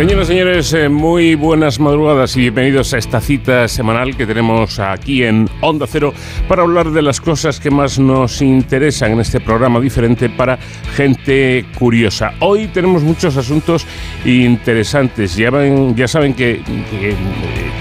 Señoras y señores, eh, muy buenas madrugadas y bienvenidos a esta cita semanal que tenemos aquí en Onda Cero para hablar de las cosas que más nos interesan en este programa diferente para gente curiosa. Hoy tenemos muchos asuntos interesantes. Ya, saben que, eh,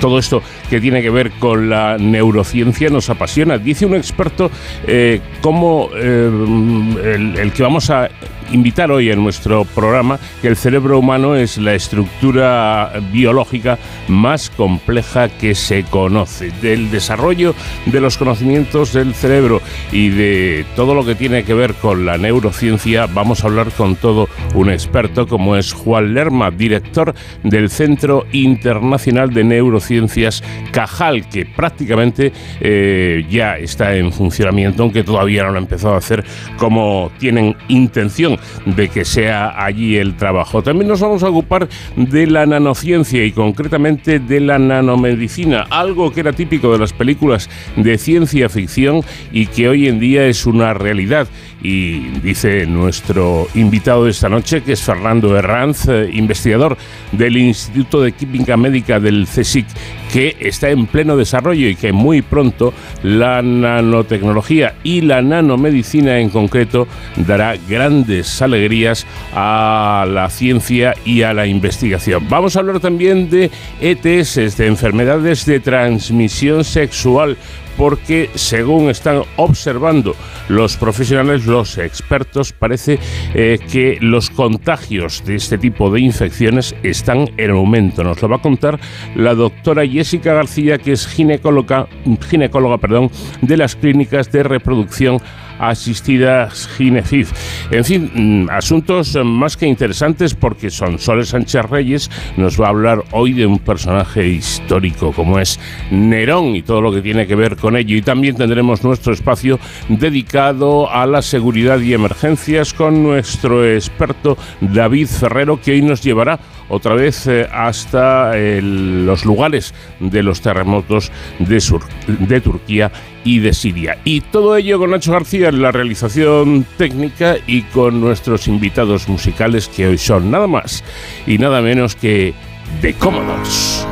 todo esto que tiene que ver con la neurociencia nos apasiona. Dice un experto eh, cómo el, el que vamos a invitar hoy en nuestro programa que el cerebro humano es la estructura biológica más compleja que se conoce. Del desarrollo de los conocimientos del cerebro y de todo lo que tiene que ver con la neurociencia, vamos a hablar con todo un experto como es Juan Lerma, director del Centro Internacional de Neurociencias Cajal, que prácticamente eh, ya está en funcionamiento, aunque todavía no lo ha empezado a hacer como tienen intención de que sea allí el trabajo. También nos vamos a ocupar de la nanociencia y concretamente de la nanomedicina, algo que era típico de las películas de ciencia ficción y que hoy en día es una realidad. Y dice nuestro invitado de esta noche, que es Fernando Herranz, eh, investigador del Instituto de Química Médica del CSIC, que está en pleno desarrollo y que muy pronto la nanotecnología y la nanomedicina en concreto dará grandes alegrías a la ciencia y a la investigación. Vamos a hablar también de ETS, de enfermedades de transmisión sexual porque según están observando los profesionales, los expertos, parece eh, que los contagios de este tipo de infecciones están en aumento. Nos lo va a contar la doctora Jessica García, que es ginecóloga, ginecóloga perdón, de las clínicas de reproducción asistidas Ginefif. En fin, mm, asuntos más que interesantes porque son Soles Sánchez Reyes nos va a hablar hoy de un personaje histórico como es Nerón y todo lo que tiene que ver con ello. Y también tendremos nuestro espacio dedicado a la seguridad y emergencias con nuestro experto David Ferrero que hoy nos llevará otra vez eh, hasta los lugares de los terremotos de, de Turquía y de Siria. Y todo ello con Nacho García en la realización técnica y con nuestros invitados musicales que hoy son nada más y nada menos que de cómodos.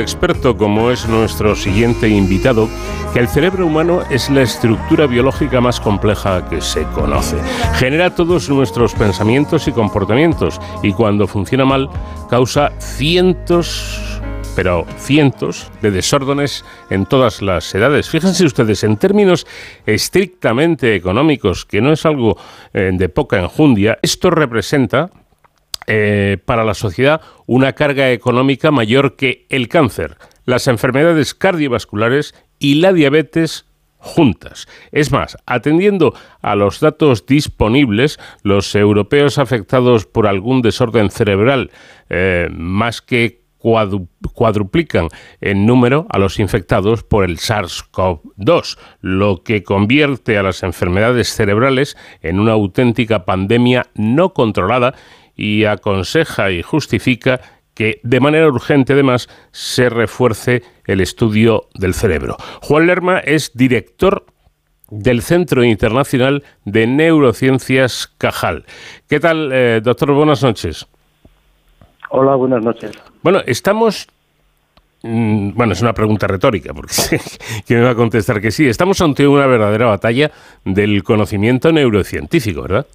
Experto como es nuestro siguiente invitado que el cerebro humano es la estructura biológica más compleja que se conoce. Genera todos nuestros pensamientos y comportamientos y cuando funciona mal causa cientos pero cientos de desórdenes en todas las edades. Fíjense ustedes, en términos estrictamente económicos, que no es algo eh, de poca enjundia, esto representa eh, para la sociedad una carga económica mayor que el cáncer, las enfermedades cardiovasculares y la diabetes juntas. Es más, atendiendo a los datos disponibles, los europeos afectados por algún desorden cerebral eh, más que cuadruplican en número a los infectados por el SARS-CoV-2, lo que convierte a las enfermedades cerebrales en una auténtica pandemia no controlada y aconseja y justifica que de manera urgente además se refuerce el estudio del cerebro. Juan Lerma es director del Centro Internacional de Neurociencias Cajal. ¿Qué tal, eh, doctor? Buenas noches. Hola, buenas noches. Bueno, estamos... Mm, bueno, es una pregunta retórica, porque ¿quién me va a contestar que sí? Estamos ante una verdadera batalla del conocimiento neurocientífico, ¿verdad?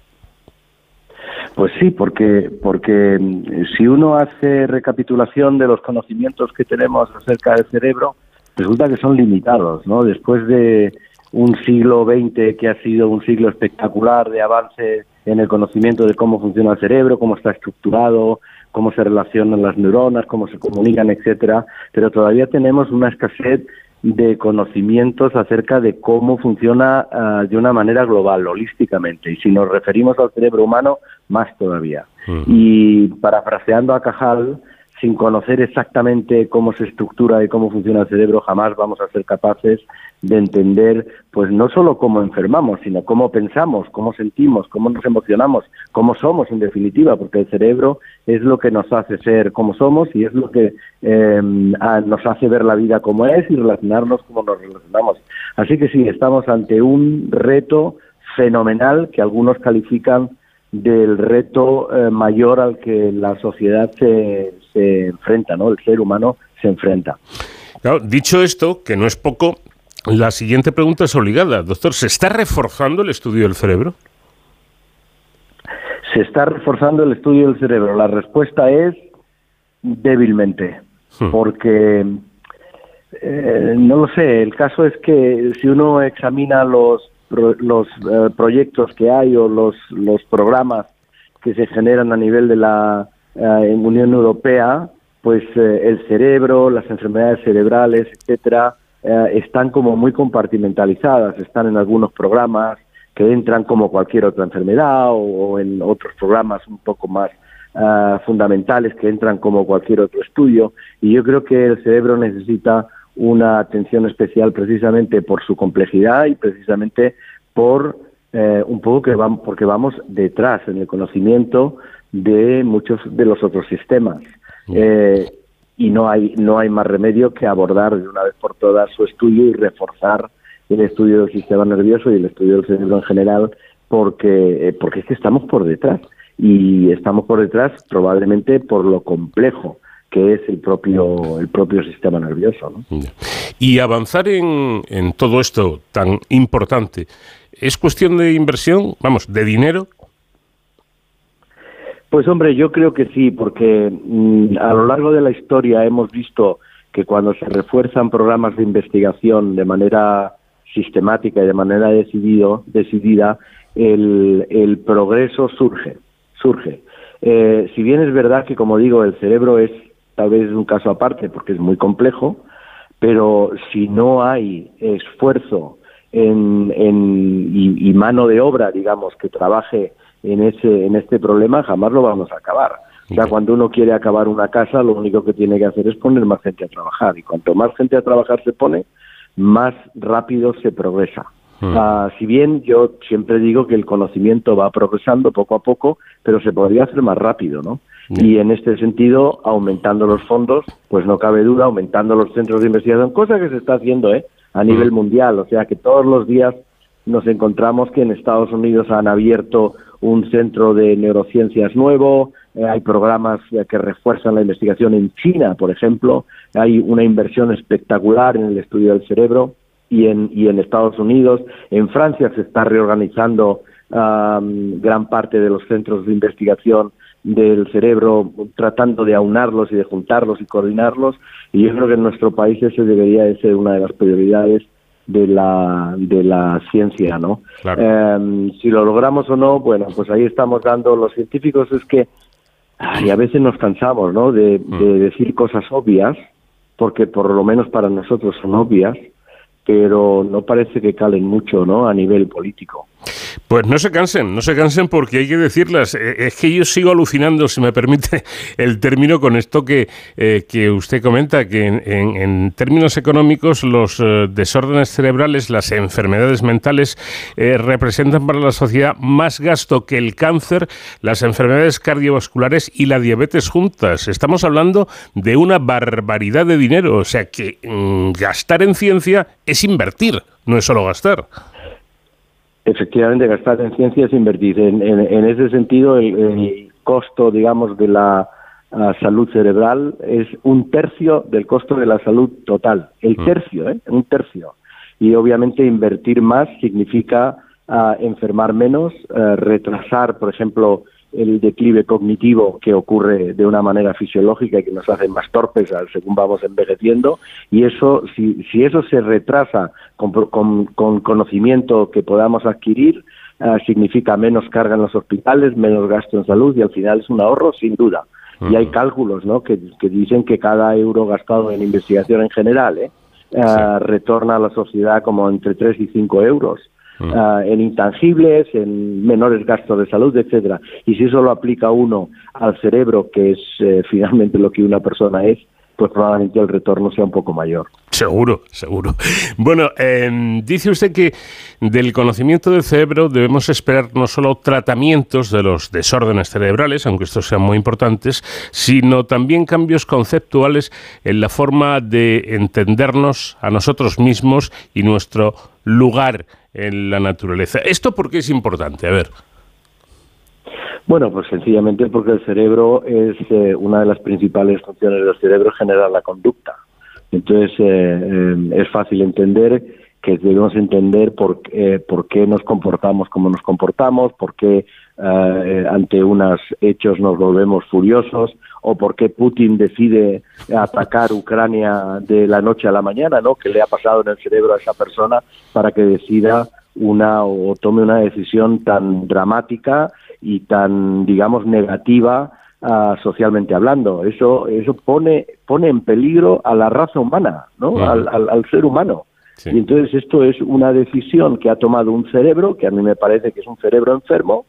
Pues sí, porque, porque mm, si uno hace recapitulación de los conocimientos que tenemos acerca del cerebro, resulta que son limitados, ¿no? Después de un siglo XX que ha sido un siglo espectacular de avance en el conocimiento de cómo funciona el cerebro, cómo está estructurado, cómo se relacionan las neuronas, cómo se comunican, etcétera, pero todavía tenemos una escasez de conocimientos acerca de cómo funciona ah, de una manera global, holísticamente. Y si nos referimos al cerebro humano, más todavía. Y parafraseando a Cajal, sin conocer exactamente cómo se estructura y cómo funciona el cerebro, jamás vamos a ser capaces de entender, pues no solo cómo enfermamos, sino cómo pensamos, cómo sentimos, cómo nos emocionamos, cómo somos en definitiva, porque el cerebro es lo que nos hace ser como somos y es lo que eh, nos hace ver la vida como es y relacionarnos como nos relacionamos. Así que sí, estamos ante un reto fenomenal que algunos califican del reto eh, mayor al que la sociedad se, se enfrenta, ¿no? El ser humano se enfrenta. dicho esto, que no es poco, la siguiente pregunta es obligada. Doctor, ¿se está reforzando el estudio del cerebro? Se está reforzando el estudio del cerebro. La respuesta es débilmente, hmm. porque eh, no lo sé. El caso es que si uno examina los los eh, proyectos que hay o los los programas que se generan a nivel de la eh, Unión Europea, pues el cerebro, las enfermedades cerebrales, etcétera, eh, están como muy compartimentalizadas, están en algunos programas que entran como cualquier otra enfermedad o, en otros programas un poco más eh, fundamentales que entran como cualquier otro estudio y yo creo que el cerebro necesita una atención especial precisamente por su complejidad y precisamente por eh, un poco que vamos porque vamos detrás en el conocimiento de muchos de los otros sistemas. Eh, y no hay, no hay más remedio que abordar de una vez por todas su estudio y reforzar el estudio del sistema nervioso y el estudio del cerebro en general, porque, eh, porque es que estamos por detrás y estamos por detrás probablemente por lo complejo que es el propio el propio sistema nervioso. Y avanzar en, en todo esto tan importante, ¿es cuestión de inversión, vamos, de dinero? Pues hombre, yo creo que sí, porque mm, a lo largo de la historia hemos visto que cuando se refuerzan programas de investigación de manera sistemática y de manera decidido, decidida, el, el progreso surge, surge. Eh, si bien es verdad que, como digo, el cerebro es tal vez un caso aparte porque es muy complejo, pero si no hay esfuerzo en, en, y, y mano de obra, digamos, que trabaje en ese en este problema jamás lo vamos a acabar. O sea, cuando uno quiere acabar una casa, lo único que tiene que hacer es poner más gente a trabajar. Y cuanto más gente a trabajar se pone, más rápido se progresa. Hmm. Ah, si bien yo siempre digo que el conocimiento va progresando poco a poco, pero se podría hacer más rápido, ¿no? Y en este sentido, aumentando los fondos, pues no cabe duda, aumentando los centros de investigación, cosa que se está haciendo, ¿eh? A nivel hmm. mundial, o sea que todos los días nos encontramos que en Estados Unidos han abierto un centro de neurociencias nuevo, eh, hay programas que refuerzan la investigación en China, por ejemplo, hay una inversión espectacular en el estudio del cerebro y en, y en Estados Unidos, en Francia se está reorganizando gran parte de los centros de investigación del cerebro, tratando de aunarlos y de juntarlos y coordinarlos, y yo creo que en nuestro país ese debería de ser una de las prioridades de la, de la ciencia, ¿no? Em, si lo logramos o no, bueno, pues ahí estamos dando, los científicos es que y a veces nos cansamos, ¿no? De, de mm. decir cosas obvias, porque por lo menos para nosotros son obvias, pero no parece que calen mucho, ¿no? A nivel político. Pues no se cansen, no se cansen porque hay que decirlas. Eh, es que yo sigo alucinando, si me permite el término, con esto que, eh, que usted comenta, que en, términos económicos los eh, desórdenes cerebrales, las enfermedades mentales, representan para la sociedad más gasto que el cáncer, las enfermedades cardiovasculares y la diabetes juntas. Estamos hablando de una barbaridad de dinero, o sea que mm, gastar en ciencia es invertir, no es solo gastar efectivamente gastar en ciencia es invertir. En, ese sentido, el, costo, digamos, de la salud cerebral es un tercio del costo de la salud total. El mm. tercio, ¿eh? Un tercio. Y obviamente invertir más significa ah, enfermar menos, eh, retrasar, por ejemplo, el declive cognitivo que ocurre de una manera fisiológica y que nos hace más torpes según vamos envejeciendo. Y eso si, si eso se retrasa con, con, conocimiento que podamos adquirir ah, significa menos carga en los hospitales menos gasto en salud y al final es un ahorro sin duda. Y hay cálculos ¿no? que, que dicen que cada euro gastado en investigación en general ¿eh? Ah, retorna a la sociedad como entre 3 y 5 euros Mm. Ah, en intangibles, en menores gastos de salud, etcétera. Y si eso lo aplica uno al cerebro, que es eh, finalmente lo que una persona es, pues probablemente el retorno sea un poco mayor. Seguro, seguro. Bueno, em, dice usted que del conocimiento del cerebro debemos esperar no solo tratamientos de los desórdenes cerebrales, aunque estos sean muy importantes, sino también cambios conceptuales en la forma de entendernos a nosotros mismos y nuestro lugar en la naturaleza. ¿Esto por qué es importante? A ver. Bueno, pues sencillamente porque el cerebro es eh, una de las principales funciones del cerebro, generar la conducta. Entonces eh, eh, es fácil entender que debemos entender por, por qué nos comportamos como nos comportamos, por qué ante unos hechos nos volvemos furiosos o por qué Putin decide atacar Ucrania de la noche a la mañana, ¿no? ¿Qué le ha pasado en el cerebro a esa persona para que decida una o tome una decisión tan dramática y tan, digamos, negativa uh, socialmente hablando. Eso, eso pone, pone en peligro a la raza humana, ¿no? Al, al, ser humano. Y entonces esto es una decisión que ha tomado un cerebro, que a mí me parece que es un cerebro enfermo,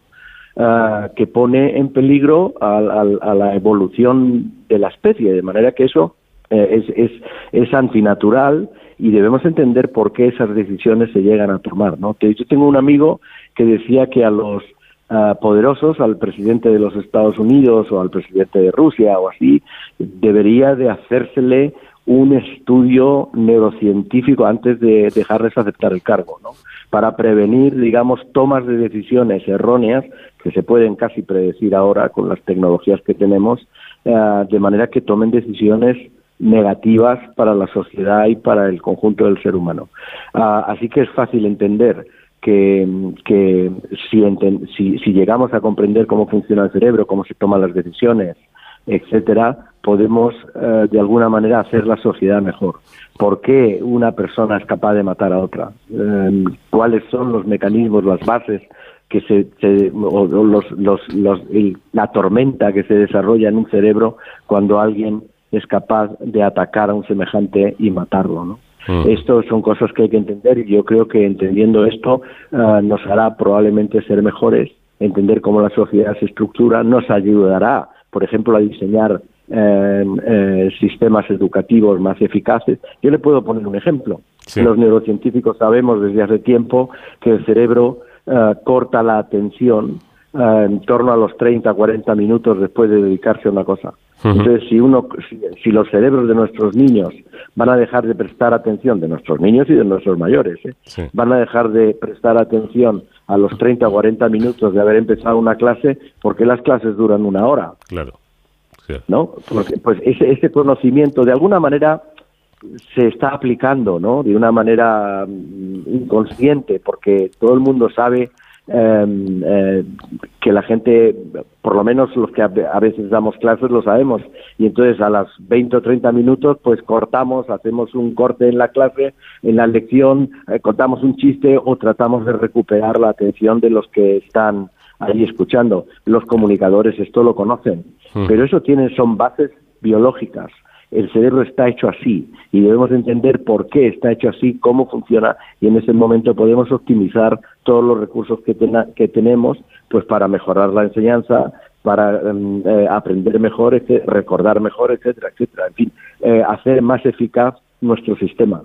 uh, que pone en peligro a, a, la evolución de la especie, de manera que eso eh, es, es, es antinatural y debemos entender por qué esas decisiones se llegan a tomar. ¿no? Yo tengo un amigo que decía que a los poderosos, al presidente de los Estados Unidos o al presidente de Rusia o así, debería de hacérsele un estudio neurocientífico antes de dejarles aceptar el cargo, ¿no? Para prevenir, digamos, tomas de decisiones erróneas que se pueden casi predecir ahora con las tecnologías que tenemos, eh, de manera que tomen decisiones negativas para la sociedad y para el conjunto del ser humano. Ah, así que es fácil entender que, que si, si, llegamos a comprender cómo funciona el cerebro, cómo se toman las decisiones, etcétera, podemos eh, de alguna manera hacer la sociedad mejor. ¿Por qué una persona es capaz de matar a otra? Eh, ¿Cuáles son los mecanismos, las bases que se, o, los, los, los, la tormenta que se desarrolla en un cerebro cuando alguien es capaz de atacar a un semejante y matarlo, ¿no? Esto son cosas que hay que entender y yo creo que entendiendo esto ah, nos hará probablemente ser mejores, entender cómo la sociedad se estructura, nos ayudará, por ejemplo, a diseñar em, eh, sistemas educativos más eficaces. Yo le puedo poner un ejemplo. Los neurocientíficos sabemos desde hace tiempo que el cerebro ah, corta la atención ah, en torno a los 30, 40 minutos después de dedicarse a una cosa. Entonces, si, uno, si, los cerebros de nuestros niños van a dejar de prestar atención, de nuestros niños y de nuestros mayores, ¿eh? van a dejar de prestar atención a los 30 o 40 minutos de haber empezado una clase, porque las clases duran una hora. Claro. ¿No? Porque, pues ese, ese conocimiento, de alguna manera, se está aplicando, ¿no? De una manera mm, inconsciente, porque todo el mundo sabe Em, eh, que la gente, por lo menos los que a veces damos clases lo sabemos, y entonces a las 20 o 30 minutos pues cortamos, hacemos un corte en la clase, en la lección, eh, contamos un chiste o tratamos de recuperar la atención de los que están ahí escuchando. Los comunicadores esto lo conocen, hmm. pero eso tiene, son bases biológicas el cerebro está hecho así y debemos entender por qué está hecho así, cómo funciona y en ese momento podemos optimizar todos los recursos que, que tenemos pues para mejorar la enseñanza, para em, eh, aprender mejor, recordar mejor, etcétera, etcétera. En fin, eh, hacer más eficaz nuestro sistema.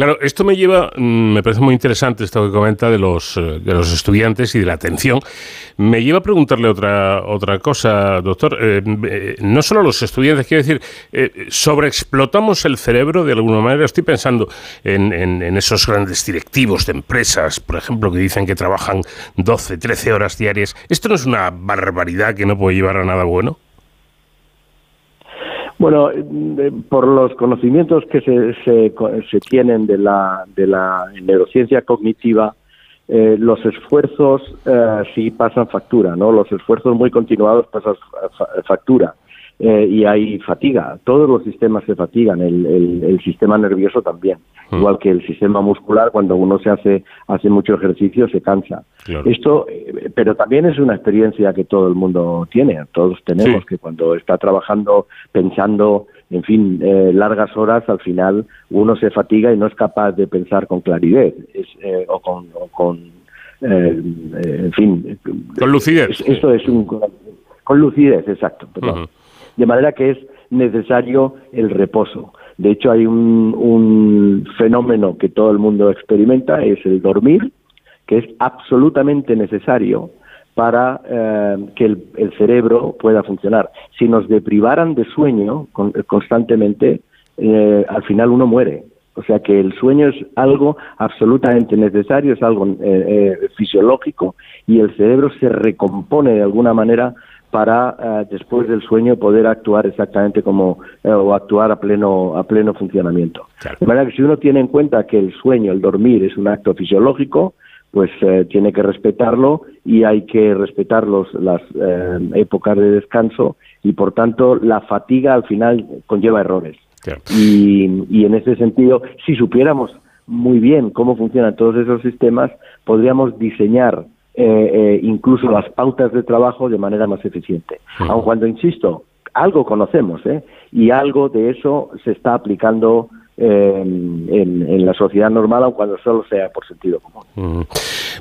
Claro, esto me lleva, mm, me parece muy interesante esto que comenta de los, eh, de los estudiantes y de la atención. Me lleva a preguntarle otra, otra cosa, doctor. Eh, eh, no solo los estudiantes, quiero decir, sobreexplotamos el cerebro de alguna manera. Estoy pensando en, en, esos grandes directivos de empresas, por ejemplo, que dicen que trabajan 12, 13 horas diarias. ¿Esto no es una barbaridad que no puede llevar a nada bueno? Bueno, por los conocimientos que se, se, se, tienen de la, de la neurociencia cognitiva, eh, los esfuerzos eh, sí pasan factura, ¿no? Los esfuerzos muy continuados pasan factura. Eh, y hay fatiga. Todos los sistemas se fatigan, el, sistema nervioso también, mm. igual que el sistema muscular, cuando uno se hace, hace mucho ejercicio se cansa. Esto, eh, pero también es una experiencia que todo el mundo tiene, todos tenemos, que cuando está trabajando, pensando, en fin, eh, largas horas, al final uno se fatiga y no es capaz de pensar con claridad o con, con en fin. Con lucidez. Esto es un. Con lucidez, exacto. Perdón. De manera que es necesario el reposo. De hecho, hay un, fenómeno que todo el mundo experimenta, es el dormir, que es absolutamente necesario para eh, que el, cerebro pueda funcionar. Si nos deprivaran de sueño constantemente, eh, al final uno muere. O sea que el sueño es algo absolutamente necesario, es algo eh, fisiológico y el cerebro se recompone de alguna manera para eh, después del sueño poder actuar exactamente como eh, o actuar a pleno a pleno funcionamiento. De manera que si uno tiene en cuenta que el sueño, el dormir es un acto fisiológico, pues eh, tiene que respetarlo y hay que respetar los, las épocas de descanso y por tanto la fatiga al final conlleva errores. Y, y en ese sentido, si supiéramos muy bien cómo funcionan todos esos sistemas, podríamos diseñar eh, eh, incluso las pautas de trabajo de manera más eficiente. Aun cuando, insisto, algo conocemos ¿eh? y algo de eso se está aplicando en, la sociedad normal, aun cuando solo sea por sentido común.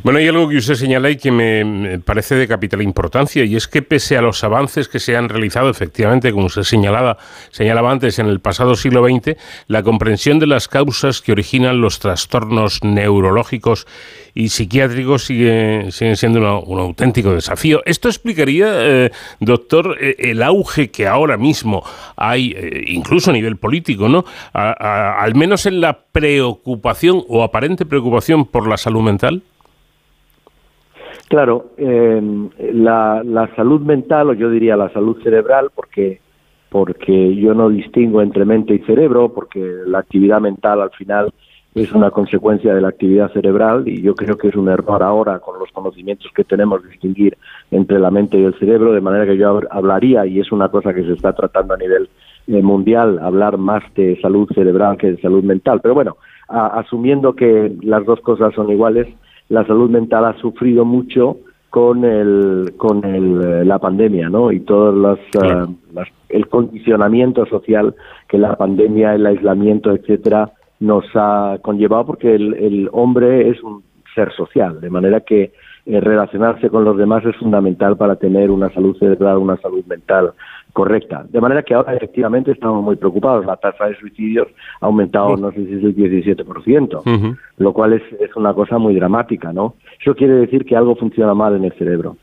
Bueno, hay algo que usted señala y que me parece de capital importancia, y es que pese a los avances que se han realizado, efectivamente, como usted señalaba, señalaba antes, en el pasado siglo XX, la comprensión de las causas que originan los trastornos neurológicos y psiquiátricos sigue, siguen siendo un auténtico desafío. ¿Esto explicaría, eh, doctor, eh, el auge que ahora mismo hay, eh, incluso a nivel político, ¿no? al menos en la preocupación o aparente preocupación por la salud mental? Claro, la, la, salud mental, o yo diría la salud cerebral, porque, porque yo no distingo entre mente y cerebro, porque la actividad mental al final es una consecuencia de la actividad cerebral y yo creo que es un error ahora con los conocimientos que tenemos distinguir entre la mente y el cerebro, de manera que yo hablaría, y es una cosa que se está tratando a nivel eh, mundial, hablar más de salud cerebral que de salud mental. Pero bueno, asumiendo que las dos cosas son iguales, la salud mental ha sufrido mucho con el con el, eh, la pandemia no y todo las, eh, las, el condicionamiento social que la pandemia el aislamiento etcétera nos ha conllevado porque el, hombre es un ser social, de manera que eh, relacionarse con los demás es fundamental para tener una salud cerebral, una salud mental correcta. De manera que ahora efectivamente estamos muy preocupados. La tasa de suicidios ha aumentado, no sé si es el 17%, lo cual es, es, una cosa muy dramática, ¿no? Eso quiere decir que algo funciona mal en el cerebro.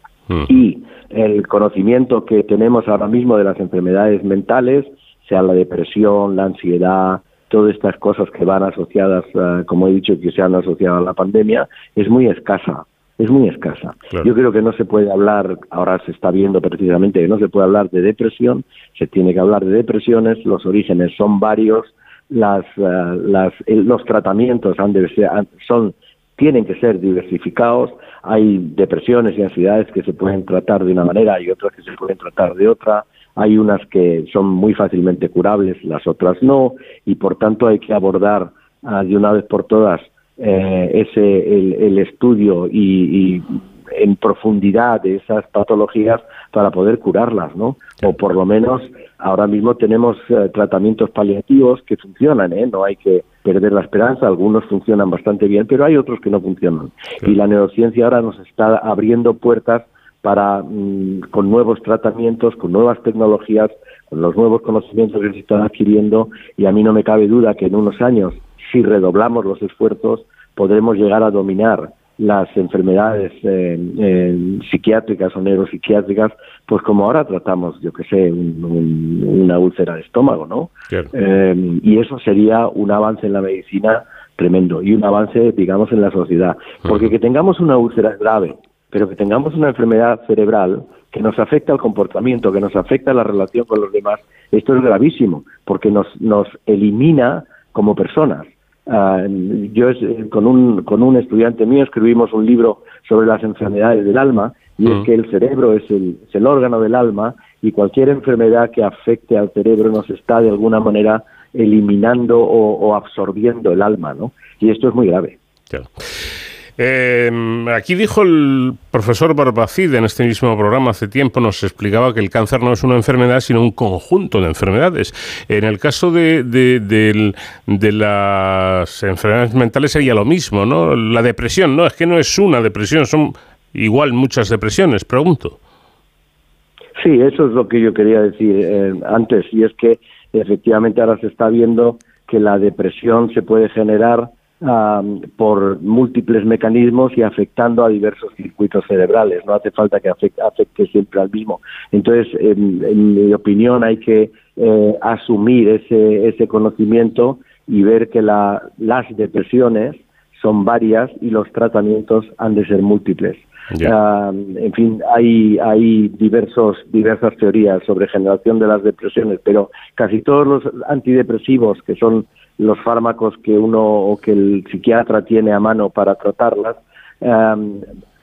Y el conocimiento que tenemos ahora mismo de las enfermedades mentales, sea la depresión, la ansiedad, todas estas cosas que van asociadas, eh, como he dicho, que se han asociado a la pandemia, es muy escasa. Es muy escasa. Yo creo que no se puede hablar, ahora se está viendo precisamente que no se puede hablar de depresión, se tiene que hablar de depresiones, los orígenes son varios, las, eh, las, los tratamientos han de ser, son, tienen que ser diversificados, hay depresiones y ansiedades que se pueden tratar de una manera y otras que se pueden tratar de otra, hay unas que son muy fácilmente curables, las otras no, y por tanto hay que abordar ah, de una vez por todas eh, ese el, estudio y, en profundidad de esas patologías para poder curarlas, ¿no? O por lo menos ahora mismo tenemos eh, tratamientos paliativos que funcionan, ¿eh? No hay que perder la esperanza, algunos funcionan bastante bien, pero hay otros que no funcionan. Y la neurociencia ahora nos está abriendo puertas para mm, con nuevos tratamientos, con nuevas tecnologías, con los nuevos conocimientos que se están adquiriendo y a mí no me cabe duda que en unos años, si redoblamos los esfuerzos, podremos llegar a dominar las enfermedades eh, psiquiátricas o neuropsiquiátricas, pues como ahora tratamos, yo que sé, una úlcera de estómago, ¿no? Eh, y eso sería un avance en la medicina tremendo y un avance, digamos, en la sociedad. Porque que tengamos una úlcera grave pero que tengamos una enfermedad cerebral que nos afecta al comportamiento, que nos afecta a la relación con los demás, esto es gravísimo, porque nos, nos elimina como personas. Ah, yo con, un, con un estudiante mío escribimos un libro sobre las enfermedades del alma y es mm. que el cerebro es el, es el órgano del alma y cualquier enfermedad que afecte al cerebro nos está de alguna manera eliminando o, absorbiendo el alma, ¿no? Y esto es muy grave. Eh, aquí dijo el profesor Barbacid en este mismo programa hace tiempo, nos explicaba que el cáncer no es una enfermedad, sino un conjunto de enfermedades. En el caso de, las enfermedades mentales sería lo mismo, ¿no? La depresión, no, es que no es una depresión, son igual muchas depresiones, pregunto. Sí, eso es lo que yo quería decir eh, antes, y es que efectivamente ahora se está viendo que la depresión se puede generar por múltiples mecanismos y afectando a diversos circuitos cerebrales. No hace falta que afecte, siempre al mismo. Entonces, en, mi opinión, hay que eh, asumir ese, ese conocimiento y ver que la, las depresiones son varias y los tratamientos han de ser múltiples. en fin, hay, hay diversos, diversas teorías sobre generación de las depresiones, pero casi todos los antidepresivos, que son los fármacos que uno o que el psiquiatra tiene a mano para tratarlas,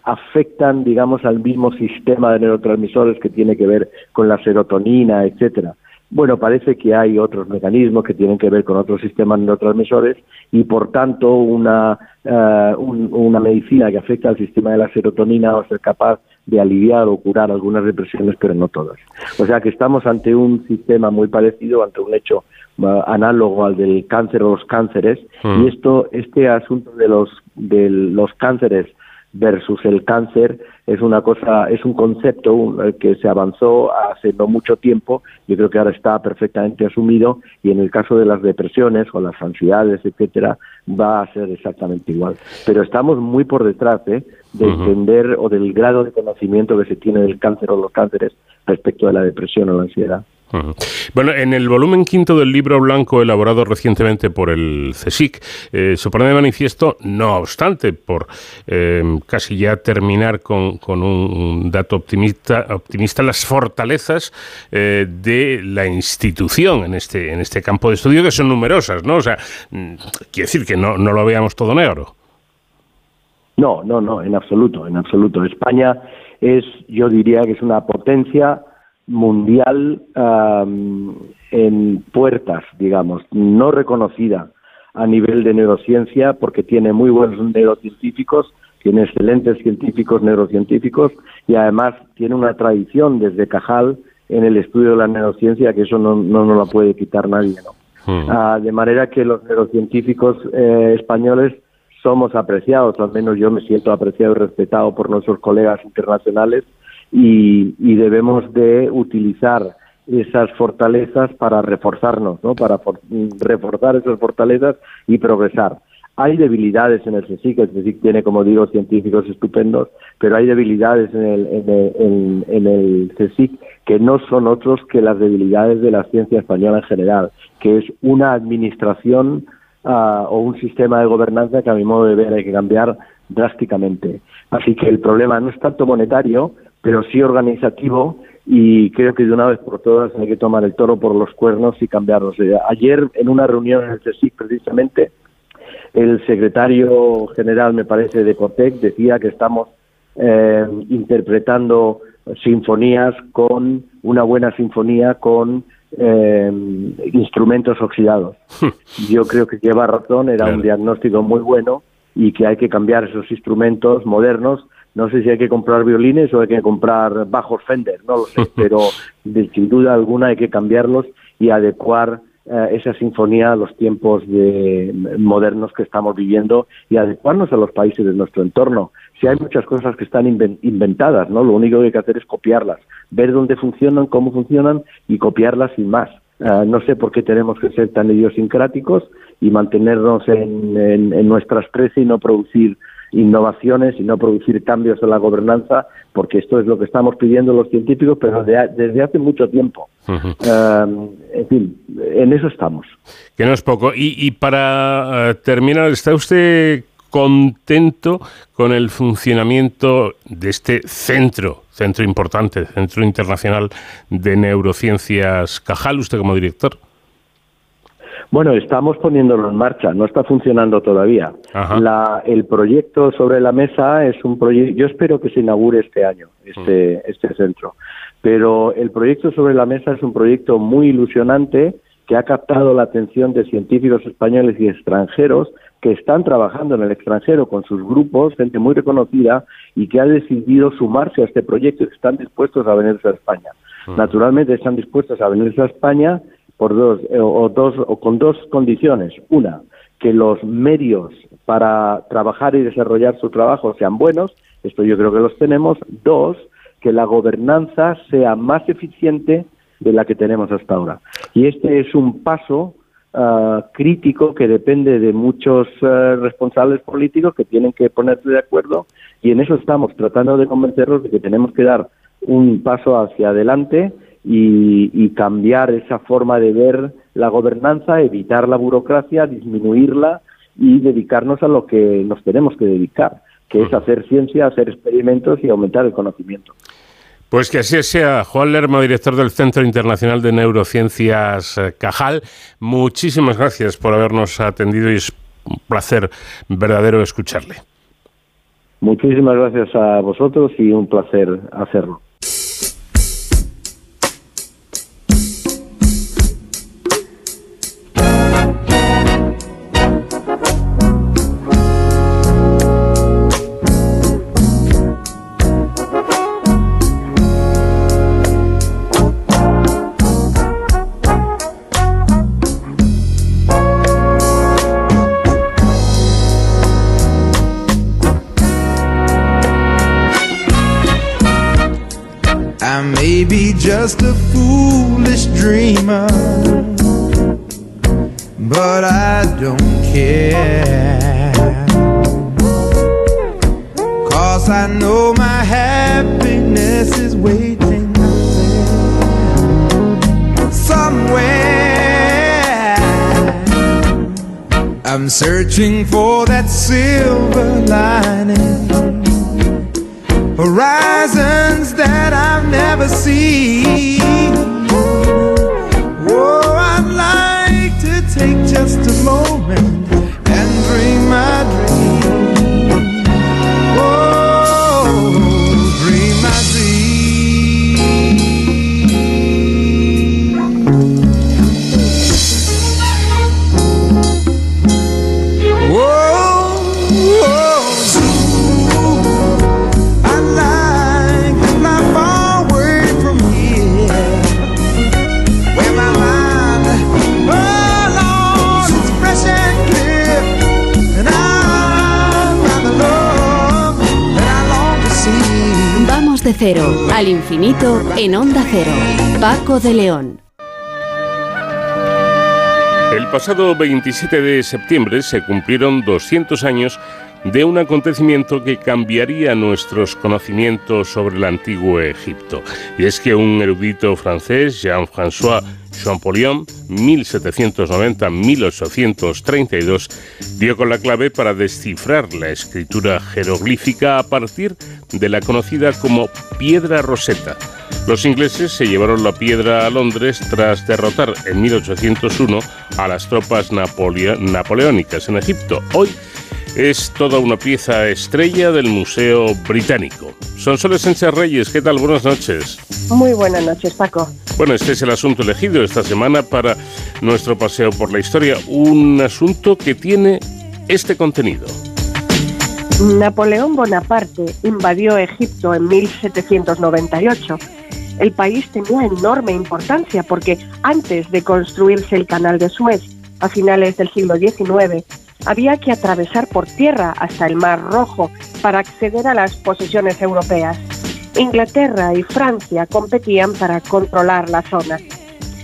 afectan, digamos, al mismo sistema de neurotransmisores que tiene que ver con la serotonina, etcétera. Bueno, parece que hay otros mecanismos que tienen que ver con otros sistemas neurotransmisores y, por tanto, una, eh, una medicina que afecta al sistema de la serotonina va a ser capaz de aliviar o curar algunas depresiones, pero no todas. O sea que estamos ante un sistema muy parecido, ante un hecho uh, análogo al del cáncer o los cánceres, mm. y esto, este asunto de los, de los cánceres versus el cáncer es una cosa, es un concepto que se avanzó hace no mucho tiempo, yo creo que ahora está perfectamente asumido y en el caso de las depresiones o las ansiedades, etcétera, va a ser exactamente igual. Pero estamos muy por detrás ¿eh? de entender o del grado de conocimiento que se tiene del cáncer o los cánceres respecto de la depresión o la ansiedad. Bueno, en el volumen quinto del libro blanco elaborado recientemente por el CSIC, eh, se pone de manifiesto, no obstante, por em, casi ya terminar con, un dato optimista, optimista las fortalezas eh, de la institución en este, en este campo de estudio, que son numerosas, ¿no? O sea, mm, quiere decir que no, no lo veamos todo negro. No, no, no, en absoluto, en absoluto. España es, yo diría que es una potencia mundial en puertas, digamos, no reconocida a nivel de neurociencia porque tiene muy buenos neurocientíficos, tiene excelentes científicos neurocientíficos y además tiene una tradición desde Cajal en el estudio de la neurociencia que eso no, no nos la puede quitar nadie, ¿no? Hmm. Ah, de manera que los neurocientíficos eh, españoles somos apreciados, al menos yo me siento apreciado y respetado por nuestros colegas internacionales y, debemos de utilizar esas fortalezas para reforzarnos, ¿no? Para reforzar esas fortalezas y progresar. Hay debilidades en el CSIC, el CSIC tiene, como digo, científicos estupendos, pero hay debilidades en el, en el, en CSIC que no son otros que las debilidades de la ciencia española en general, que es una administración ah, o un sistema de gobernanza que a mi modo de ver hay que cambiar drásticamente. Así que el problema no es tanto monetario, pero sí organizativo y creo que de una vez por todas hay que tomar el toro por los cuernos y cambiarlos. Eh, ayer en una reunión en el CSIC precisamente el secretario general, me parece, de Cotec decía que estamos eh, interpretando sinfonías con una buena sinfonía con eh, instrumentos oxidados. Yo creo que lleva razón, era un diagnóstico muy bueno y que hay que cambiar esos instrumentos modernos no sé si hay que comprar violines o hay que comprar bajos Fender, no lo sé, pero sin duda alguna hay que cambiarlos y adecuar eh, esa sinfonía a los tiempos de, modernos que estamos viviendo y adecuarnos a los países de nuestro entorno. Si hay muchas cosas que están inventadas, ¿no? Lo único que hay que hacer es copiarlas, ver dónde funcionan, cómo funcionan y copiarlas sin más. Eh, no sé por qué tenemos que ser tan idiosincráticos y mantenernos en, en, en nuestras trece y no producir innovaciones y no producir cambios en la gobernanza, porque esto es lo que estamos pidiendo los científicos, pero desde hace mucho tiempo. Eh, en fin, en eso estamos. Que no es poco. Y, para eh, terminar, ¿está usted contento con el funcionamiento de este centro, centro importante, Centro Internacional de Neurociencias Cajal, usted como director? Bueno, estamos poniéndolo en marcha, no está funcionando todavía. el proyecto sobre la mesa es un proyecto, yo espero que se inaugure este año, este, mm. este centro, pero el proyecto sobre la mesa es un proyecto muy ilusionante que ha captado la atención de científicos españoles y extranjeros que están trabajando en el extranjero con sus grupos, gente muy reconocida y que ha decidido sumarse a este proyecto y que están dispuestos a venirse a España. Mm. Naturalmente están dispuestos a venirse a España por dos eh, o dos o con dos condiciones. Una, que los medios para trabajar y desarrollar su trabajo sean buenos, esto yo creo que los tenemos. Dos, que la gobernanza sea más eficiente de la que tenemos hasta ahora. Y este es un paso ah, crítico que depende de muchos ah, responsables políticos que tienen que ponerse de acuerdo y en eso estamos tratando de convencerlos de que tenemos que dar un paso hacia adelante y, cambiar esa forma de ver la gobernanza, evitar la burocracia, disminuirla y dedicarnos a lo que nos tenemos que dedicar, que es hacer ciencia, hacer experimentos y aumentar el conocimiento. Pues que así sea. Juan Lerma, director del Centro Internacional de Neurociencias eh, Cajal, muchísimas gracias por habernos atendido y es un placer verdadero escucharle. Muchísimas gracias a vosotros y un placer hacerlo. En onda cero. Paco de León. El pasado 27 de septiembre se cumplieron 200 años de un acontecimiento que cambiaría nuestros conocimientos sobre el antiguo Egipto. Y es que un erudito francés, Jean-François Champollion, 1790-1832, dio con la clave para descifrar la escritura jeroglífica a partir de la conocida como piedra roseta. Los ingleses se llevaron la piedra a Londres tras derrotar en 1801 a las tropas napoleónicas en Egipto. Hoy es toda una pieza estrella del Museo Británico. Sonsoles Sánchez Reyes, ¿qué tal? Buenas noches. Muy buenas noches, Paco. Bueno, este es el asunto elegido esta semana para nuestro paseo por la historia. Un asunto que tiene este contenido. Napoleón Bonaparte invadió Egipto en 1798. El país tenía enorme importancia porque antes de construirse el canal de Suez a finales del siglo XIX, había que atravesar por tierra hasta el Mar Rojo para acceder a las posesiones europeas. Inglaterra y Francia competían para controlar la zona.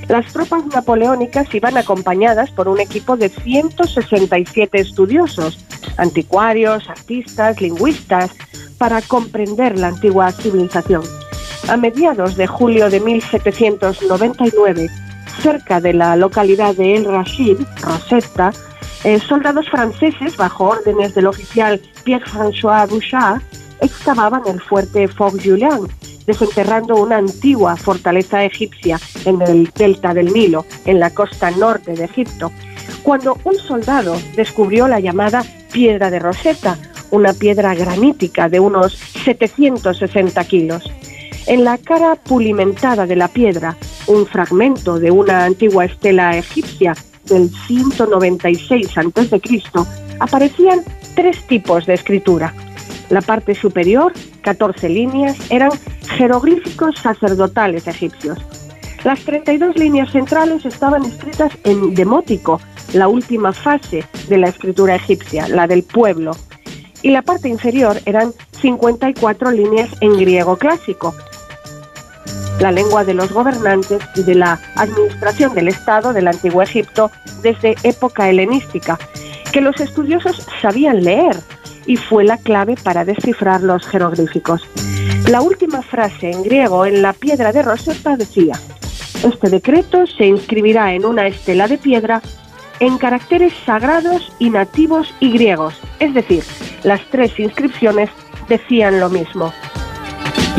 Las tropas napoleónicas iban acompañadas por un equipo de 167 estudiosos, anticuarios, artistas, lingüistas, para comprender la antigua civilización. A mediados de julio de 1799, cerca de la localidad de El Rashid, Rosetta, eh, soldados franceses, bajo órdenes del oficial Pierre-François Bouchard, excavaban el fuerte Fort Julien, desenterrando una antigua fortaleza egipcia en el delta del Nilo, en la costa norte de Egipto. cuando un soldado descubrió la llamada piedra de Rosetta, una piedra granítica de unos 760 kilos. En la cara pulimentada de la piedra, un fragmento de una antigua estela egipcia del 196 a.C., aparecían tres tipos de escritura. La parte superior, 14 líneas, eran jeroglíficos sacerdotales egipcios. Las 32 líneas centrales estaban escritas en demótico, la última fase de la escritura egipcia, la del pueblo. Y la parte inferior eran 54 líneas en griego clásico, la lengua de los gobernantes y de la administración del Estado del antiguo Egipto desde época helenística, que los estudiosos sabían leer y fue la clave para descifrar los jeroglíficos. La última frase en griego en la piedra de Rosetta decía, este decreto se inscribirá en una estela de piedra en caracteres sagrados y nativos y griegos, es decir, las tres inscripciones decían lo mismo.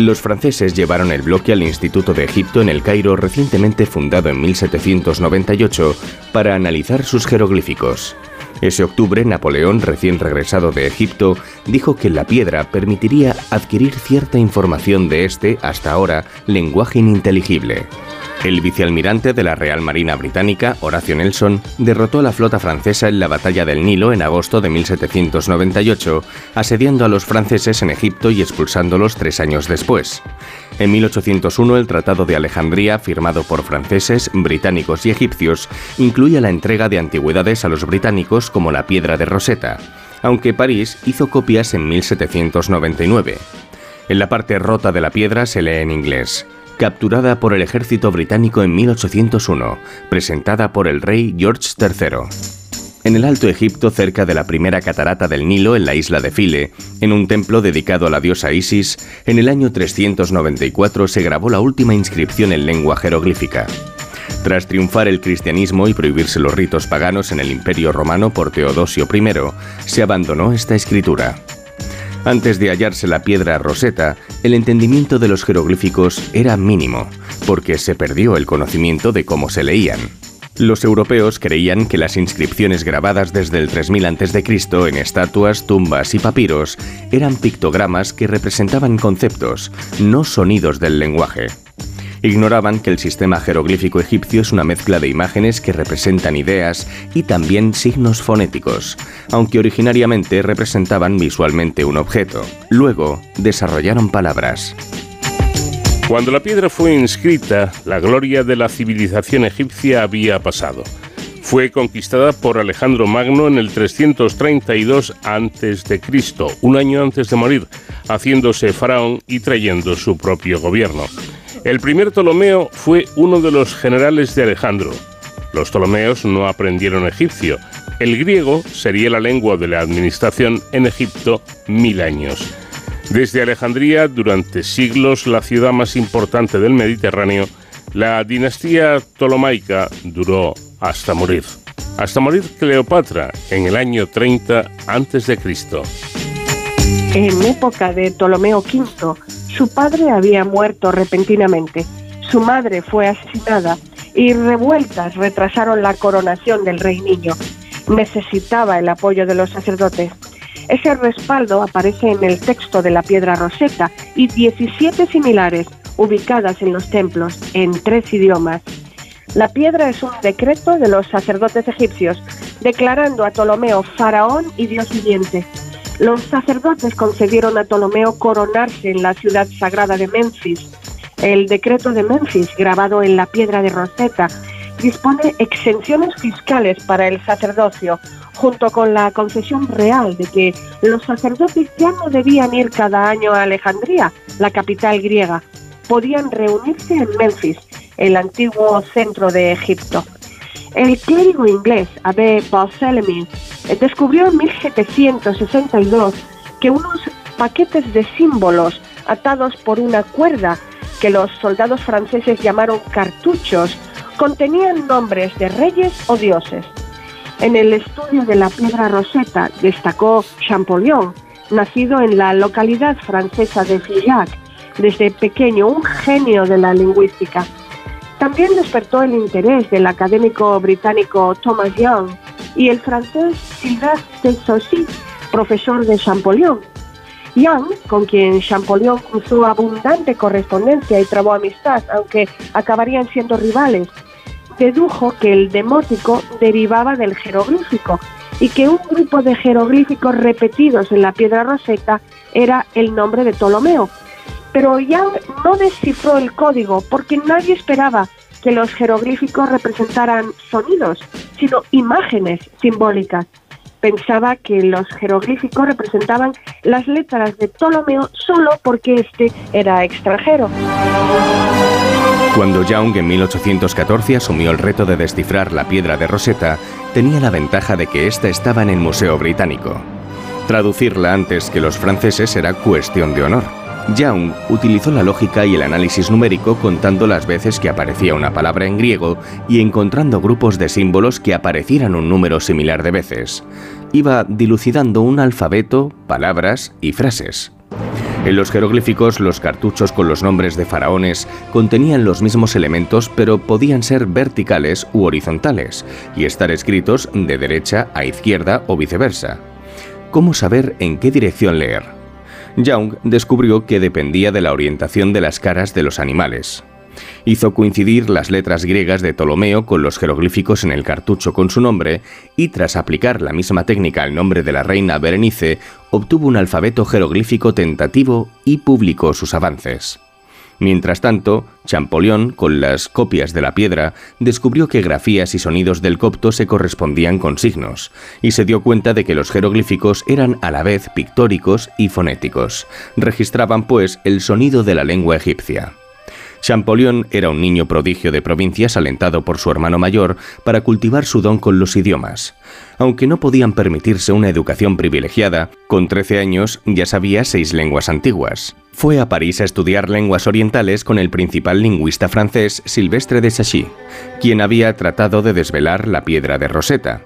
Los franceses llevaron el bloque al Instituto de Egipto en el Cairo recientemente fundado en 1798 para analizar sus jeroglíficos. Ese octubre, Napoleón, recién regresado de Egipto, dijo que la piedra permitiría adquirir cierta información de este, hasta ahora, lenguaje ininteligible. El vicealmirante de la Real Marina Británica, Horacio Nelson, derrotó a la flota francesa en la Batalla del Nilo en agosto de 1798, asediando a los franceses en Egipto y expulsándolos tres años después. En 1801 el Tratado de Alejandría, firmado por franceses, británicos y egipcios, incluía la entrega de antigüedades a los británicos como la piedra de Rosetta, aunque París hizo copias en 1799. En la parte rota de la piedra se lee en inglés capturada por el ejército británico en 1801, presentada por el rey George III. En el Alto Egipto, cerca de la primera catarata del Nilo, en la isla de File, en un templo dedicado a la diosa Isis, en el año 394 se grabó la última inscripción en lengua jeroglífica. Tras triunfar el cristianismo y prohibirse los ritos paganos en el Imperio Romano por Teodosio I, se abandonó esta escritura. Antes de hallarse la piedra roseta, el entendimiento de los jeroglíficos era mínimo, porque se perdió el conocimiento de cómo se leían. Los europeos creían que las inscripciones grabadas desde el 3000 a.C. en estatuas, tumbas y papiros eran pictogramas que representaban conceptos, no sonidos del lenguaje. Ignoraban que el sistema jeroglífico egipcio es una mezcla de imágenes que representan ideas y también signos fonéticos, aunque originariamente representaban visualmente un objeto. Luego desarrollaron palabras. Cuando la piedra fue inscrita, la gloria de la civilización egipcia había pasado. Fue conquistada por Alejandro Magno en el 332 a.C., un año antes de morir, haciéndose faraón y trayendo su propio gobierno. El primer Ptolomeo fue uno de los generales de Alejandro. Los Ptolomeos no aprendieron egipcio. El griego sería la lengua de la administración en Egipto mil años. Desde Alejandría, durante siglos la ciudad más importante del Mediterráneo, la dinastía ptolomaica duró hasta morir. Hasta morir Cleopatra en el año 30 a.C. En época de Ptolomeo V, su padre había muerto repentinamente, su madre fue asesinada y revueltas retrasaron la coronación del rey niño. Necesitaba el apoyo de los sacerdotes. Ese respaldo aparece en el texto de la piedra roseta y 17 similares ubicadas en los templos en tres idiomas. La piedra es un decreto de los sacerdotes egipcios, declarando a Ptolomeo faraón y dios viviente. Los sacerdotes concedieron a Ptolomeo coronarse en la ciudad sagrada de Memphis. El decreto de Memphis, grabado en la piedra de Rosetta, dispone exenciones fiscales para el sacerdocio, junto con la concesión real de que los sacerdotes ya no debían ir cada año a Alejandría, la capital griega, podían reunirse en Memphis, el antiguo centro de Egipto. El clérigo inglés Abbé Barthélemy descubrió en 1762 que unos paquetes de símbolos atados por una cuerda que los soldados franceses llamaron cartuchos contenían nombres de reyes o dioses. En el estudio de la piedra roseta destacó Champollion, nacido en la localidad francesa de Fillac, desde pequeño un genio de la lingüística. También despertó el interés del académico británico Thomas Young y el francés Sylvestre Saucy, profesor de Champollion. Young, con quien Champollion cruzó abundante correspondencia y trabó amistad, aunque acabarían siendo rivales, dedujo que el demótico derivaba del jeroglífico y que un grupo de jeroglíficos repetidos en la piedra roseta era el nombre de Ptolomeo. Pero Young no descifró el código porque nadie esperaba que los jeroglíficos representaran sonidos, sino imágenes simbólicas. Pensaba que los jeroglíficos representaban las letras de Ptolomeo solo porque éste era extranjero. Cuando Young en 1814 asumió el reto de descifrar la piedra de Rosetta, tenía la ventaja de que ésta estaba en el Museo Británico. Traducirla antes que los franceses era cuestión de honor. Young utilizó la lógica y el análisis numérico contando las veces que aparecía una palabra en griego y encontrando grupos de símbolos que aparecieran un número similar de veces. Iba dilucidando un alfabeto, palabras y frases. En los jeroglíficos, los cartuchos con los nombres de faraones contenían los mismos elementos, pero podían ser verticales u horizontales, y estar escritos de derecha a izquierda o viceversa. ¿Cómo saber en qué dirección leer? Young descubrió que dependía de la orientación de las caras de los animales. Hizo coincidir las letras griegas de Ptolomeo con los jeroglíficos en el cartucho con su nombre y tras aplicar la misma técnica al nombre de la reina Berenice, obtuvo un alfabeto jeroglífico tentativo y publicó sus avances. Mientras tanto, Champollion, con las copias de la piedra, descubrió que grafías y sonidos del copto se correspondían con signos, y se dio cuenta de que los jeroglíficos eran a la vez pictóricos y fonéticos. Registraban, pues, el sonido de la lengua egipcia. Champollion era un niño prodigio de provincias alentado por su hermano mayor para cultivar su don con los idiomas. Aunque no podían permitirse una educación privilegiada, con 13 años ya sabía seis lenguas antiguas. Fue a París a estudiar lenguas orientales con el principal lingüista francés Silvestre de Sachy, quien había tratado de desvelar la piedra de Rosetta.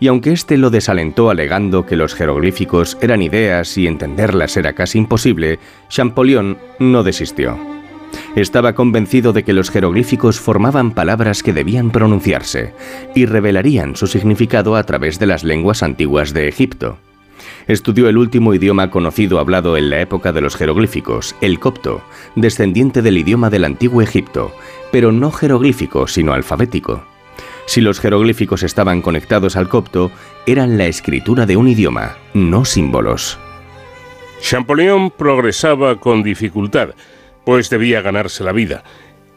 Y aunque éste lo desalentó alegando que los jeroglíficos eran ideas y entenderlas era casi imposible, Champollion no desistió. Estaba convencido de que los jeroglíficos formaban palabras que debían pronunciarse y revelarían su significado a través de las lenguas antiguas de Egipto. Estudió el último idioma conocido hablado en la época de los jeroglíficos, el copto, descendiente del idioma del antiguo Egipto, pero no jeroglífico, sino alfabético. Si los jeroglíficos estaban conectados al copto, eran la escritura de un idioma, no símbolos. Champollion progresaba con dificultad pues debía ganarse la vida.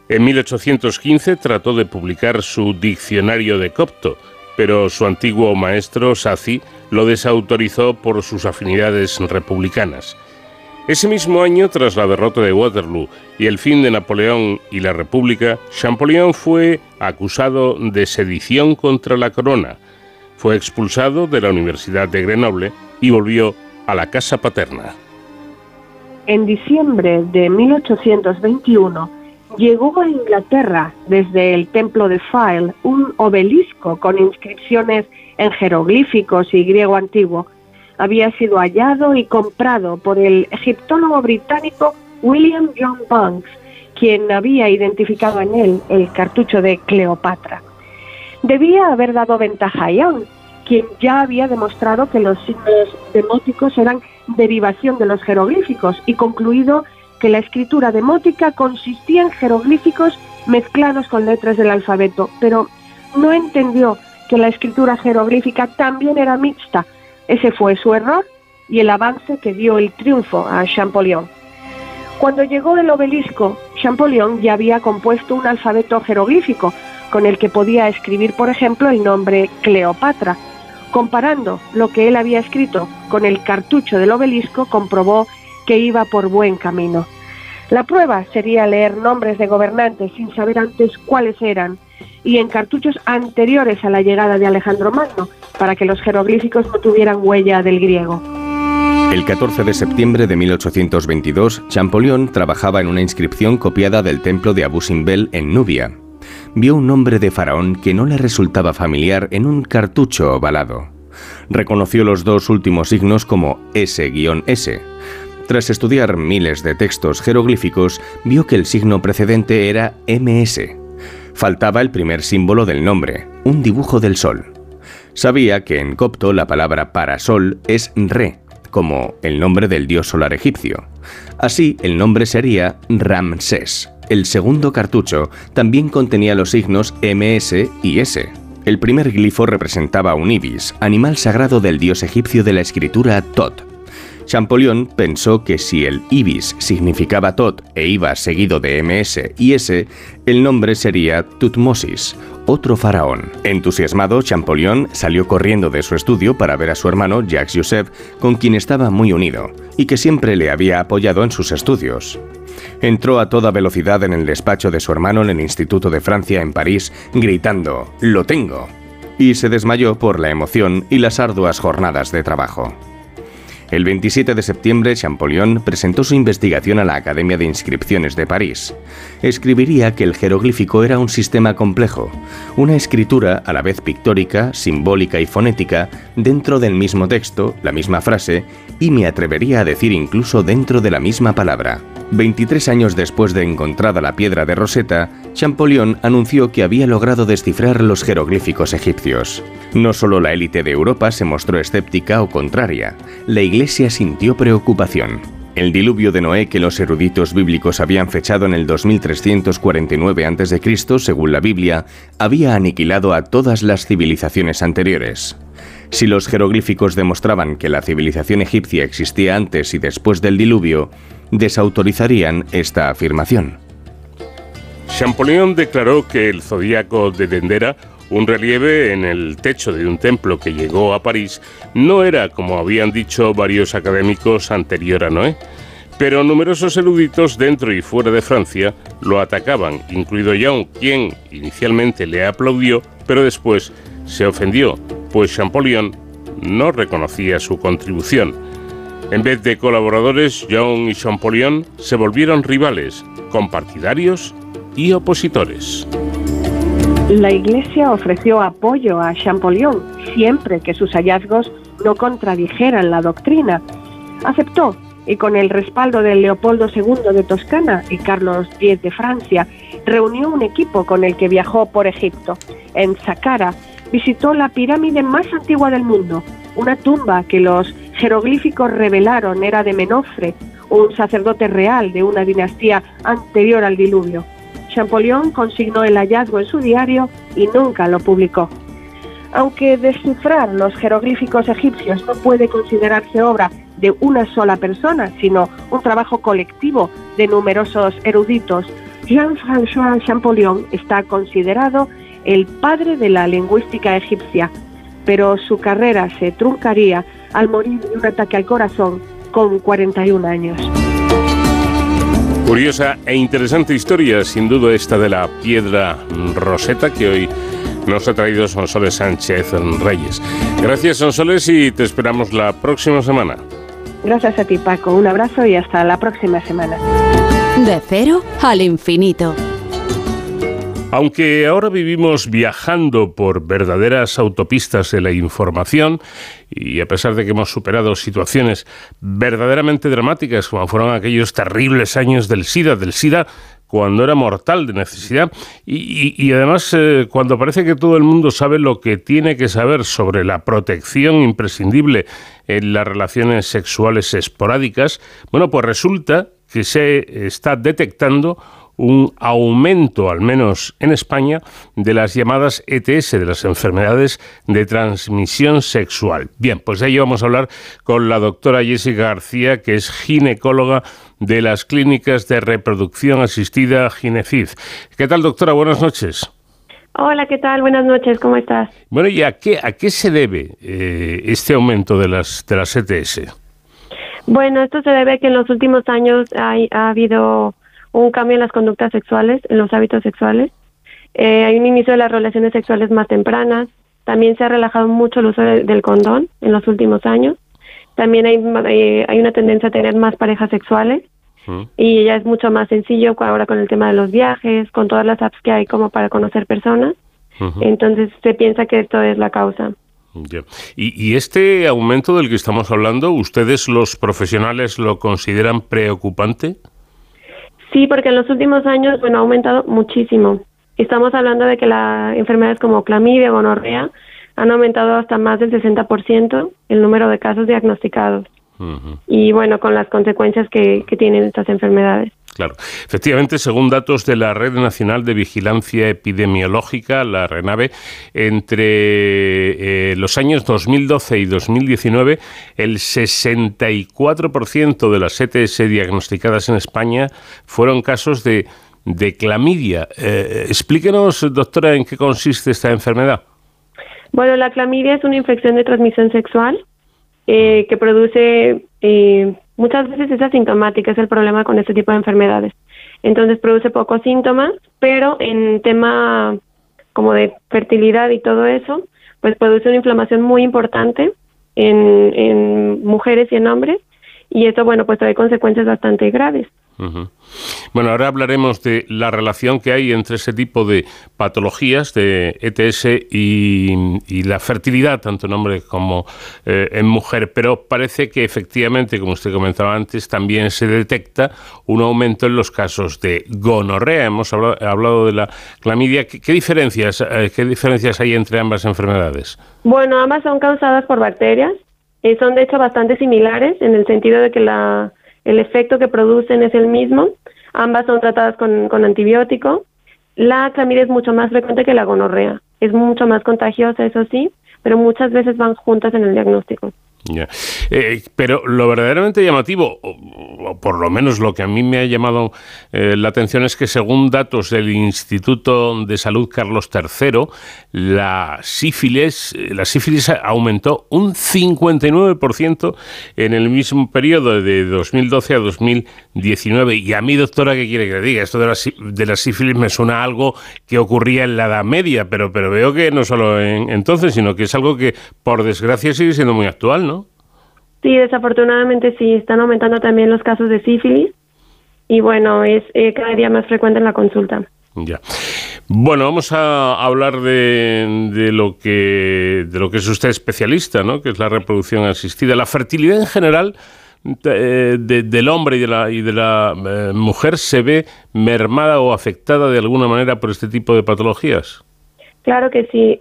En 1815 trató de publicar su Diccionario de Copto, pero su antiguo maestro, Sazi, lo desautorizó por sus afinidades republicanas. Ese mismo año, tras la derrota de Waterloo y el fin de Napoleón y la República, Champollion fue acusado de sedición contra la corona. Fue expulsado de la Universidad de Grenoble y volvió a la casa paterna en diciembre de 1821 llegó a Inglaterra desde el templo de File un obelisco con inscripciones en jeroglíficos y griego antiguo. Había sido hallado y comprado por el egiptólogo británico William John Banks, quien había identificado en él el cartucho de Cleopatra. Debía haber dado ventaja a Young, quien ya había demostrado que los signos demóticos eran derivación de los jeroglíficos y concluido que la escritura demótica consistía en jeroglíficos mezclados con letras del alfabeto, pero no entendió que la escritura jeroglífica también era mixta. Ese fue su error y el avance que dio el triunfo a Champollion. Cuando llegó el obelisco, Champollion ya había compuesto un alfabeto jeroglífico con el que podía escribir, por ejemplo, el nombre Cleopatra, Comparando lo que él había escrito con el cartucho del obelisco, comprobó que iba por buen camino. La prueba sería leer nombres de gobernantes sin saber antes cuáles eran y en cartuchos anteriores a la llegada de Alejandro Magno, para que los jeroglíficos no tuvieran huella del griego. El 14 de septiembre de 1822, Champollion trabajaba en una inscripción copiada del templo de Abu Simbel en Nubia, vio un nombre de faraón que no le resultaba familiar en un cartucho ovalado. Reconoció los dos últimos signos como S-S. Tras estudiar miles de textos jeroglíficos, vio que el signo precedente era MS. Faltaba el primer símbolo del nombre, un dibujo del sol. Sabía que en copto la palabra para sol es re, como el nombre del dios solar egipcio. Así, el nombre sería Ramsés. El segundo cartucho también contenía los signos MS y S. El primer glifo representaba un ibis, animal sagrado del dios egipcio de la escritura Tot. Champollion pensó que si el ibis significaba Tot e iba seguido de MS y S, el nombre sería Tutmosis, otro faraón. Entusiasmado, Champollion salió corriendo de su estudio para ver a su hermano Jacques Joseph, con quien estaba muy unido y que siempre le había apoyado en sus estudios. Entró a toda velocidad en el despacho de su hermano en el Instituto de Francia en París, gritando ¡Lo tengo! y se desmayó por la emoción y las arduas jornadas de trabajo. El 27 de septiembre, Champollion presentó su investigación a la Academia de Inscripciones de París. Escribiría que el jeroglífico era un sistema complejo, una escritura a la vez pictórica, simbólica y fonética dentro del mismo texto, la misma frase, y me atrevería a decir incluso dentro de la misma palabra. 23 años después de encontrada la piedra de Rosetta, Champollion anunció que había logrado descifrar los jeroglíficos egipcios. No solo la élite de Europa se mostró escéptica o contraria, sintió preocupación. El diluvio de Noé que los eruditos bíblicos habían fechado en el 2349 a.C., según la Biblia, había aniquilado a todas las civilizaciones anteriores. Si los jeroglíficos demostraban que la civilización egipcia existía antes y después del diluvio, desautorizarían esta afirmación. Champollion declaró que el zodíaco de Dendera, un relieve en el techo de un templo que llegó a París, no era, como habían dicho varios académicos, anterior a Noé. Pero numerosos eruditos dentro y fuera de Francia lo atacaban, incluido Young, quien inicialmente le aplaudió, pero después se ofendió, pues Champollion no reconocía su contribución. En vez de colaboradores, Young y Champollion se volvieron rivales, compartidarios y opositores. La Iglesia ofreció apoyo a Champollion siempre que sus hallazgos no contradijeran la doctrina. Aceptó y con el respaldo de Leopoldo II de Toscana y Carlos X de Francia, reunió un equipo con el que viajó por Egipto. En Saqqara visitó la pirámide más antigua del mundo, una tumba que los jeroglíficos revelaron era de Menofre, un sacerdote real de una dinastía anterior al diluvio. Champollion consignó el hallazgo en su diario y nunca lo publicó. Aunque descifrar los jeroglíficos egipcios no puede considerarse obra de una sola persona, sino un trabajo colectivo de numerosos eruditos, Jean-François Champollion está considerado el padre de la lingüística egipcia, pero su carrera se truncaría al morir de un ataque al corazón con 41 años. Curiosa e interesante historia, sin duda, esta de la piedra roseta que hoy nos ha traído Sonsoles Sánchez Reyes. Gracias, Sonsoles, y te esperamos la próxima semana. Gracias a ti, Paco. Un abrazo y hasta la próxima semana. De cero al infinito. Aunque ahora vivimos viajando por verdaderas autopistas de la información, y a pesar de que hemos superado situaciones verdaderamente dramáticas, como fueron aquellos terribles años del SIDA, del SIDA cuando era mortal de necesidad y, además eh, cuando parece que todo el mundo sabe lo que tiene que saber sobre la protección imprescindible en las relaciones sexuales esporádicas, bueno, pues resulta que se está detectando un aumento, al menos en España, de las llamadas ETS, de las enfermedades de transmisión sexual. Bien, pues de ello vamos a hablar con la doctora Jessica García, que es ginecóloga de las clínicas de reproducción asistida Ginefid. ¿Qué tal, doctora? Buenas noches. Hola, ¿qué tal? Buenas noches, ¿cómo estás? Bueno, ¿y a qué, a qué se debe eh, este aumento de las, de las ETS? Bueno, esto se debe a que en los últimos años hay, ha habido un cambio en las conductas sexuales, en los hábitos sexuales. Eh, hay un inicio de las relaciones sexuales más tempranas. También se ha relajado mucho el uso del condón en los últimos años. También hay, eh, hay una tendencia a tener más parejas sexuales. Y ya es mucho más sencillo ahora con el tema de los viajes, con todas las apps que hay como para conocer personas. Entonces se piensa que esto es la causa. ¿Y, ¿Y, este aumento del que estamos hablando, ustedes los profesionales lo consideran preocupante? Sí, porque en los últimos años, bueno, ha aumentado muchísimo. Estamos hablando de que las enfermedades como clamidia, gonorrea, han aumentado hasta más del 60% el número de casos diagnosticados. Y bueno, con las consecuencias que, que tienen estas enfermedades. Claro. Efectivamente, según datos de la Red Nacional de Vigilancia Epidemiológica, la RENAVE, entre eh, los años 2012 y 2019, el 64% de las ETS diagnosticadas en España fueron casos de, clamidia. Eh, explíquenos, doctora, en qué consiste esta enfermedad. Bueno, la clamidia es una infección de transmisión sexual eh, que produce Muchas veces es asintomática, es el problema con este tipo de enfermedades. Entonces produce pocos síntomas, pero en tema como de fertilidad y todo eso, pues produce una inflamación muy importante en, en mujeres y en hombres, y esto, bueno, pues trae consecuencias bastante graves. Bueno, ahora hablaremos de la relación que hay entre ese tipo de patologías de ETS y, la fertilidad, tanto en hombre como eh, en mujer, pero parece que efectivamente, como usted comentaba antes, también se detecta un aumento en los casos de gonorrea. Hemos hablado, de la clamidia. ¿Qué, diferencias, eh, ¿Qué diferencias hay entre ambas enfermedades? Bueno, ambas son causadas por bacterias. Eh, son de hecho bastante similares en el sentido de que la el efecto que producen es el mismo. Ambas son tratadas con, antibiótico. La clamidia es mucho más frecuente que la gonorrea. Es mucho más contagiosa, eso sí, pero muchas veces van juntas en el diagnóstico. Eh, pero lo verdaderamente llamativo, o, por lo menos lo que a mí me ha llamado eh, la atención, es que según datos del Instituto de Salud Carlos III, la sífilis, la sífilis aumentó un 59% en el mismo periodo de 2012 a 2019. Y a mí, doctora, ¿qué quiere que le diga? Esto de la, de la sífilis me suena a algo que ocurría en la Edad Media, pero, pero veo que no solo en, entonces, sino que es algo que, por desgracia, sigue siendo muy actual, ¿no? Sí, desafortunadamente sí, están aumentando también los casos de sífilis y bueno, es eh, cada día más frecuente en la consulta. Ya. Bueno, vamos a hablar de, de, lo que de lo que es usted especialista, ¿no? Que es la reproducción asistida, la fertilidad en general. Eh, del hombre y de la, y de la eh, mujer se ve mermada o afectada de alguna manera por este tipo de patologías? Claro que sí.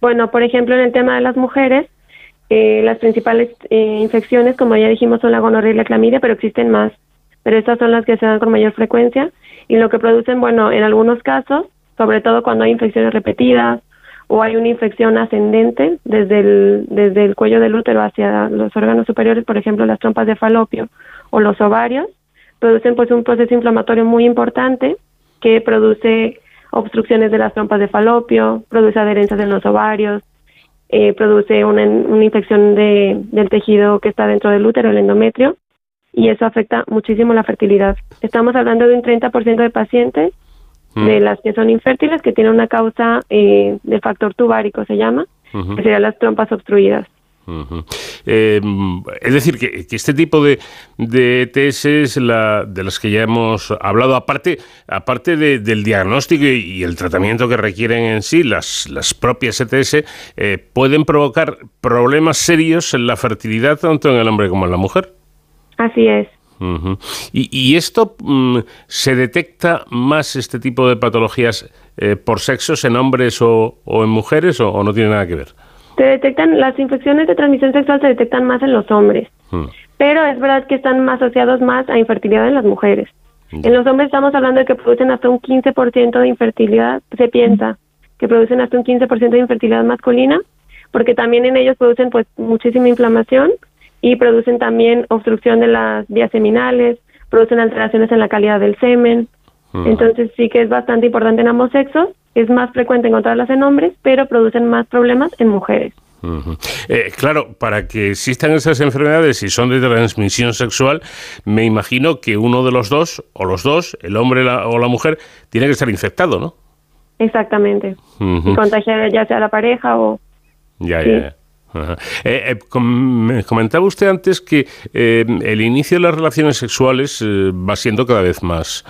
bueno, por ejemplo, en el tema de las mujeres, eh, las principales eh, infecciones, como ya dijimos, son la gonorrea y la clamidia, pero existen más. Pero estas son las que se dan con mayor frecuencia y lo que producen, bueno, en algunos casos, sobre todo cuando hay infecciones repetidas o hay una infección ascendente desde el, desde el cuello del útero hacia los órganos superiores, por ejemplo, las trompas de falopio o los ovarios, producen pues un proceso inflamatorio muy importante que produce obstrucciones de las trompas de falopio, produce adherencias en los ovarios, eh, produce una, una infección de, del tejido que está dentro del útero, el endometrio, y eso afecta muchísimo la fertilidad. Estamos hablando de un 30% de pacientes mm. de las que son infértiles que tienen una causa eh, de factor tubárico, se llama, que serían las trompas obstruidas. Eh, es decir, que, este tipo de, de ETS la, de las que ya hemos hablado, aparte, aparte del diagnóstico y, el tratamiento que requieren en sí, las, las propias ETS, eh, pueden provocar problemas serios en la fertilidad tanto en el hombre como en la mujer. Así es. y, esto mm, se detecta más este tipo de patologías eh, por sexos en hombres o, en mujeres o no tiene nada que ver? Se detectan, las infecciones de transmisión sexual se detectan más en los hombres, hmm. pero es verdad que están más asociados más a infertilidad en las mujeres. En los hombres estamos hablando de que producen hasta un 15% de infertilidad, se piensa que producen hasta un 15% de infertilidad masculina, porque también en ellos producen pues muchísima inflamación y producen también obstrucción de las vías seminales, producen alteraciones en la calidad del semen. Hmm. Entonces sí que es bastante importante en ambos sexos es más frecuente encontrarlas en hombres, pero producen más problemas en mujeres. Eh, claro, para que existan esas enfermedades y son de transmisión sexual, me imagino que uno de los dos, o los dos, el hombre o la mujer, tiene que estar infectado, ¿no? Exactamente. Y contagiar ya sea la pareja o... Ya, ya. Eh, eh, comentaba usted antes que el inicio de las relaciones sexuales va siendo cada vez más,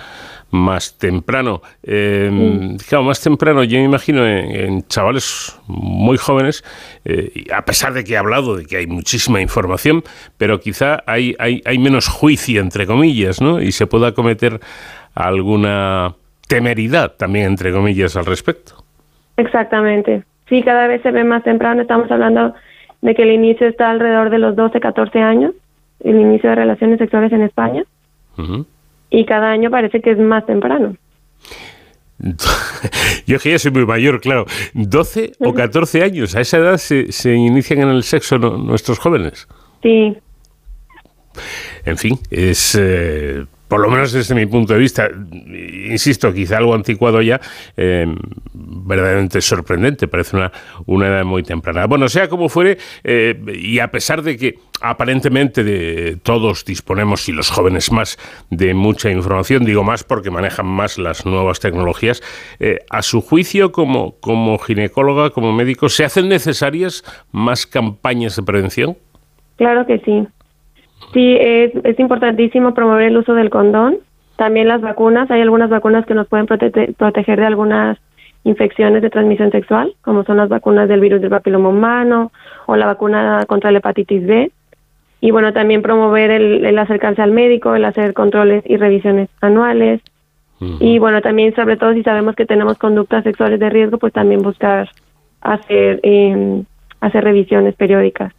más temprano. Eh, Claro, más temprano, yo me imagino en, chavales muy jóvenes, eh, a pesar de que he hablado de que hay muchísima información, pero quizá hay, hay, hay menos juicio, entre comillas, ¿no? Y se pueda cometer alguna temeridad también, entre comillas, al respecto. Exactamente. Sí, cada vez se ve más temprano. Estamos hablando de que el inicio está alrededor de los 12, 14 años, el inicio de relaciones sexuales en España. Y cada año parece que es más temprano. Yo que ya soy muy mayor, claro. 12 o 14 años, a esa edad se, se inician en el sexo nuestros jóvenes. Sí. En fin, es... Eh, por lo menos desde mi punto de vista, insisto, quizá algo anticuado ya, eh, verdaderamente sorprendente, parece una, una edad muy temprana. Bueno, sea como fuere, eh, y a pesar de que aparentemente de, todos disponemos, y los jóvenes más, de mucha información, digo más porque manejan más las nuevas tecnologías, eh, a su juicio como, como ginecóloga, como médico, ¿se hacen necesarias más campañas de prevención? Claro que sí. Sí, es, es importantísimo promover el uso del condón. También las vacunas. Hay algunas vacunas que nos pueden proteger de algunas infecciones de transmisión sexual, como son las vacunas del virus del papiloma humano o la vacuna contra la hepatitis B. Y bueno, también promover el, acercarse al médico, el hacer controles y revisiones anuales. Y bueno, también sobre todo si sabemos que tenemos conductas sexuales de riesgo, pues también buscar hacer, eh, hacer revisiones periódicas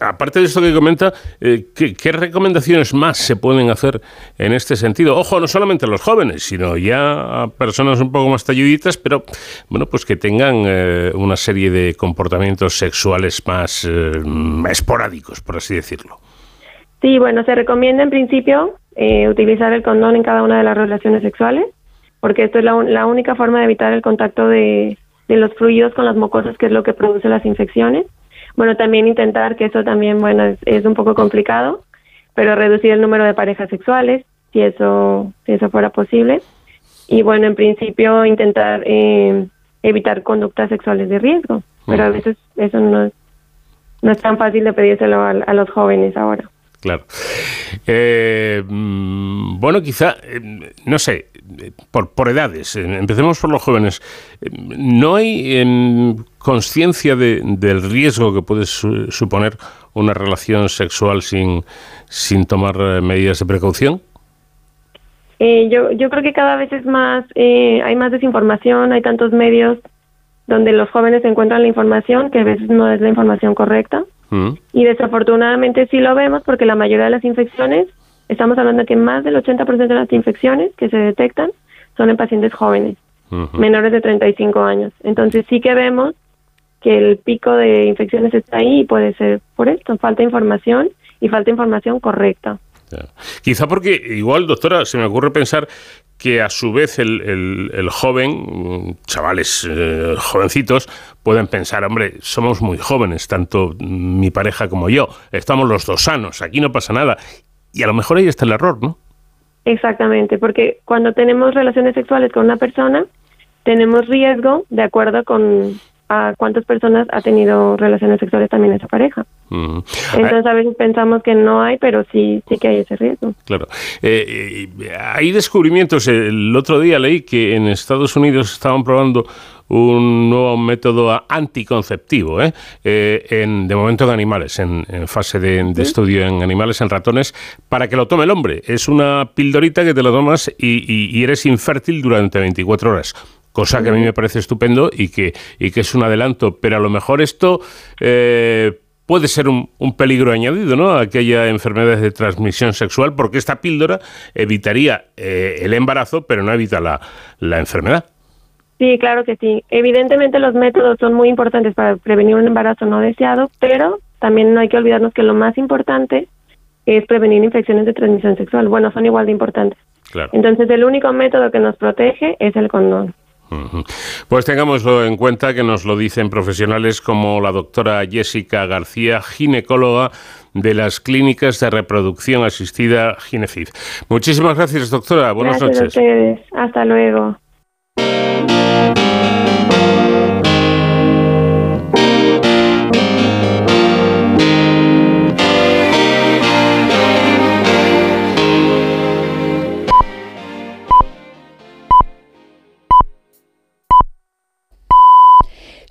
aparte de esto que comenta, eh, ¿qué, recomendaciones más se pueden hacer en este sentido? Ojo, no solamente a los jóvenes, sino ya a personas un poco más talluditas, pero bueno, pues que tengan eh, una serie de comportamientos sexuales más eh, esporádicos, por así decirlo. Sí, bueno, se recomienda en principio utilizar el condón en cada una de las relaciones sexuales, porque esto es la, la única forma de evitar el contacto de, de los fluidos con las mucosas, que es lo que produce las infecciones. Bueno, también intentar, que eso también, bueno, es, un poco complicado, pero reducir el número de parejas sexuales, si eso, si eso fuera posible. Y bueno, en principio intentar eh, evitar conductas sexuales de riesgo, pero a veces eso no es, no es tan fácil de pedírselo a los jóvenes ahora. Claro. Eh, mm, bueno, quizá, eh, no sé, por, por edades, eh, empecemos por los jóvenes. ¿No hay conciencia de, del riesgo que puede suponer una relación sexual sin, sin tomar medidas de precaución? yo, yo creo que cada vez es más, hay más desinformación, hay tantos medios donde los jóvenes encuentran la información que a veces no es la información correcta. Mm. Y desafortunadamente sí lo vemos porque la mayoría de las infecciones, estamos hablando de que más del 80% de las infecciones que se detectan son en pacientes jóvenes, menores de 35 años. Entonces sí que vemos que el pico de infecciones está ahí y puede ser por esto, falta información y falta información correcta. Quizá porque igual, doctora, se me ocurre pensar que a su vez el, el, joven, chavales eh, jovencitos, pueden pensar, hombre, somos muy jóvenes, tanto mi pareja como yo, estamos los dos sanos, aquí no pasa nada. Y a lo mejor ahí está el error, ¿no? Exactamente, porque cuando tenemos relaciones sexuales con una persona, tenemos riesgo de acuerdo con a cuántas personas ha tenido relaciones sexuales también esa pareja. Entonces a veces pensamos que no hay, pero sí, sí que hay ese riesgo. Claro. Eh, eh, hay descubrimientos. El otro día leí que en Estados Unidos estaban probando un nuevo método anticonceptivo, ¿eh? en, de momento en animales, en, fase de, estudio en animales, en ratones, para que lo tome el hombre. Es una pildorita que te lo tomas y, y eres infértil durante 24 horas cosa que a mí me parece estupendo y que, y que es un adelanto, pero a lo mejor esto eh, puede ser un, peligro añadido, ¿no? A que haya enfermedades de transmisión sexual, porque esta píldora evitaría eh, el embarazo, pero no evita la, la enfermedad. Sí, claro que sí. Evidentemente los métodos son muy importantes para prevenir un embarazo no deseado, pero también no hay que olvidarnos que lo más importante es prevenir infecciones de transmisión sexual. Bueno, son igual de importantes. Claro. Entonces el único método que nos protege es el condón. Pues tengámoslo en cuenta que nos lo dicen profesionales como la doctora Jessica García, ginecóloga de las clínicas de reproducción asistida Ginefid. Muchísimas gracias, doctora. Buenas noches. Hasta luego.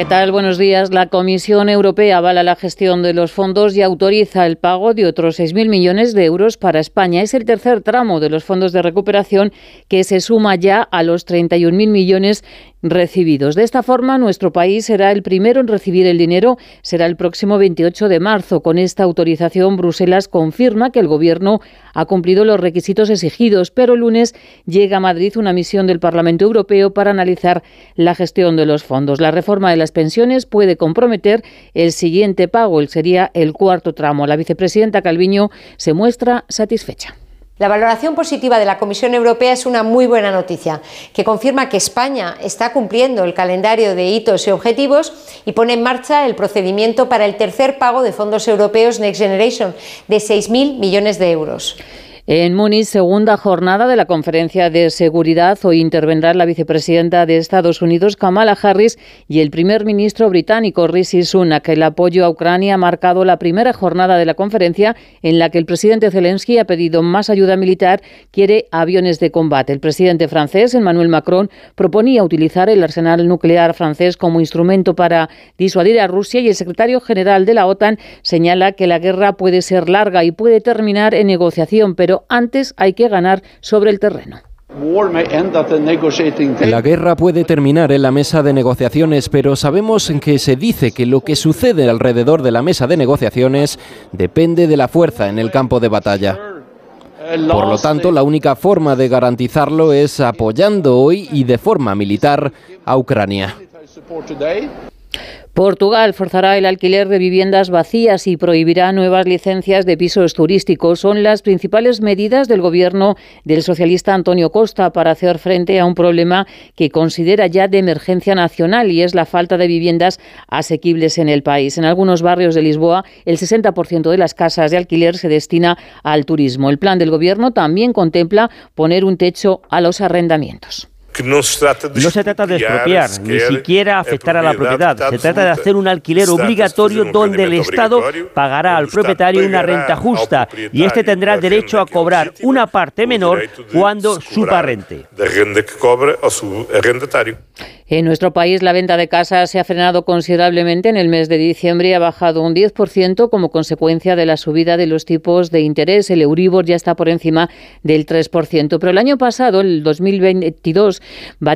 ¿Qué tal? Buenos días. La Comisión Europea avala la gestión de los fondos y autoriza el pago de otros 6.000 millones de euros para España. Es el tercer tramo de los fondos de recuperación que se suma ya a los 31.000 millones recibidos. De esta forma, nuestro país será el primero en recibir el dinero. Será el próximo 28 de marzo. Con esta autorización, Bruselas confirma que el Gobierno ha cumplido los requisitos exigidos, pero el lunes llega a Madrid una misión del Parlamento Europeo para analizar la gestión de los fondos. La reforma de las pensiones puede comprometer el siguiente pago, el sería el cuarto tramo. La vicepresidenta Calviño se muestra satisfecha. La valoración positiva de la Comisión Europea es una muy buena noticia, que confirma que España está cumpliendo el calendario de hitos y objetivos y pone en marcha el procedimiento para el tercer pago de fondos europeos Next Generation de 6.000 millones de euros. En Múnich, segunda jornada de la conferencia de seguridad, hoy intervendrá la vicepresidenta de Estados Unidos, Kamala Harris, y el primer ministro británico, Rishi Sunak. El apoyo a Ucrania ha marcado la primera jornada de la conferencia en la que el presidente Zelensky ha pedido más ayuda militar, quiere aviones de combate. El presidente francés, Emmanuel Macron, proponía utilizar el arsenal nuclear francés como instrumento para disuadir a Rusia y el secretario general de la OTAN señala que la guerra puede ser larga y puede terminar en negociación, pero antes hay que ganar sobre el terreno. La guerra puede terminar en la mesa de negociaciones, pero sabemos que se dice que lo que sucede alrededor de la mesa de negociaciones depende de la fuerza en el campo de batalla. Por lo tanto, la única forma de garantizarlo es apoyando hoy y de forma militar a Ucrania. Portugal forzará el alquiler de viviendas vacías y prohibirá nuevas licencias de pisos turísticos. Son las principales medidas del gobierno del socialista Antonio Costa para hacer frente a un problema que considera ya de emergencia nacional y es la falta de viviendas asequibles en el país. En algunos barrios de Lisboa, el 60% de las casas de alquiler se destina al turismo. El plan del gobierno también contempla poner un techo a los arrendamientos. No se trata de expropiar, ni siquiera afectar a la propiedad. Se trata de hacer un alquiler obligatorio donde el Estado pagará al propietario una renta justa y este tendrá derecho a cobrar una parte menor cuando subarrente. En nuestro país la venta de casas se ha frenado considerablemente en el mes de diciembre y ha bajado un 10% como consecuencia de la subida de los tipos de interés. El Euribor ya está por encima del 3%. Pero el año pasado, el 2022,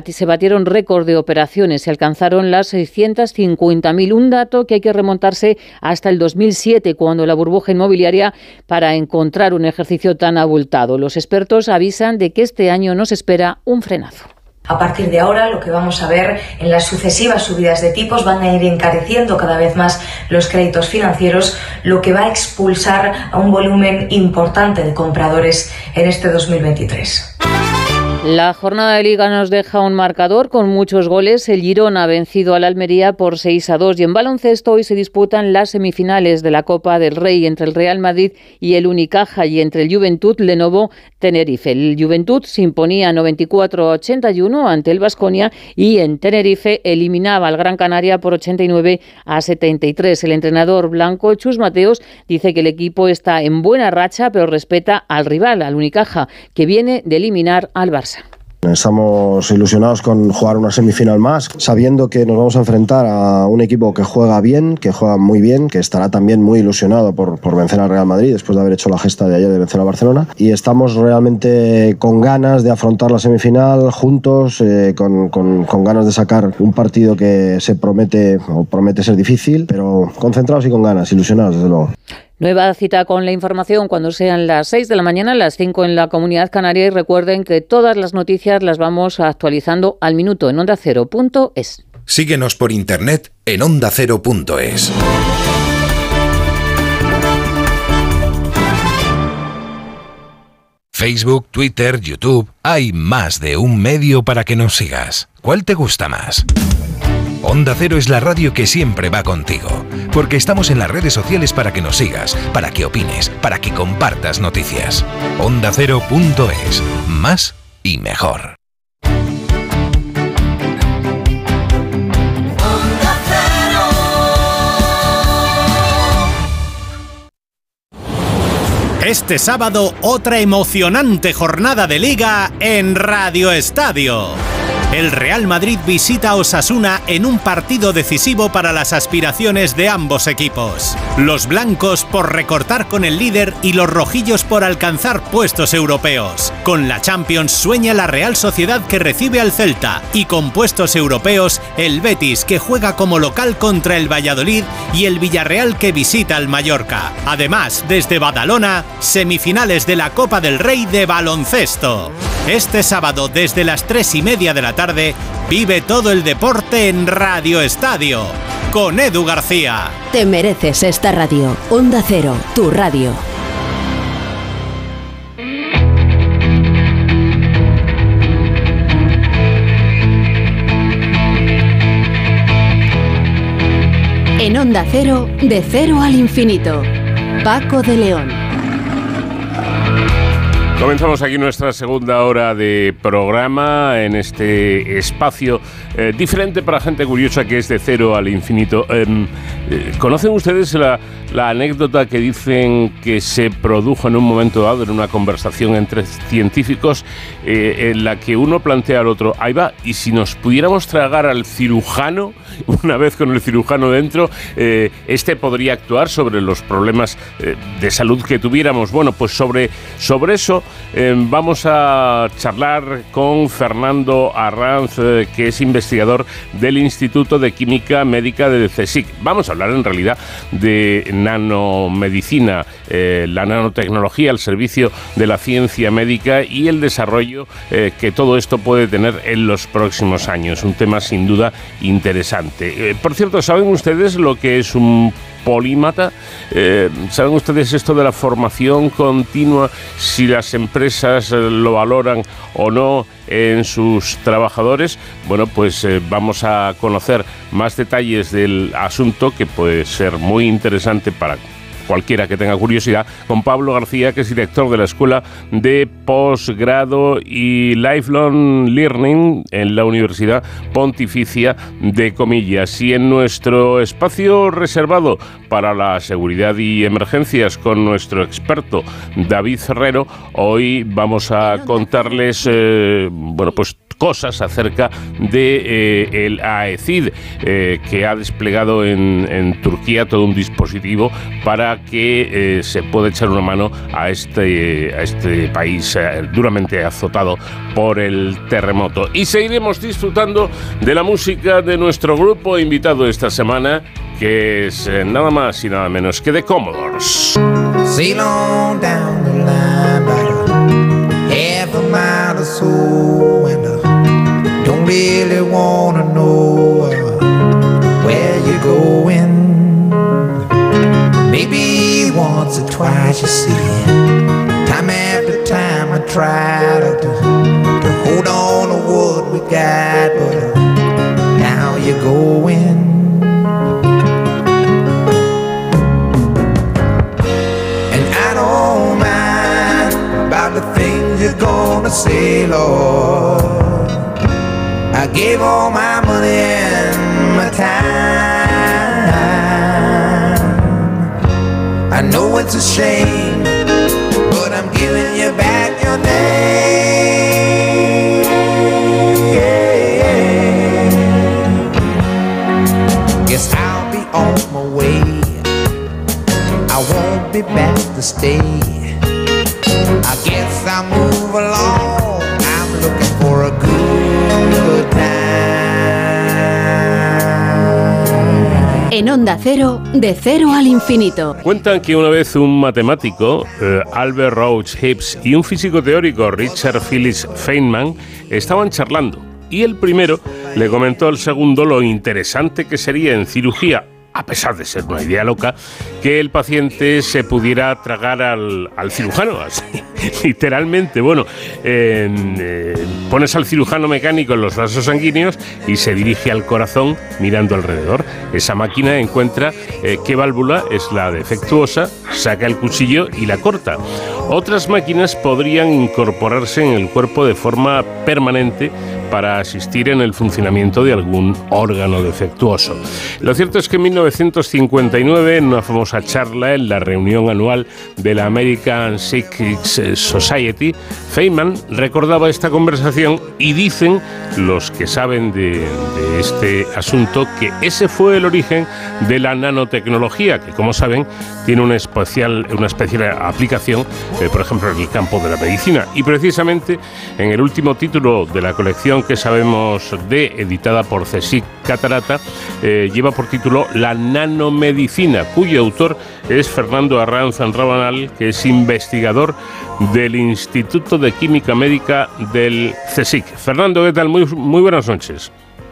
se batieron récord de operaciones. Se alcanzaron las 650.000. Un dato que hay que remontarse hasta el 2007, cuando la burbuja inmobiliaria, para encontrar un ejercicio tan abultado. Los expertos avisan de que este año nos espera un frenazo. A partir de ahora, lo que vamos a ver en las sucesivas subidas de tipos van a ir encareciendo cada vez más los créditos financieros, lo que va a expulsar a un volumen importante de compradores en este 2023. La jornada de liga nos deja un marcador con muchos goles. El Girona ha vencido al Almería por 6 a 2 y en baloncesto hoy se disputan las semifinales de la Copa del Rey entre el Real Madrid y el Unicaja y entre el Juventud Lenovo Tenerife. El Juventud se imponía 94 a 81 ante el Vasconia y en Tenerife eliminaba al Gran Canaria por 89 a 73. El entrenador blanco Chus Mateos dice que el equipo está en buena racha pero respeta al rival, al Unicaja, que viene de eliminar al Barça. Estamos ilusionados con jugar una semifinal más, sabiendo que nos vamos a enfrentar a un equipo que juega bien, que juega muy bien, que estará también muy ilusionado por, por vencer al Real Madrid después de haber hecho la gesta de ayer de vencer a Barcelona. Y estamos realmente con ganas de afrontar la semifinal juntos, eh, con, con, con ganas de sacar un partido que se promete o promete ser difícil, pero concentrados y con ganas, ilusionados desde luego. Nueva cita con la información cuando sean las 6 de la mañana, las 5 en la comunidad canaria y recuerden que todas las noticias las vamos actualizando al minuto en ondacero.es. Síguenos por internet en ondacero.es. Facebook, Twitter, YouTube, hay más de un medio para que nos sigas. ¿Cuál te gusta más? Onda Cero es la radio que siempre va contigo, porque estamos en las redes sociales para que nos sigas, para que opines, para que compartas noticias. Onda Cero.es, más y mejor. Este sábado, otra emocionante jornada de liga en Radio Estadio. El Real Madrid visita a Osasuna en un partido decisivo para las aspiraciones de ambos equipos. Los blancos por recortar con el líder y los rojillos por alcanzar puestos europeos. Con la Champions sueña la Real Sociedad que recibe al Celta y con puestos europeos el Betis que juega como local contra el Valladolid y el Villarreal que visita al Mallorca. Además, desde Badalona, semifinales de la Copa del Rey de baloncesto. Este sábado desde las 3 y media de la tarde vive todo el deporte en Radio Estadio con Edu García. Te mereces esta radio. Onda Cero, tu radio. En Onda Cero, de cero al infinito. Paco de León. Comenzamos aquí nuestra segunda hora de programa en este espacio eh, diferente para gente curiosa que es de cero al infinito. Em, eh, ¿Conocen ustedes la, la anécdota que dicen que se produjo en un momento dado en una conversación entre científicos eh, en la que uno plantea al otro, ahí va, y si nos pudiéramos tragar al cirujano, una vez con el cirujano dentro, este podría actuar sobre los problemas de salud que tuviéramos. Bueno, pues sobre, sobre eso vamos a charlar con Fernando Arranz, que es investigador del Instituto de Química Médica del CSIC. Vamos a hablar en realidad de nanomedicina, eh, la nanotecnología al servicio de la ciencia médica y el desarrollo eh, que todo esto puede tener en los próximos años. Un tema sin duda interesante. Eh, por cierto, ¿saben ustedes lo que es un polímata. Eh, ¿Saben ustedes esto de la formación continua, si las empresas eh, lo valoran o no en sus trabajadores? Bueno, pues eh, vamos a conocer más detalles del asunto que puede ser muy interesante para cualquiera que tenga curiosidad, con Pablo García, que es director de la Escuela de Postgrado y Lifelong Learning en la Universidad Pontificia de Comillas. Y en nuestro espacio reservado para la seguridad y emergencias con nuestro experto David Ferrero, hoy vamos a contarles, eh, bueno, pues cosas acerca de eh, el AECID eh, que ha desplegado en, Turquía todo un dispositivo para que eh, se pueda echar una mano a este, a este país duramente azotado por el terremoto. Y seguiremos disfrutando de la música de nuestro grupo invitado esta semana, que es nada más y nada menos que de Commodores. Don't really wanna know where you're going. Maybe once or twice you see. Time after time I try to, to hold on to what we got, but now you're going. The things you're gonna say, Lord. I gave all my money and my time. I know it's a shame, but I'm giving you back your name. Guess I'll be on my way. I won't be back to stay. I guess I'll move along. En Onda Cero, de cero al infinito. Cuentan que una vez un matemático, eh, Albert Roach Hibbs, y un físico teórico, Richard Phillips Feynman, estaban charlando. Y el primero le comentó al segundo lo interesante que sería en cirugía a pesar de ser una idea loca, que el paciente se pudiera tragar al, cirujano, literalmente. Bueno, eh, pones al cirujano mecánico en los vasos sanguíneos y se dirige al corazón mirando alrededor. Esa máquina encuentra eh, qué válvula es la defectuosa, saca el cuchillo y la corta. Otras máquinas podrían incorporarse en el cuerpo de forma permanente para asistir en el funcionamiento de algún órgano defectuoso. Lo cierto es que en 1959, en una famosa charla en la reunión anual de la American Psychic Society, Feynman recordaba esta conversación y dicen los que saben de, este asunto que ese fue el origen de la nanotecnología, que como saben tiene una especial, una especial aplicación, eh, por ejemplo, en el campo de la medicina. Y precisamente en el último título de la colección que sabemos de, editada por CSIC Catarata, eh, lleva por título La nanomedicina, cuyo autor es Fernando Arranz Rabanal, que es investigador del Instituto de Química Médica del CSIC. Fernando, ¿qué tal? Muy, muy buenas noches.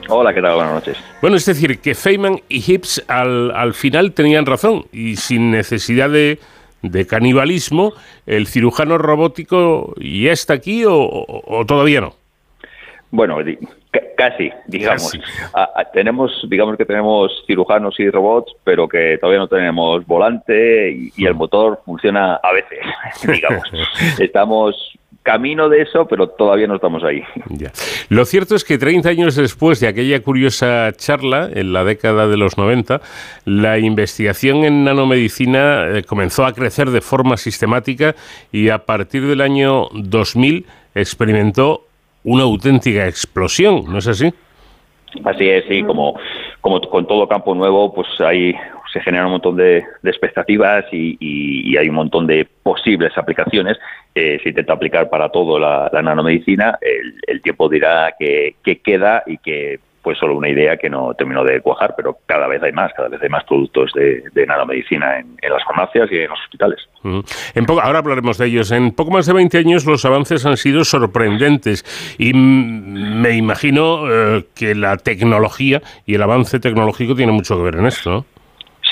Hola, ¿qué tal? Buenas noches. Bueno, es decir, que Feynman y Hips al, al final tenían razón y sin necesidad de, de canibalismo, el cirujano robótico ya está aquí o, todavía no. Bueno, casi, digamos. tenemos, digamos que tenemos cirujanos y robots, pero que todavía no tenemos volante y el motor funciona a veces, digamos. Estamos camino de eso, pero todavía no estamos ahí. Lo cierto es que 30 años después de aquella curiosa charla, en la década de los 90, la investigación en nanomedicina eh, comenzó a crecer de forma sistemática y a partir del año 2000 experimentó una auténtica explosión, ¿no es así? Así es, sí, como, como con todo campo nuevo, pues hay se generan un montón de, expectativas y, hay un montón de posibles aplicaciones. Eh, se intenta aplicar para todo la, nanomedicina, el, tiempo dirá que, queda y que pues solo una idea que no terminó de cuajar, pero cada vez hay más, cada vez hay más productos de, nanomedicina en, las farmacias y en los hospitales. En ahora hablaremos de ellos. En poco más de 20 años los avances han sido sorprendentes y me imagino eh, que la tecnología y el avance tecnológico tiene mucho que ver en esto.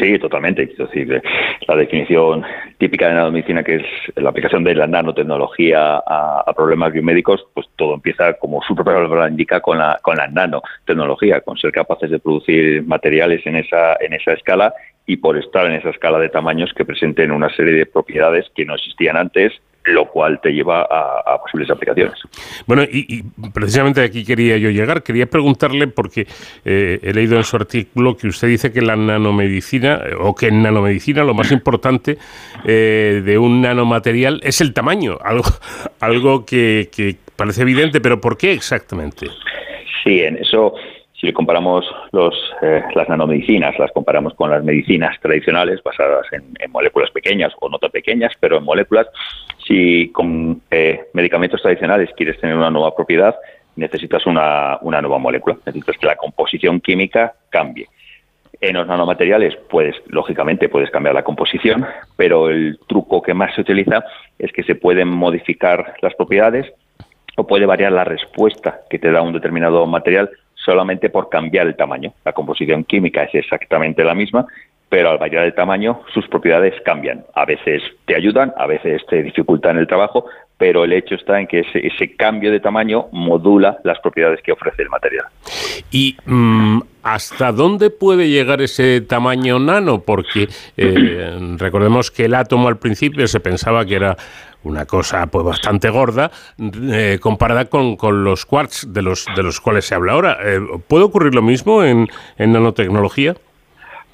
Sí, totalmente. Es decir, la definición típica de nanomedicina, que es la aplicación de la nanotecnología a, problemas biomédicos, pues todo empieza, como su propia palabra indica, con la, con la nanotecnología, con ser capaces de producir materiales en esa, en esa escala y por estar en esa escala de tamaños que presenten una serie de propiedades que no existían antes lo cual te lleva a, posibles aplicaciones. Bueno, y, precisamente aquí quería yo llegar. Quería preguntarle, porque eh, he leído en su artículo que usted dice que la nanomedicina, o que en nanomedicina lo más importante eh, de un nanomaterial es el tamaño, algo, algo que, que parece evidente, pero ¿por qué exactamente? Sí, en eso si comparamos los, eh, las nanomedicinas, las comparamos con las medicinas tradicionales basadas en, moléculas pequeñas o no tan pequeñas, pero en moléculas, si con eh, medicamentos tradicionales quieres tener una nueva propiedad, necesitas una, nueva molécula, necesitas que la composición química cambie. En los nanomateriales, puedes, lógicamente, puedes cambiar la composición, pero el truco que más se utiliza es que se pueden modificar las propiedades o puede variar la respuesta que te da un determinado material solamente por cambiar el tamaño. La composición química es exactamente la misma, pero al variar el tamaño sus propiedades cambian. A veces te ayudan, a veces te dificultan el trabajo, pero el hecho está en que ese, cambio de tamaño modula las propiedades que ofrece el material. ¿Y mm, hasta dónde puede llegar ese tamaño nano? Porque eh, recordemos que el átomo al principio se pensaba que era una cosa pues bastante gorda eh, comparada con, los quarks de los, de los cuales se habla ahora. Eh, ¿Puede ocurrir lo mismo en, en nanotecnología?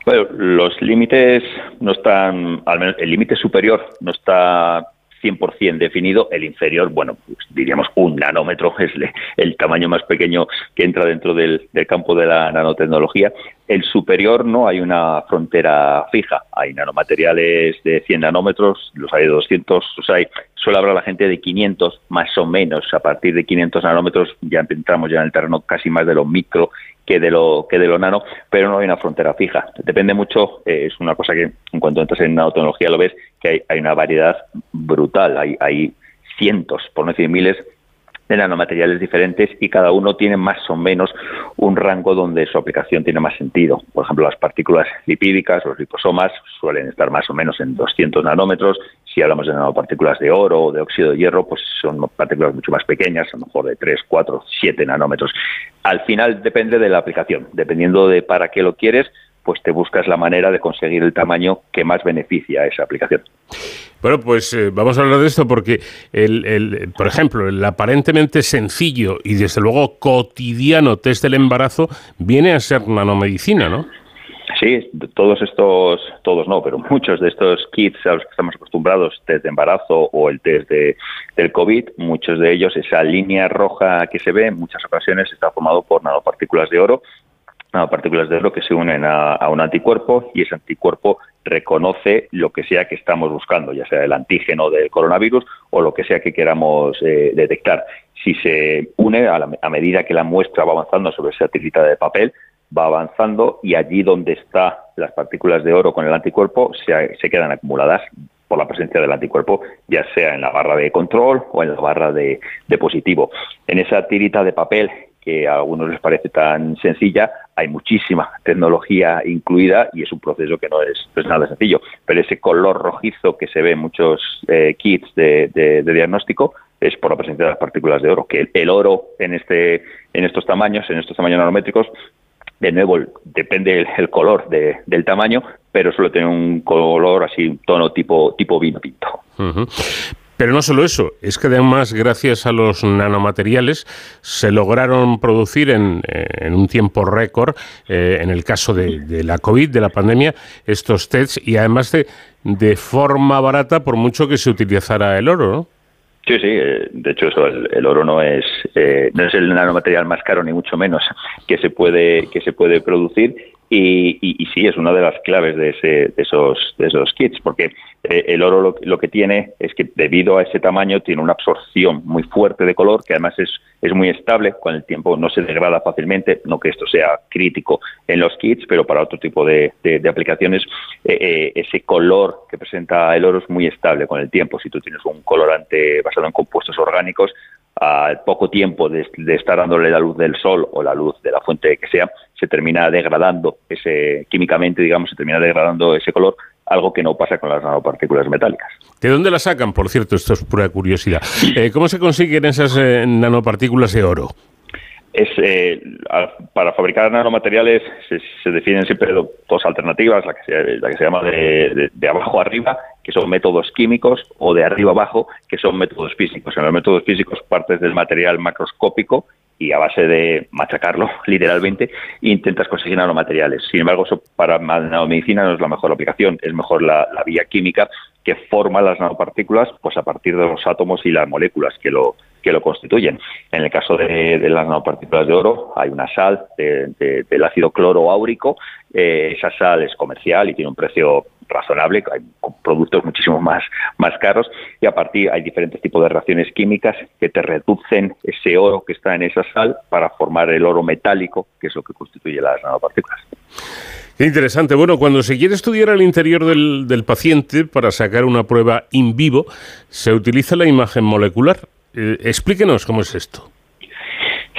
Bueno, los límites no están, al menos el límite superior no está 100% definido, el inferior, bueno, pues diríamos un nanómetro, es el tamaño más pequeño que entra dentro del, campo de la nanotecnología. El superior no hay una frontera fija, hay nanomateriales de 100 nanómetros, los hay de 200, los hay, suele hablar la gente de 500 más o menos, a partir de 500 nanómetros ya entramos ya en el terreno casi más de lo micro que de lo que de lo nano, pero no hay una frontera fija. Depende mucho, eh, es una cosa que en cuanto entras en nanotecnología lo ves, que hay, una variedad brutal, hay, hay cientos, por no decir miles, de nanomateriales diferentes y cada uno tiene más o menos un rango donde su aplicación tiene más sentido. Por ejemplo, las partículas lipídicas, los liposomas, suelen estar más o menos en 200 nanómetros. Si hablamos de nanopartículas de oro o de óxido de hierro, pues son partículas mucho más pequeñas, a lo mejor de 3, 4, 7 nanómetros. Al final depende de la aplicación. Dependiendo de para qué lo quieres, pues te buscas la manera de conseguir el tamaño que más beneficia a esa aplicación. Bueno, pues eh, vamos a hablar de esto porque, el, el, por ejemplo, el aparentemente sencillo y desde luego cotidiano test del embarazo viene a ser nanomedicina, ¿no? Sí, todos estos, todos no, pero muchos de estos kits a los que estamos acostumbrados, test de embarazo o el test de, del COVID, muchos de ellos, esa línea roja que se ve en muchas ocasiones está formado por nanopartículas de oro, nanopartículas de oro que se unen a, un anticuerpo y ese anticuerpo reconoce lo que sea que estamos buscando, ya sea el antígeno del coronavirus o lo que sea que queramos eh, detectar. Si se une a, a medida que la muestra va avanzando sobre esa tirita de papel, va avanzando y allí donde están las partículas de oro con el anticuerpo se, quedan acumuladas por la presencia del anticuerpo, ya sea en la barra de control o en la barra de, positivo. En esa tirita de papel que a algunos les parece tan sencilla, hay muchísima tecnología incluida y es un proceso que no es, nada sencillo. Pero ese color rojizo que se ve en muchos eh, kits de, diagnóstico es por la presencia de las partículas de oro, que el, oro en, este, en estos tamaños, en estos tamaños nanométricos, de nuevo, depende el, color del tamaño, pero suele tener un color así, un tono tipo, tipo vino tinto. Pero no solo eso, es que además gracias a los nanomateriales se lograron producir en, un tiempo récord, eh, en el caso de, la COVID, de la pandemia, estos tests y además de, de forma barata por mucho que se utilizara el oro, ¿no? Sí, sí, eh, de hecho eso, el, oro no es eh, no es el nanomaterial más caro ni mucho menos que se puede que se puede producir y, y, sí, es una de las claves de, ese, de, esos, de esos kits, porque eh, el oro lo, que tiene es que debido a ese tamaño tiene una absorción muy fuerte de color, que además es, muy estable, con el tiempo no se degrada fácilmente, no que esto sea crítico en los kits, pero para otro tipo de, de, aplicaciones eh, eh, ese color que presenta el oro es muy estable con el tiempo. Si tú tienes un colorante basado en compuestos orgánicos, al poco tiempo de, estar dándole la luz del sol o la luz de la fuente que sea, se termina degradando ese químicamente, digamos, se termina degradando ese color, algo que no pasa con las nanopartículas metálicas. ¿De dónde las sacan, por cierto? Esto es pura curiosidad. Eh, ¿Cómo se consiguen esas eh, nanopartículas de oro? es eh, para fabricar nanomateriales se, definen siempre dos alternativas, la que se, la que se llama de, de, abajo arriba, que son métodos químicos, o de arriba abajo, que son métodos físicos. En los métodos físicos partes del material macroscópico y a base de machacarlo literalmente intentas conseguir nanomateriales. Sin embargo, eso para nanomedicina no es la mejor aplicación, es mejor la, la vía química que forma las nanopartículas pues a partir de los átomos y las moléculas que lo que lo constituyen. En el caso de, las nanopartículas de oro, hay una sal del ácido cloroáurico. Eh, esa sal es comercial y tiene un precio razonable, hay productos muchísimo más, más caros y a partir hay diferentes tipos de reacciones químicas que te reducen ese oro que está en esa sal para formar el oro metálico, que es lo que constituye las nanopartículas. Qué interesante. Bueno, cuando se quiere estudiar el interior del, del paciente para sacar una prueba in vivo, se utiliza la imagen molecular. Eh, explíquenos cómo es esto.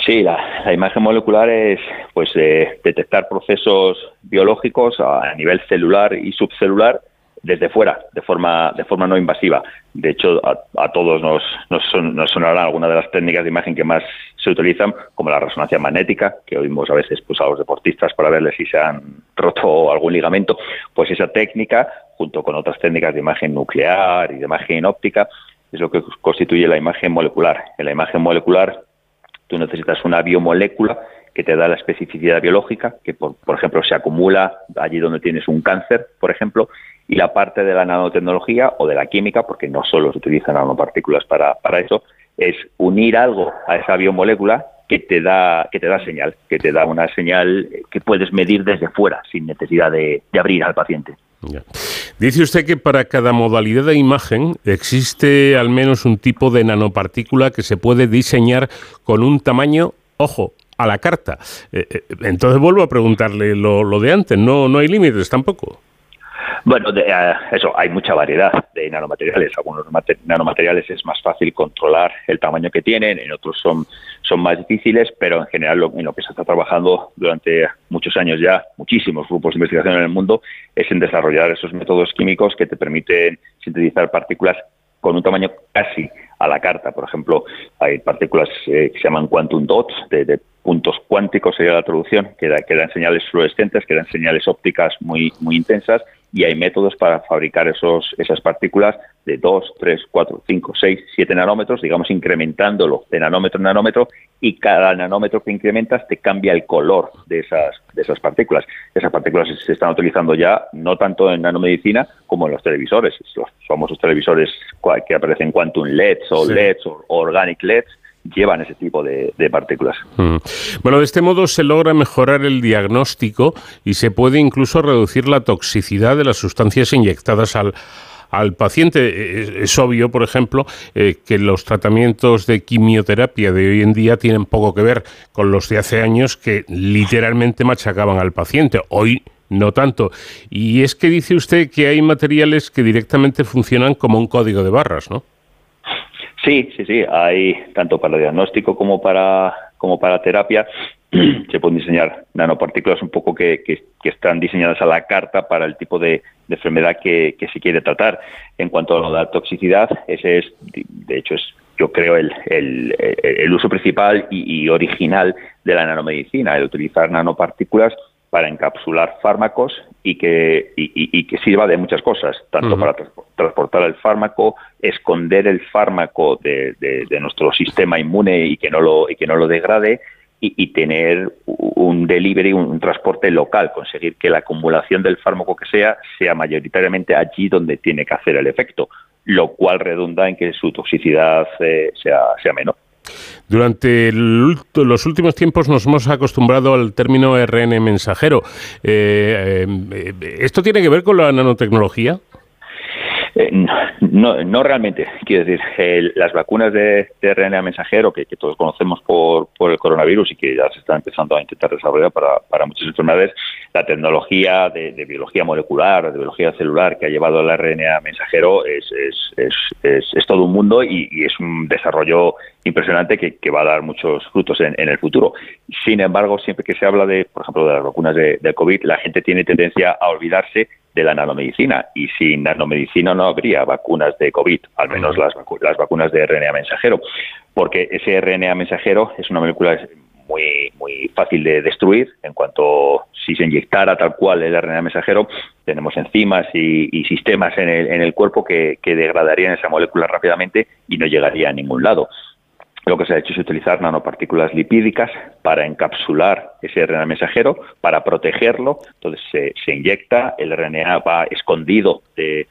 Sí, la, imagen molecular es pues eh, detectar procesos biológicos a, nivel celular y subcelular desde fuera, de forma, de forma no invasiva. De hecho, a, todos nos, nos, son, sonarán algunas de las técnicas de imagen que más se utilizan, como la resonancia magnética, que oímos a veces pues, a los deportistas para verles si se han roto algún ligamento. Pues esa técnica, junto con otras técnicas de imagen nuclear y de imagen óptica, es lo que constituye la imagen molecular. En la imagen molecular tú necesitas una biomolécula que te da la especificidad biológica, que por, ejemplo se acumula allí donde tienes un cáncer, por ejemplo, y la parte de la nanotecnología o de la química, porque no solo se utilizan nanopartículas para, para eso, es unir algo a esa biomolécula que te da que te da señal, que te da una señal que puedes medir desde fuera sin necesidad de abrir al paciente. Dice usted que para cada modalidad de imagen existe al menos un tipo de nanopartícula que se puede diseñar con un tamaño, ojo, a la carta. Eh, eh, entonces vuelvo a preguntarle lo, lo de antes, no, no hay límites tampoco. Bueno, eh, eso, hay mucha variedad de nanomateriales. Algunos nanomateriales es más fácil controlar el tamaño que tienen, en otros son, son más difíciles, pero en general lo, en lo que se está trabajando durante muchos años ya, muchísimos grupos de investigación en el mundo, es en desarrollar esos métodos químicos que te permiten sintetizar partículas con un tamaño casi a la carta. Por ejemplo, hay partículas eh, que se llaman quantum dots, de, puntos cuánticos sería la traducción, que, que dan señales fluorescentes, que dan señales ópticas muy, muy intensas y hay métodos para fabricar esos, esas partículas de 2, 3, 4, 5, 6, 7 nanómetros, digamos incrementándolo de nanómetro en nanómetro y cada nanómetro que incrementas te cambia el color de esas, de esas partículas. Esas partículas se están utilizando ya no tanto en nanomedicina como en los televisores, los famosos televisores que aparecen Quantum LEDs o LEDs o Organic LEDs llevan ese tipo de, partículas. Mm. Bueno, de este modo se logra mejorar el diagnóstico y se puede incluso reducir la toxicidad de las sustancias inyectadas al, al paciente. Es, obvio, por ejemplo, eh, que los tratamientos de quimioterapia de hoy en día tienen poco que ver con los de hace años que literalmente machacaban al paciente. Hoy no tanto. Y es que dice usted que hay materiales que directamente funcionan como un código de barras, ¿no? Sí, sí, sí. Hay tanto para diagnóstico como para como para terapia se pueden diseñar nanopartículas un poco que, que, están diseñadas a la carta para el tipo de, enfermedad que, se quiere tratar. En cuanto a la toxicidad, ese es, de hecho, es yo creo el, el, el uso principal y, y, original de la nanomedicina, el utilizar nanopartículas para encapsular fármacos y que, y, que sirva de muchas cosas, tanto para transportar el fármaco, esconder el fármaco de, de, nuestro sistema inmune y que no lo, y que no lo degrade, y, tener un delivery, un, transporte local, conseguir que la acumulación del fármaco que sea sea mayoritariamente allí donde tiene que hacer el efecto, lo cual redunda en que su toxicidad eh, sea, sea menor. Durante los últimos tiempos nos hemos acostumbrado al término RN mensajero. Eh, eh, ¿Esto tiene que ver con la nanotecnología? Eh, no, no realmente. Quiero decir, las vacunas de, RNA mensajero que, todos conocemos por, el coronavirus y que ya se están empezando a intentar desarrollar para, muchas enfermedades, la tecnología de, biología molecular, de biología celular que ha llevado el RNA mensajero es, es todo un mundo y, es un desarrollo impresionante que, que, va a dar muchos frutos en, en, el futuro. Sin embargo, siempre que se habla de, por ejemplo, de las vacunas de, COVID, la gente tiene tendencia a olvidarse de la nanomedicina y sin nanomedicina no habría vacunas de COVID, al menos las, las vacunas de RNA mensajero, porque ese RNA mensajero es una molécula muy, muy fácil de destruir en cuanto si se inyectara tal cual el RNA mensajero, tenemos enzimas y, sistemas en el, en el cuerpo que, que degradarían esa molécula rápidamente y no llegaría a ningún lado. Lo que se ha hecho es utilizar nanopartículas lipídicas para encapsular ese RNA mensajero, para protegerlo. Entonces se, inyecta, el RNA va escondido de,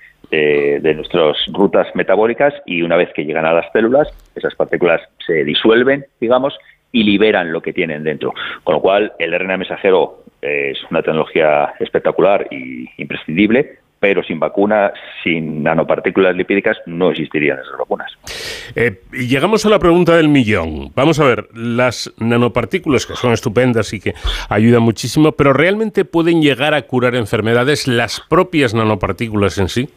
nuestras rutas metabólicas y una vez que llegan a las células, esas partículas se disuelven, digamos, y liberan lo que tienen dentro. Con lo cual, el RNA mensajero es una tecnología espectacular y imprescindible, pero sin vacuna, sin nanopartículas lipídicas, no existirían esas vacunas. Eh, y llegamos a la pregunta del millón. Vamos a ver, las nanopartículas, que son estupendas y que ayudan muchísimo, pero ¿realmente pueden llegar a curar enfermedades las propias nanopartículas en sí?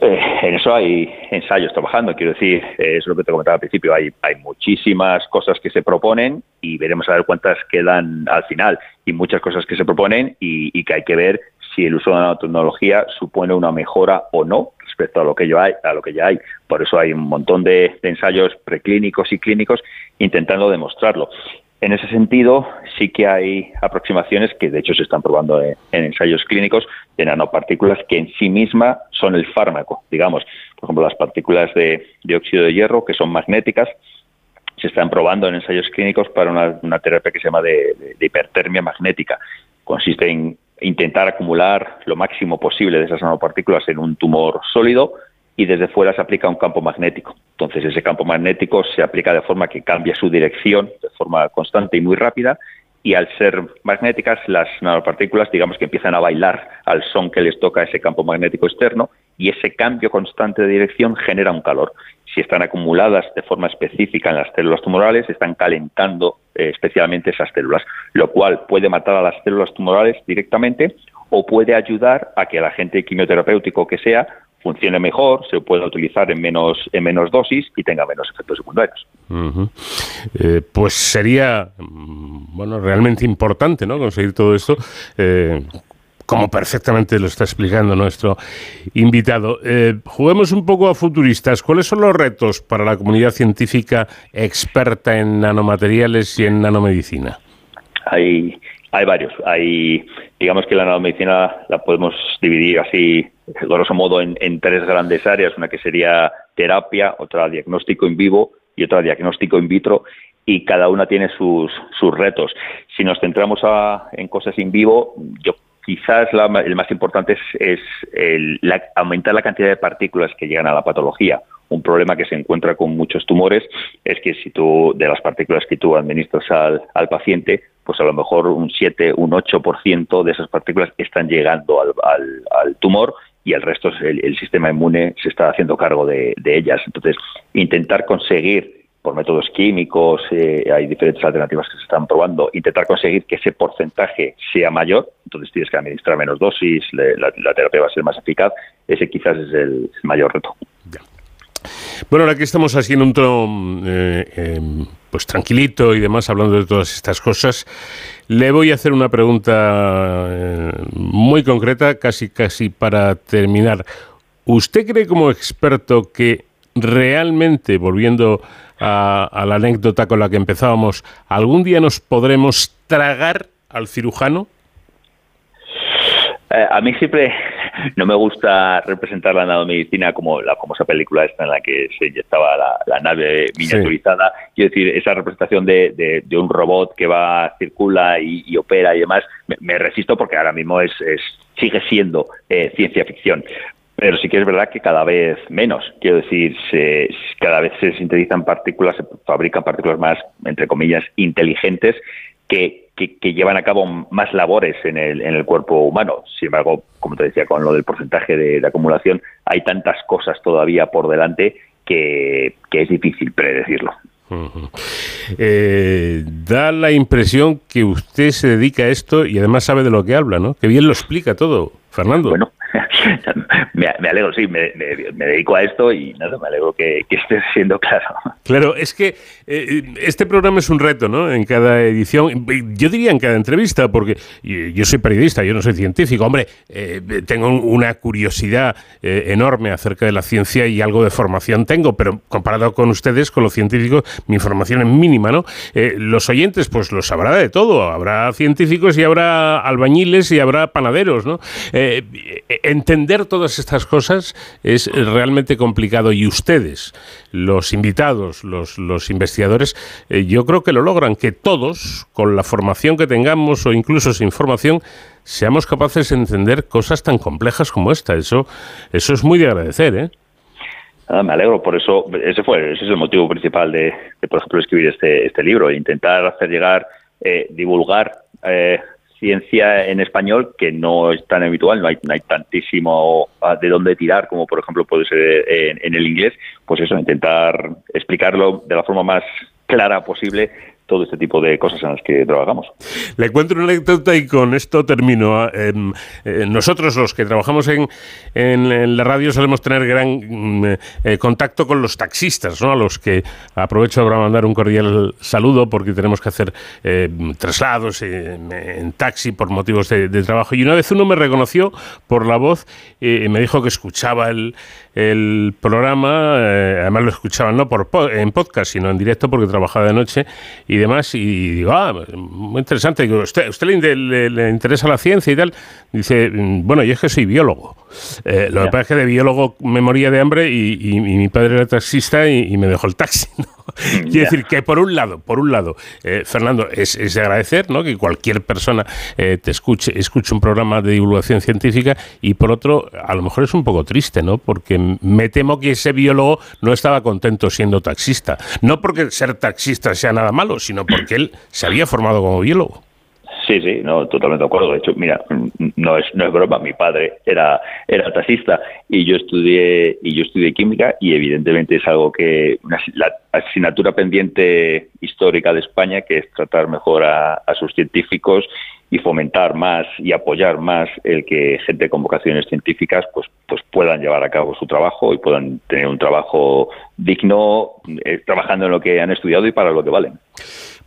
Eh, en eso hay ensayos trabajando, quiero decir, es lo que te comentaba al principio, hay, hay muchísimas cosas que se proponen y veremos a ver cuántas quedan al final, y muchas cosas que se proponen y, y que hay que ver si el uso de la nanotecnología supone una mejora o no respecto a lo que ya hay, a lo que ya hay. Por eso hay un montón de, ensayos preclínicos y clínicos intentando demostrarlo. En ese sentido, sí que hay aproximaciones que de hecho se están probando en, ensayos clínicos de nanopartículas que en sí misma son el fármaco. Digamos, por ejemplo, las partículas de dióxido de hierro, que son magnéticas, se están probando en ensayos clínicos para una, terapia que se llama de hipertermia magnética. Consiste en intentar acumular lo máximo posible de esas nanopartículas en un tumor sólido y desde fuera se aplica un campo magnético. Entonces ese campo magnético se aplica de forma que cambia su dirección de forma constante y muy rápida y al ser magnéticas las nanopartículas digamos que empiezan a bailar al son que les toca ese campo magnético externo y ese cambio constante de dirección genera un calor. Si están acumuladas de forma específica en las células tumorales, están calentando eh, especialmente esas células, lo cual puede matar a las células tumorales directamente o puede ayudar a que el agente quimioterapéutico que sea funcione mejor, se pueda utilizar en menos, en menos dosis y tenga menos efectos secundarios. Eh, pues sería mm, bueno realmente importante ¿no? conseguir todo esto. Eh, como perfectamente lo está explicando nuestro invitado. Eh, juguemos un poco a futuristas. ¿Cuáles son los retos para la comunidad científica experta en nanomateriales y en nanomedicina? hay, hay varios. Hay, digamos que la nanomedicina la podemos dividir así, grosso modo, en, tres grandes áreas. Una que sería terapia, otra diagnóstico en vivo y otra diagnóstico in vitro y cada una tiene sus, sus retos. Si nos centramos a, en cosas in vivo, yo quizás el más importante es, el, aumentar la cantidad de partículas que llegan a la patología. Un problema que se encuentra con muchos tumores es que si tú, de las partículas que tú administras al, al paciente, pues a lo mejor un 7, un 8% de esas partículas están llegando al, al, tumor y el resto, el, el, sistema inmune se está haciendo cargo de ellas. Entonces, intentar conseguir por métodos químicos, eh, hay diferentes alternativas que se están probando, intentar conseguir que ese porcentaje sea mayor, entonces tienes que administrar menos dosis, la, terapia va a ser más eficaz, ese quizás es el, mayor reto. Bueno, ahora que estamos así en un tono eh, em, pues tranquilito y demás, hablando de todas estas cosas, le voy a hacer una pregunta eh, muy concreta, casi casi para terminar. ¿Usted cree como experto que realmente, volviendo a, la anécdota con la que empezábamos, ¿algún día nos podremos tragar al cirujano? Eh, a mí siempre no me gusta representar la nanomedicina como la famosa película esta en la que se inyectaba la, nave miniaturizada. Quiero decir, esa representación de, un robot que va, circula y, opera y demás, me, resisto porque ahora mismo es, sigue siendo eh, ciencia ficción pero sí que es verdad que cada vez menos. Quiero decir, se, cada vez se sintetizan partículas, se fabrican partículas más, entre comillas, inteligentes que, que, llevan a cabo más labores en el, en el cuerpo humano. Sin embargo, como te decía, con lo del porcentaje de, acumulación, hay tantas cosas todavía por delante que, que es difícil predecirlo. Eh, da la impresión que usted se dedica a esto y además sabe de lo que habla, ¿no? Que bien lo explica todo, Fernando. Bueno, me, alegro, sí, me, dedico a esto y nada, me alegro que, esté siendo claro. Claro, es que eh, este programa es un reto, ¿no? En cada edición, yo diría en cada entrevista, porque yo soy periodista, yo no soy científico. Hombre, eh, tengo una curiosidad eh, enorme acerca de la ciencia y algo de formación tengo, pero comparado con ustedes, con los científicos, mi información es mínima, ¿no? los oyentes, pues lo sabrá de todo. Habrá científicos y habrá albañiles y habrá panaderos, ¿no? Entender todas estas cosas es realmente complicado y ustedes, los invitados, los, los investigadores, eh, yo creo que lo logran, que todos, con la formación que tengamos o incluso sin formación, seamos capaces de entender cosas tan complejas como esta. Eso, eso es muy de agradecer, ¿eh? Ah, me alegro, por eso ese fue ese es el motivo principal de, por ejemplo, escribir este, este libro, intentar hacer llegar, eh, divulgar eh, ciencia en español que no es tan habitual, no hay, no hay tantísimo de dónde tirar como por ejemplo puede ser en, el inglés, pues eso, intentar explicarlo de la forma más clara posible todo este tipo de cosas en las que trabajamos. Le cuento una anécdota y con esto termino. Ah, em, eh, nosotros, los que trabajamos en, la radio, solemos tener gran mm, eh, contacto con los taxistas, ¿no? a los que aprovecho para mandar un cordial saludo porque tenemos que hacer eh, traslados en taxi por motivos de, trabajo. Y una vez uno me reconoció por la voz y me dijo que escuchaba el, el programa, además lo escuchaba no por en podcast, sino en directo porque trabajaba de noche y demás, y digo, ah, muy interesante. Digo, ¿usted, usted le, interesa la ciencia y tal? Dice, mm, bueno, yo es que soy biólogo. Eh, lo que pasa es que de biólogo me moría de hambre y, mi padre era taxista y, me dejó el taxi. Quiero decir que por un lado, por un lado, eh, Fernando, es, de agradecer ¿no? que cualquier persona eh, te escuche, escuche un programa de divulgación científica y por otro, a lo mejor es un poco triste, ¿no? Porque me temo que ese biólogo no estaba contento siendo taxista. No porque ser taxista sea nada malo, sino porque él se había formado como biólogo. Sí, sí, no, totalmente de acuerdo. De hecho, mira, no es, no es broma, mi padre era, era taxista y yo estudié, y yo estudié química y evidentemente es algo que, una, la asignatura pendiente histórica de España, que es tratar mejor a, sus científicos y fomentar más y apoyar más el que gente con vocaciones científicas pues pues puedan llevar a cabo su trabajo y puedan tener un trabajo digno eh, trabajando en lo que han estudiado y para lo que valen.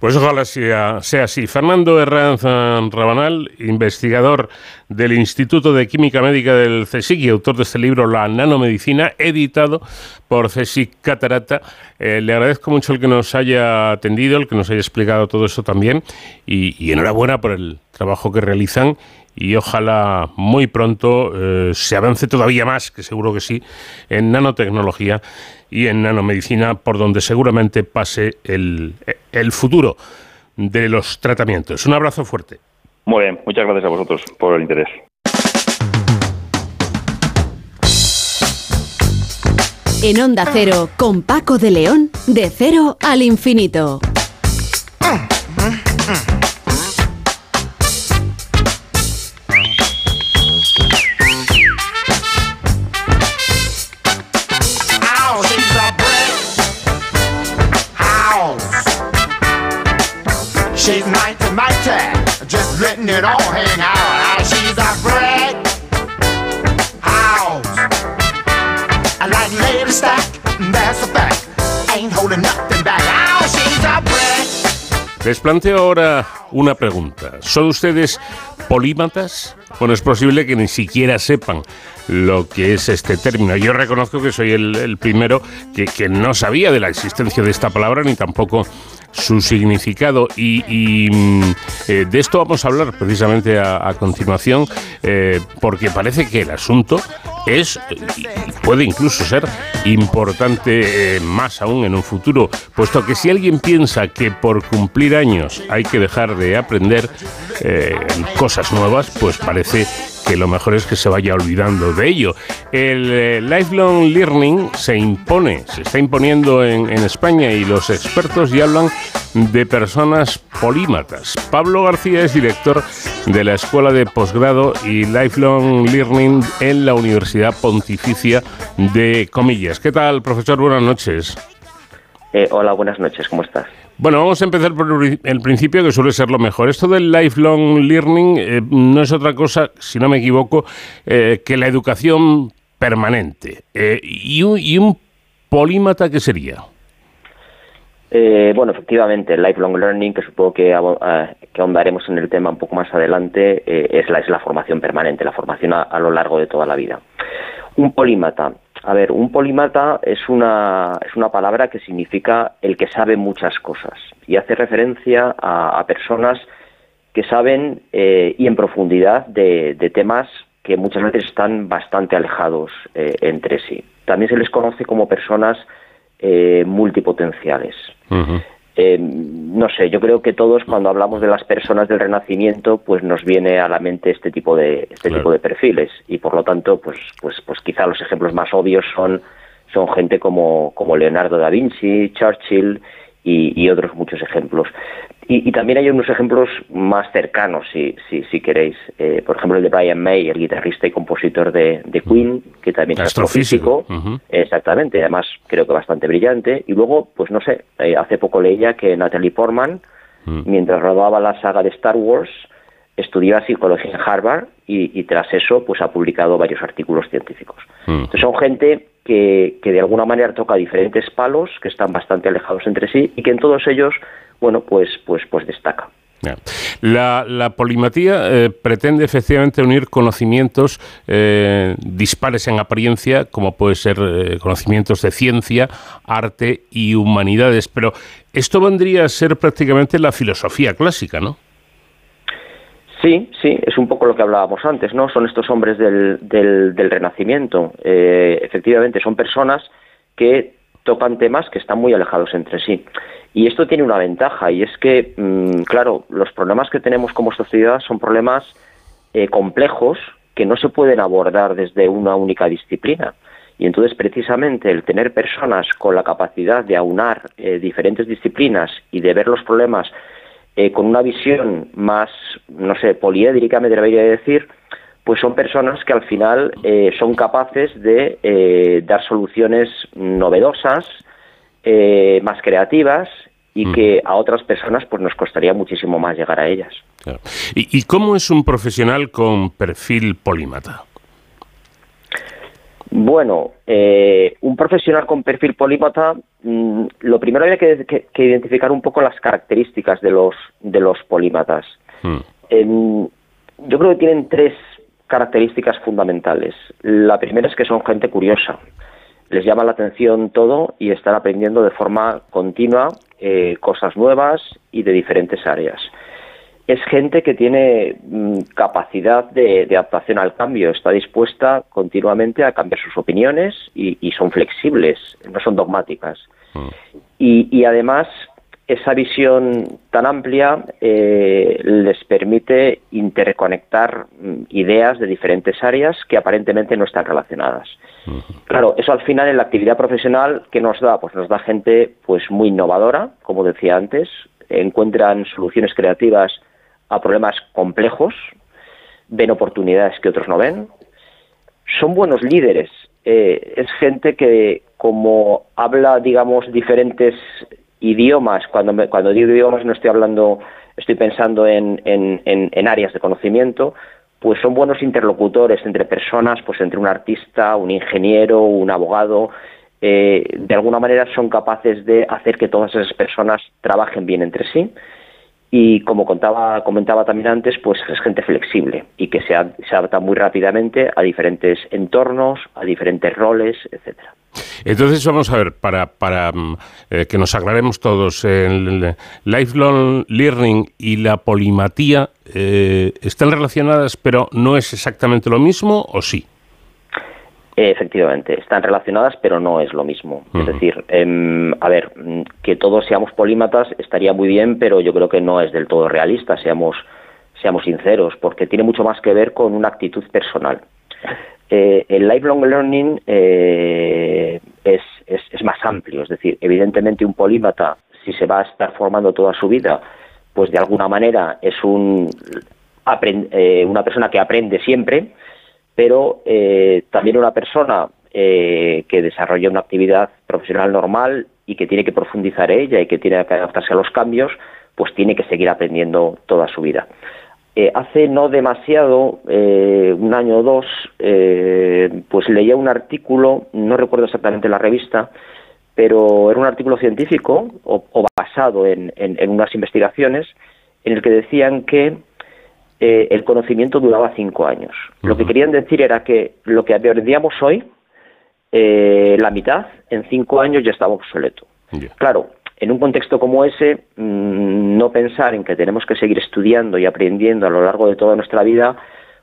Pues ojalá sea, así. Fernando Herranz Rabanal, investigador del Instituto de Química Médica del CSIC y autor de este libro La nanomedicina, editado por CSIC Catarata. Eh, le agradezco mucho el que nos haya atendido, el que nos haya explicado todo eso también y, enhorabuena por el trabajo que realizan y ojalá muy pronto eh, se avance todavía más, que seguro que sí, en nanotecnología y en nanomedicina, por donde seguramente pase el, el futuro de los tratamientos. Un abrazo fuerte. Muy bien, muchas gracias a vosotros por el interés. En Onda Cero, con Paco de León, de cero al infinito. Letting it all hang out. She's a great house. I like lady stack, that's a fact. Ain't holding nothing back. Oh, she's a brick. Les ahora una pregunta. ¿Son ustedes polímatas? Bueno, es posible que ni siquiera sepan lo que es este término. Yo reconozco que soy el, primero que, no sabía de la existencia de esta palabra ni tampoco su significado y, mm, eh, de esto vamos a hablar precisamente a, continuación eh, porque parece que el asunto es puede incluso ser importante eh, más aún en un futuro, puesto que si alguien piensa que por cumplir años hay que dejar de aprender cosas nuevas, pues parece que lo mejor es que se vaya olvidando de ello. El eh, lifelong learning se impone, se está imponiendo en, España y los expertos ya hablan de personas polímatas. Pablo García es director de la Escuela de Posgrado y Lifelong Learning en la Universidad Pontificia de Comillas. ¿Qué tal, profesor? Buenas noches. Eh, hola, buenas noches, ¿cómo estás? Bueno, vamos a empezar por el principio, que suele ser lo mejor. Esto del lifelong learning eh, no es otra cosa, si no me equivoco, eh, que la educación permanente. Eh, y, un, polímata qué sería? bueno, efectivamente, el lifelong learning, que supongo que, que, ahondaremos en el tema un poco más adelante, es, la, es la formación permanente, la formación a lo largo de toda la vida. Un polímata a ver, un polímata es una, es una palabra que significa el que sabe muchas cosas y hace referencia a, personas que saben eh, y en profundidad de, temas que muchas veces están bastante alejados eh, entre sí. También se les conoce como personas eh, multipotenciales. Eh, no sé, yo creo que todos cuando hablamos de las personas del Renacimiento, pues nos viene a la mente este tipo de este tipo de perfiles y por lo tanto, pues pues pues quizá los ejemplos más obvios son son gente como como Leonardo da Vinci, Churchill y, otros muchos ejemplos. Y, también hay unos ejemplos más cercanos, si, si, si queréis. Eh, por ejemplo, el de Brian May, el guitarrista y compositor de, Queen, que también es astrofísico. Exactamente, además creo que bastante brillante. Y luego, pues no sé, eh, hace poco leía que Natalie Portman, mientras rodaba la saga de Star Wars, estudiaba psicología en Harvard y, tras eso pues ha publicado varios artículos científicos. Entonces son gente que, que, de alguna manera toca diferentes palos que están bastante alejados entre sí y que en todos ellos bueno pues pues pues destaca. La, la, polimatía eh, pretende efectivamente unir conocimientos eh, dispares en apariencia, como puede ser eh, conocimientos de ciencia, arte y humanidades, pero esto vendría a ser prácticamente la filosofía clásica, ¿no? Sí, sí, es un poco lo que hablábamos antes, ¿no? Son estos hombres del, del, Renacimiento. Eh, efectivamente, son personas que tocan temas que están muy alejados entre sí. Y esto tiene una ventaja, y es que, mm, claro, los problemas que tenemos como sociedad son problemas eh, complejos que no se pueden abordar desde una única disciplina. Y entonces, precisamente, el tener personas con la capacidad de aunar eh, diferentes disciplinas y de ver los problemas eh, con una visión más, no sé, poliédrica, me debería decir, pues son personas que al final eh, son capaces de eh, dar soluciones novedosas, más creativas y mm. que a otras personas pues nos costaría muchísimo más llegar a ellas. ¿Y, ¿Y, cómo es un profesional con perfil polímata? Bueno, un profesional con perfil polímata mm, lo primero había que, identificar un poco las características de los, de los polímatas. Hmm. Em, yo creo que tienen tres características fundamentales. La primera es que son gente curiosa. Les llama la atención todo y están aprendiendo de forma continua eh, cosas nuevas y de diferentes áreas es gente que tiene mm, capacidad de, adaptación al cambio, está dispuesta continuamente a cambiar sus opiniones y, son flexibles, no son dogmáticas. Mm. Y, además, esa visión tan amplia eh, les permite interconectar mm, ideas de diferentes áreas que aparentemente no están relacionadas. Claro, eso al final en la actividad profesional que nos da, pues nos da gente pues muy innovadora, como decía antes, encuentran soluciones creativas a problemas complejos, ven oportunidades que otros no ven, son buenos líderes, eh, es gente que como habla, digamos, diferentes idiomas, cuando, cuando digo idiomas no estoy hablando, estoy pensando en, en, áreas de conocimiento, pues son buenos interlocutores entre personas, pues entre un artista, un ingeniero, un abogado, eh, de alguna manera son capaces de hacer que todas esas personas trabajen bien entre sí y como contaba, comentaba también antes, pues es gente flexible y que se, adapta muy rápidamente a diferentes entornos, a diferentes roles, etcétera. Entonces vamos a ver, para, para mm, eh, que nos aclaremos todos, el lifelong learning y la polimatía eh, están relacionadas, pero no es exactamente lo mismo, ¿o sí? Efectivamente, están relacionadas, pero no es lo mismo. Es decir, em, a ver, que todos seamos polímatas estaría muy bien, pero yo creo que no es del todo realista, seamos, seamos sinceros, porque tiene mucho más que ver con una actitud personal. Eh, el lifelong learning eh, es, es, más amplio, es decir, evidentemente un polímata, si se va a estar formando toda su vida, pues de alguna manera es un, eh, una persona que aprende siempre, pero eh, también una persona eh, que desarrolla una actividad profesional normal y que tiene que profundizar en ella y que tiene que adaptarse a los cambios, pues tiene que seguir aprendiendo toda su vida. Eh, hace no demasiado, un año o dos, pues leía un artículo, no recuerdo exactamente la revista, pero era un artículo científico o, basado en, unas investigaciones en el que decían que eh, el conocimiento duraba cinco años. Lo que querían decir era que lo que aprendíamos hoy, eh, la mitad, en cinco años ya estaba obsoleto. Claro, en un contexto como ese, mm, no pensar en que tenemos que seguir estudiando y aprendiendo a lo largo de toda nuestra vida,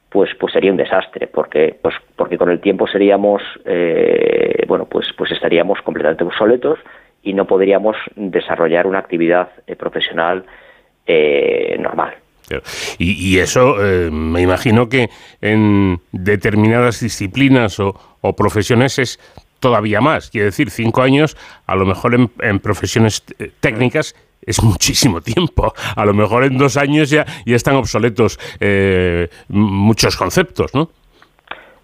pues, pues sería un desastre, porque, pues, porque con el tiempo seríamos, eh, bueno, pues, pues estaríamos completamente obsoletos y no podríamos desarrollar una actividad profesional normal. Y, eso eh, me imagino que en determinadas disciplinas o, profesiones es todavía más. Quiere decir, cinco años, a lo mejor en, profesiones eh, técnicas es muchísimo tiempo. A lo mejor en dos años ya, ya están obsoletos eh, muchos conceptos, ¿no?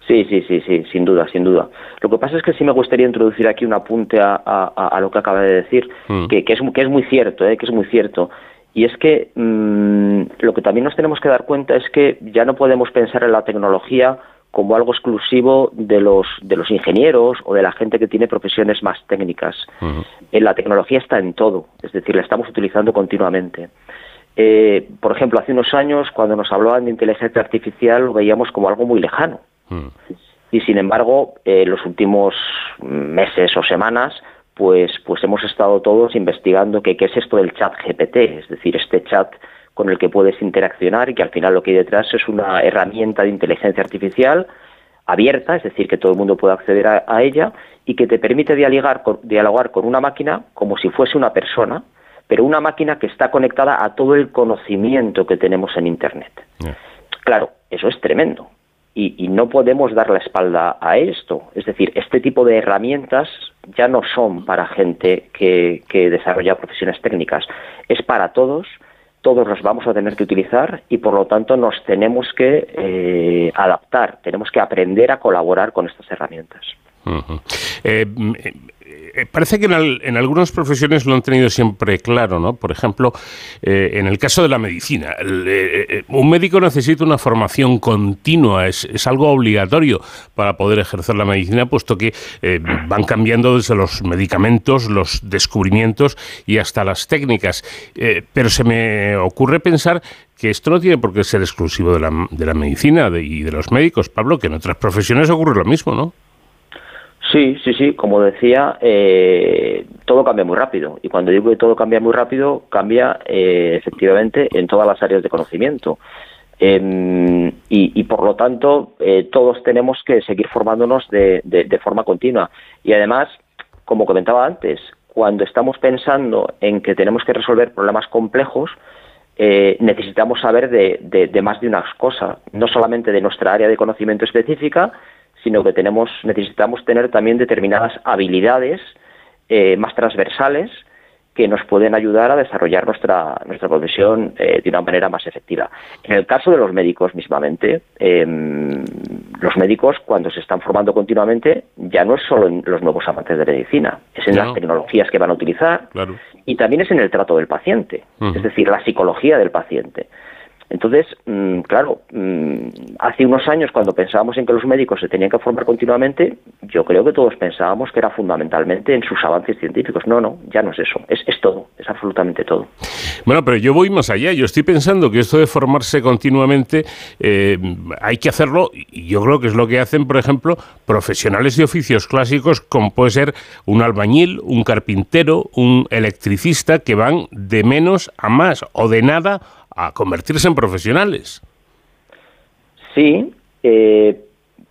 Sí, sí, sí, sí, sin duda, sin duda. Lo que pasa es que sí me gustaría introducir aquí un apunte a, lo que acaba de decir, mm. que, es, que es muy cierto, que es muy cierto. Y es que mm, lo que también nos tenemos que dar cuenta es que ya no podemos pensar en la tecnología como algo exclusivo de los, de los ingenieros o de la gente que tiene profesiones más técnicas. Eh, la tecnología está en todo, es decir, la estamos utilizando continuamente. Eh, por ejemplo, hace unos años, cuando nos hablaban de inteligencia artificial, lo veíamos como algo muy lejano. Y sin embargo, en eh, los últimos meses o semanas, pues, pues hemos estado todos investigando qué es esto del chat GPT, es decir, este chat con el que puedes interaccionar y que al final lo que hay detrás es una herramienta de inteligencia artificial abierta, es decir, que todo el mundo puede acceder a, ella y que te permite dialogar con, dialogar con una máquina como si fuese una persona, pero una máquina que está conectada a todo el conocimiento que tenemos en Internet. Claro, eso es tremendo, y, no podemos dar la espalda a esto. Es decir, este tipo de herramientas ya no son para gente que, desarrolla profesiones técnicas, es para todos, todos los vamos a tener que utilizar y por lo tanto nos tenemos que eh, adaptar, tenemos que aprender a colaborar con estas herramientas. Eh, eh, parece que en, algunas profesiones lo han tenido siempre claro, ¿no? Por ejemplo, eh, en el caso de la medicina, eh, un médico necesita una formación continua, es, es, algo obligatorio para poder ejercer la medicina, puesto que van cambiando desde los medicamentos, los descubrimientos y hasta las técnicas. pero se me ocurre pensar que esto no tiene por qué ser exclusivo de la, de la medicina y de los médicos, Pablo, que en otras profesiones ocurre lo mismo, ¿no? Sí, sí, sí. Como decía, eh, todo cambia muy rápido. Y cuando digo que todo cambia muy rápido, cambia eh, efectivamente en todas las áreas de conocimiento. Em, y, por lo tanto, eh, todos tenemos que seguir formándonos de, de, forma continua. Y además, como comentaba antes, cuando estamos pensando en que tenemos que resolver problemas complejos, necesitamos saber de, de, más de unas cosas, no solamente de nuestra área de conocimiento específica, sino que tenemos, necesitamos tener también determinadas habilidades eh, más transversales que nos pueden ayudar a desarrollar nuestra, nuestra profesión eh, de una manera más efectiva. En el caso de los médicos mismamente, em, los médicos cuando se están formando continuamente ya no es solo en los nuevos avances de medicina, es en las tecnologías que van a utilizar y también es en el trato del paciente, es decir, la psicología del paciente. Entonces, mm, claro, mm, hace unos años cuando pensábamos en que los médicos se tenían que formar continuamente, yo creo que todos pensábamos que era fundamentalmente en sus avances científicos. No, no, ya no es eso, es, todo, es absolutamente todo. Bueno, pero yo voy más allá, yo estoy pensando que esto de formarse continuamente eh, hay que hacerlo, y yo creo que es lo que hacen, por ejemplo, profesionales de oficios clásicos como puede ser un albañil, un carpintero, un electricista, que van de menos a más o de nada a convertirse en profesionales. Sí, eh,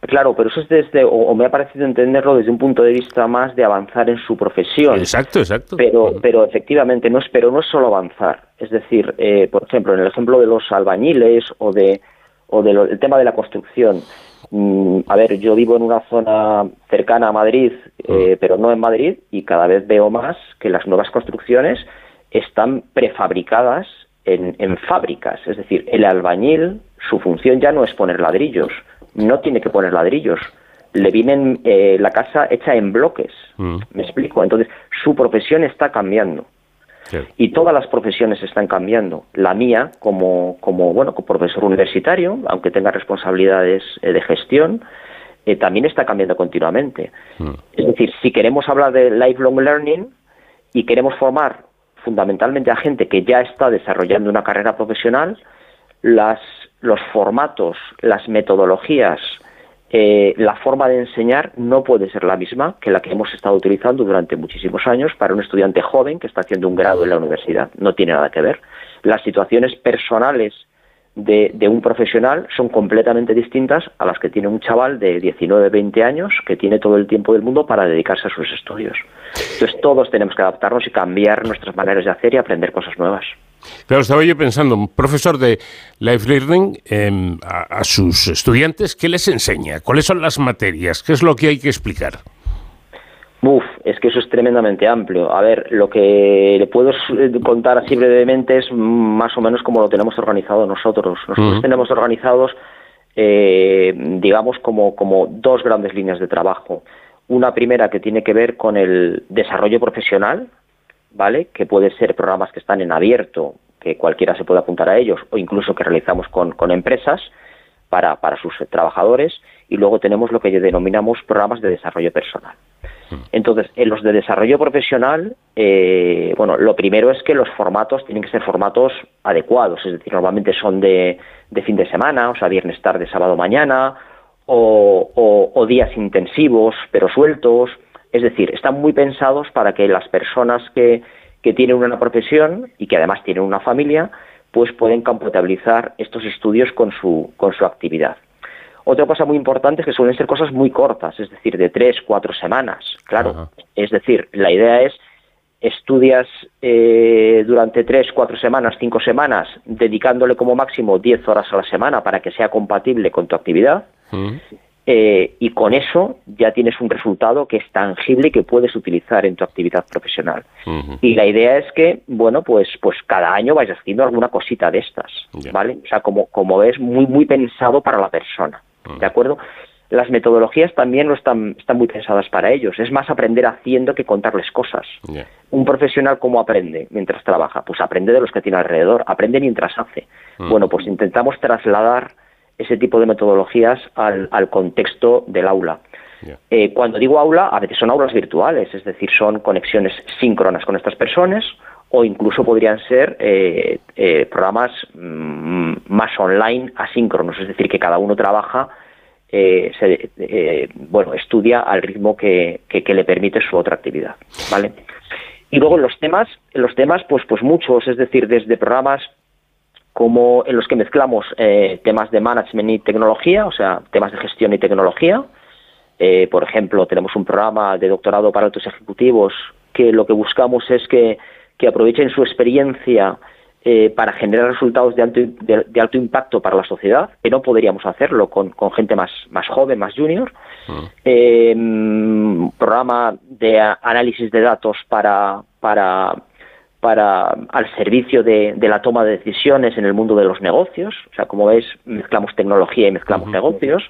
claro, pero eso es desde, o, me ha parecido entenderlo desde un punto de vista más de avanzar en su profesión. Exacto, exacto. Pero, pero efectivamente, no es, pero no es solo avanzar. Es decir, eh, por ejemplo, en el ejemplo de los albañiles o de o del tema de la construcción. Mm, a ver, yo vivo en una zona cercana a Madrid, eh, mm. pero no en Madrid, y cada vez veo más que las nuevas construcciones están prefabricadas en, fábricas. Es decir, el albañil, su función ya no es poner ladrillos, no tiene que poner ladrillos. Le vienen eh, la casa hecha en bloques. Mm. ¿Me explico? Entonces, su profesión está cambiando. Y todas las profesiones están cambiando. La mía, como, como, bueno, como profesor universitario, aunque tenga responsabilidades eh, de gestión, eh, también está cambiando continuamente. Mm. Es decir, si queremos hablar de lifelong learning y queremos formar fundamentalmente a gente que ya está desarrollando una carrera profesional, los formatos, las metodologías, eh, la forma de enseñar no puede ser la misma que la que hemos estado utilizando durante muchísimos años para un estudiante joven que está haciendo un grado en la universidad. No tiene nada que ver. Las situaciones personales de, un profesional son completamente distintas a las que tiene un chaval de 19, 20 años que tiene todo el tiempo del mundo para dedicarse a sus estudios. Entonces todos tenemos que adaptarnos y cambiar nuestras maneras de hacer y aprender cosas nuevas. Pero estaba yo pensando, un profesor de Life Learning em, a, sus estudiantes, ¿qué les enseña? ¿Cuáles son las materias? ¿Qué es lo que hay que explicar? Uf, es que eso es tremendamente amplio. A ver, lo que le puedo contar así brevemente es más o menos como lo tenemos organizado nosotros. Nosotros tenemos organizados, eh, digamos, como, como dos grandes líneas de trabajo. Una primera que tiene que ver con el desarrollo profesional, ¿vale? Que puede ser programas que están en abierto, que cualquiera se puede apuntar a ellos, o incluso que realizamos con, con empresas para, para sus trabajadores. Y luego tenemos lo que denominamos programas de desarrollo personal. Entonces, en los de desarrollo profesional, eh, bueno, lo primero es que los formatos tienen que ser formatos adecuados, es decir, normalmente son de, fin de semana, o sea, viernes tarde, sábado mañana, o, días intensivos pero sueltos. Es decir, están muy pensados para que las personas que, que tienen una profesión y que además tienen una familia, pues pueden compatibilizar estos estudios con su, con su actividad. Otra cosa muy importante es que suelen ser cosas muy cortas, es decir, de tres, cuatro semanas. Claro, es decir, la idea es estudias eh, durante tres, cuatro semanas, cinco semanas, dedicándole como máximo diez horas a la semana para que sea compatible con tu actividad. Eh, y con eso ya tienes un resultado que es tangible y que puedes utilizar en tu actividad profesional. Y la idea es que, bueno, pues, pues cada año vayas haciendo alguna cosita de estas, ¿vale? O sea, como, como es muy, muy pensado para la persona, ¿de acuerdo? las metodologías también no están, están muy pensadas para ellos. Es más aprender haciendo que contarles cosas. Un profesional, ¿cómo aprende mientras trabaja? Pues aprende de los que tiene alrededor, aprende mientras hace. Mm. Bueno, pues intentamos trasladar ese tipo de metodologías al, al contexto del aula. Eh, cuando digo aula, a veces son aulas virtuales, es decir, son conexiones síncronas con estas personas o incluso podrían ser eh, eh, programas mm, más online asíncronos, es decir, que cada uno trabaja, eh, se, eh, bueno, estudia al ritmo que, que, le permite su otra actividad, ¿vale? Y luego en los temas, los temas, pues, pues muchos, es decir, desde programas como en los que mezclamos eh, temas de management y tecnología, o sea, temas de gestión y tecnología. Por ejemplo, tenemos un programa de doctorado para altos ejecutivos que lo que buscamos es que, que aprovechen su experiencia eh, para generar resultados de alto, de, de alto impacto para la sociedad, que no podríamos hacerlo con, con gente más, más joven, más junior. Eh, mm, programa de análisis de datos para, para, para al servicio de, de la toma de decisiones en el mundo de los negocios. O sea, como veis, mezclamos tecnología y mezclamos negocios.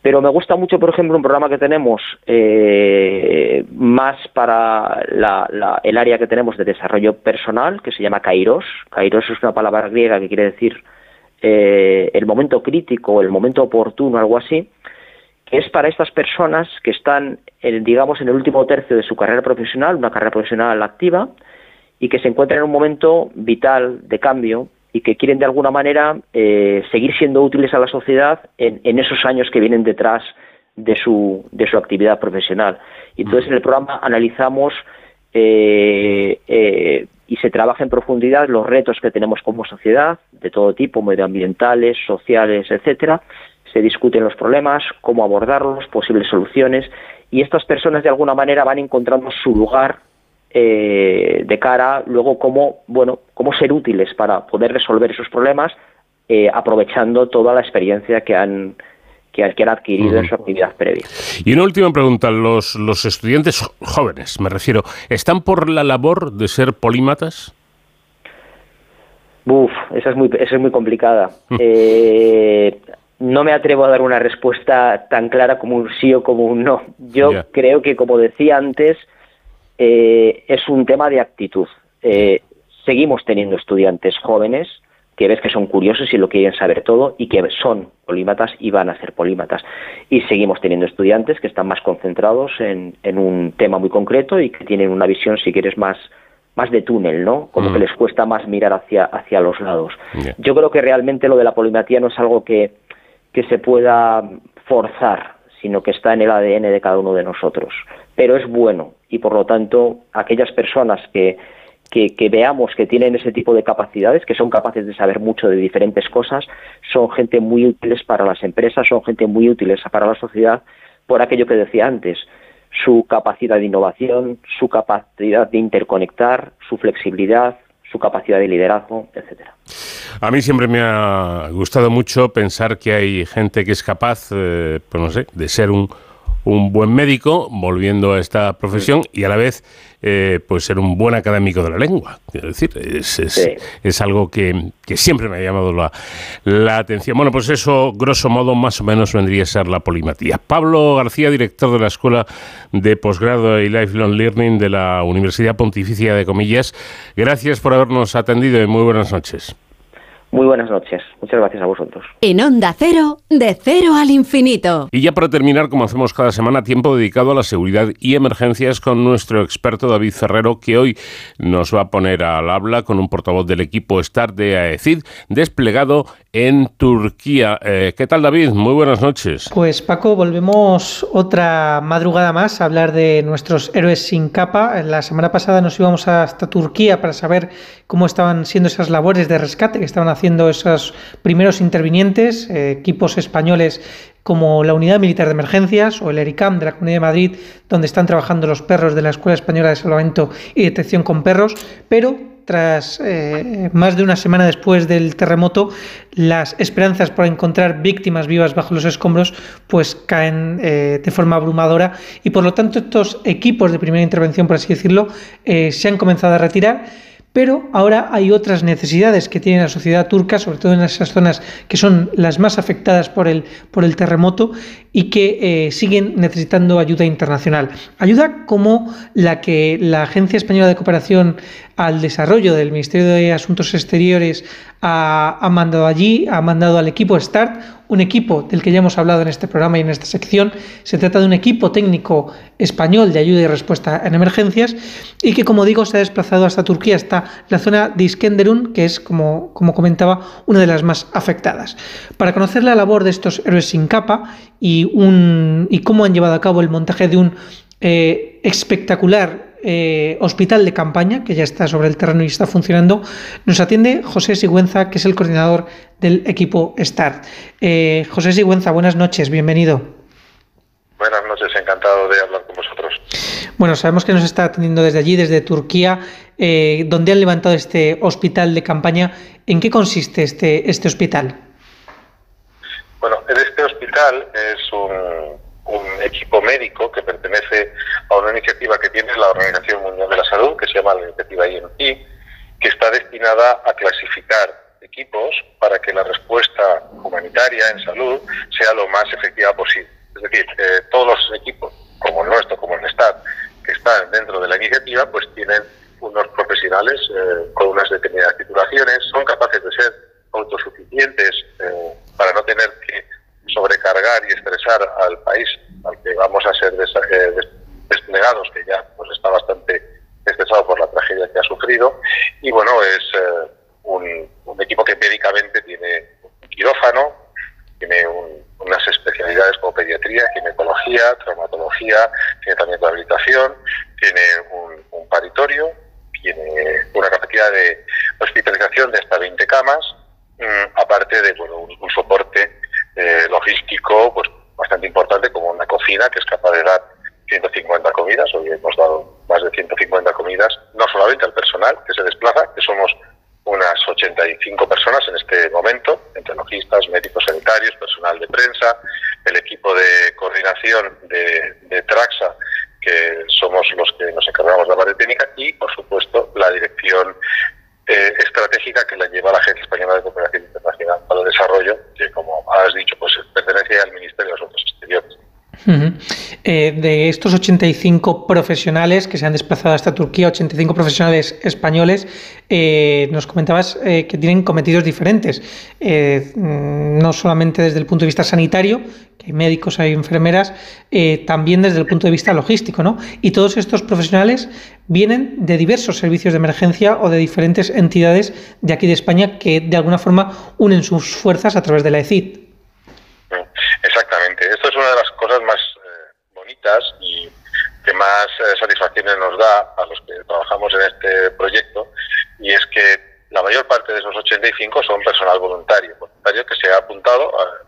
Pero me gusta mucho, por ejemplo, un programa que tenemos eh, más para la- la- el área que tenemos de desarrollo personal, que se llama Kairos. Kairos es una palabra griega que quiere decir eh, el momento crítico, el momento oportuno, algo así, que es para estas personas que están, en, digamos, en el último tercio de su carrera profesional, una carrera profesional activa, y que se encuentran en un momento vital de cambio y que quieren de alguna manera eh, seguir siendo útiles a la sociedad en, en esos años que vienen detrás de su, de su actividad profesional. Y entonces en el programa analizamos eh, eh, y se trabaja en profundidad los retos que tenemos como sociedad, de todo tipo, medioambientales, sociales, etcétera. Se discuten los problemas, cómo abordarlos, posibles soluciones, y estas personas de alguna manera van encontrando su lugar eh, de cara luego cómo bueno cómo ser útiles para poder resolver esos problemas eh, aprovechando toda la experiencia que han que, han- adquirido en su actividad previa. Y una última pregunta. ¿Los, los estudiantes jóvenes, me refiero, están por la labor de ser polímatas? Uf, esa es muy, esa es muy complicada. Eh, no me atrevo a dar una respuesta tan clara como un sí o como un no. Yo creo que, como decía antes, eh, es un tema de actitud. Eh, seguimos teniendo estudiantes jóvenes que ves que son curiosos y lo quieren saber todo y que son polímatas y van a ser polímatas. Y seguimos teniendo estudiantes que están más concentrados en, en un tema muy concreto y que tienen una visión, si quieres, más, más de túnel, ¿no? Como Mm. que les cuesta más mirar hacia, hacia los lados. Yo creo que realmente lo de la polimatía no es algo que, que se pueda forzar, sino que está en el ADN de cada uno de nosotros. Pero es bueno y por lo tanto aquellas personas que, que, veamos que tienen ese tipo de capacidades, que son capaces de saber mucho de diferentes cosas, son gente muy útiles para las empresas, son gente muy útiles para la sociedad por aquello que decía antes, su capacidad de innovación, su capacidad de interconectar, su flexibilidad, su capacidad de liderazgo, etcétera. A mí siempre me ha gustado mucho pensar que hay gente que es capaz, eh, pues no sé, de ser un, un buen médico, volviendo a esta profesión, y a la vez, eh, pues ser un buen académico de la lengua. Quiero decir, es, es, Sí. es algo que, que siempre me ha llamado la, la atención. Bueno, pues eso, grosso modo, más o menos vendría a ser la polimatía. Pablo García, director de la Escuela de Posgrado y Lifelong Learning de la Universidad Pontificia de Comillas, gracias por habernos atendido y muy buenas noches. Muy buenas noches. Muchas gracias a vosotros. En Onda Cero, de cero al infinito. Y ya para terminar, como hacemos cada semana, tiempo dedicado a la seguridad y emergencias con nuestro experto David Ferrero, que hoy nos va a poner al habla con un portavoz del equipo STAR de AECID desplegado en Turquía. Eh, ¿Qué tal, David? Muy buenas noches. Pues Paco, volvemos otra madrugada más a hablar de nuestros héroes sin capa. La semana pasada nos íbamos hasta Turquía para saber cómo estaban siendo esas labores de rescate que estaban haciendo esos primeros intervinientes, eh, equipos españoles como la Unidad Militar de Emergencias o el ERICAM de la Comunidad de Madrid, donde están trabajando los perros de la Escuela Española de Salvamento y Detección con Perros, pero tras eh, más de una semana después del terremoto, las esperanzas por encontrar víctimas vivas bajo los escombros pues caen eh, de forma abrumadora y por lo tanto estos equipos de primera intervención, por así decirlo, eh, se han comenzado a retirar. Pero ahora hay otras necesidades que tiene la sociedad turca, sobre todo en esas zonas que son las más afectadas por el, terremoto y que eh, siguen necesitando ayuda internacional. Ayuda como la que la Agencia Española de Cooperación al Desarrollo del Ministerio de Asuntos Exteriores ha, mandado allí, ha mandado al equipo START, un equipo del que ya hemos hablado en este programa y en esta sección. Se trata de un equipo técnico español de ayuda y respuesta en emergencias y que, como digo, se ha desplazado hasta Turquía, hasta la zona de Iskenderun, que es, como, comentaba, una de las más afectadas. Para conocer la labor de estos héroes sin capa y cómo han llevado a cabo el montaje de un eh, espectacular eh, hospital de campaña, que ya está sobre el terreno y está funcionando, nos atiende José Sigüenza, que es el coordinador del equipo START. Eh, José Sigüenza, buenas noches, bienvenido. Buenas noches, encantado de hablar con vosotros. Bueno, sabemos que nos está atendiendo desde allí, desde Turquía, eh, donde han levantado este hospital de campaña. ¿En qué consiste este, este hospital? Bueno, este hospital es un, un equipo médico que pertenece a una iniciativa que tiene la Organización Mundial de la Salud, que se llama la iniciativa INT, que está destinada a clasificar equipos para que la respuesta humanitaria en salud sea lo más efectiva posible. Es decir, eh, todos los equipos, como el nuestro, como el STAT, que están dentro de la iniciativa, pues tienen unos profesionales eh, con unas determinadas titulaciones, son capaces de ser autosuficientes eh, para no tener que sobrecargar y estresar al país al que vamos a ser eh, desplegados, que ya pues está bastante estresado por la tragedia que ha sufrido. Y bueno, es eh, un, equipo que médicamente tiene un quirófano, tiene unas especialidades como pediatría, ginecología, traumatología, tiene también rehabilitación, tiene un, paritorio, tiene una capacidad de hospitalización de hasta 20 camas, mm, aparte de bueno, un soporte eh, logístico pues bastante importante como una cocina que es capaz de dar 150 comidas. Hoy hemos dado más de 150 comidas, no solamente al personal que se desplaza, que somos unas 85 personas en este momento, entre médicos sanitarios, personal de prensa, el equipo de coordinación de, de Traxa, que somos los que nos encargamos de la parte técnica, y, por supuesto, la dirección eh, estratégica que la lleva la Agencia Española de Cooperación Internacional para el Desarrollo, que como has dicho, pues pertenece al Ministerio de Asuntos Exteriores. Eh, de estos 85 profesionales que se han desplazado hasta Turquía, 85 profesionales españoles, eh, nos comentabas que tienen cometidos diferentes, mm, no solamente desde el punto de vista sanitario, que hay médicos, hay enfermeras, también desde el punto de vista logístico, ¿no? Y todos estos profesionales vienen de diversos servicios de emergencia o de diferentes entidades de aquí de España que de alguna forma unen sus fuerzas a través de la ECID. Exactamente. Esto es una de las cosas más eh, bonitas y que más eh, satisfacciones nos da a los que trabajamos en este proyecto y es que la mayor parte de esos 85 son personal voluntario, voluntario que se ha apuntado eh,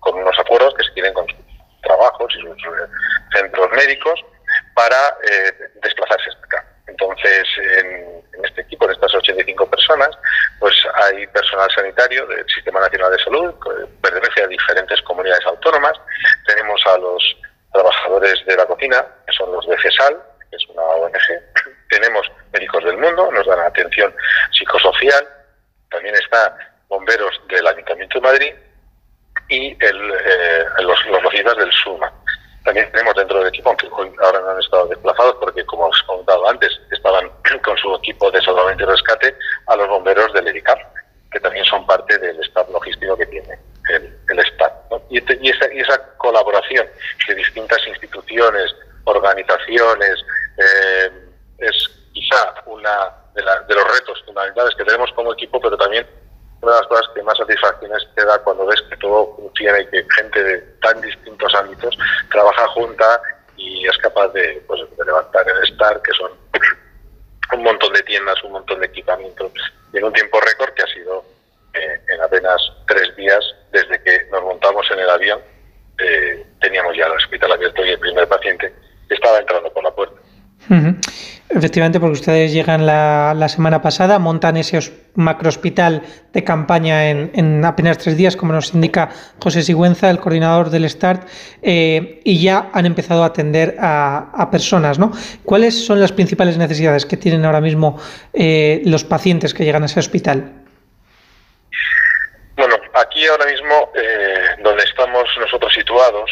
con unos acuerdos que se tienen con sus trabajos y sus centros médicos para eh, desplazarse hasta acá. Entonces, en, este equipo, en estas 85 personas, pues hay personal sanitario del Sistema Nacional de Salud, pertenece a diferentes comunidades autónomas. Tenemos a los trabajadores de la cocina, que son los de CESAL, que es una ONG. Tenemos médicos del mundo, nos dan atención psicosocial. También está bomberos del Ayuntamiento de Madrid y el, eh, los, los del SUMA. También tenemos dentro del equipo, aunque ahora no han estado desplazados porque, como os contado antes, estaban con su equipo de salvamento y rescate a los bomberos del EDICAP, que también son parte del staff logístico que tiene el, el staff. Y, esa, y, esa, colaboración de distintas instituciones, organizaciones, eh, es quizá una de, de los retos fundamentales que tenemos como equipo, pero también una de las cosas que más satisfacciones te da cuando ves que todo funciona y que gente de tan distintos ámbitos junta y es capaz de, pues, levantar el STAR, que son un montón de tiendas, un montón de equipamientos, y en un tiempo récord que ha sido eh, en apenas tres días desde que nos montamos en el avión, eh, teníamos ya el hospital abierto y el primer paciente estaba entrando por la puerta. Efectivamente, porque ustedes llegan la, la semana pasada, montan ese macrohospital de campaña en, en, apenas tres días, como nos indica José Sigüenza, el coordinador del START, eh, y ya han empezado a atender a, personas. ¿no? ¿Cuáles son las principales necesidades que tienen ahora mismo eh, los pacientes que llegan a ese hospital? Bueno, aquí ahora mismo, eh, donde estamos nosotros situados,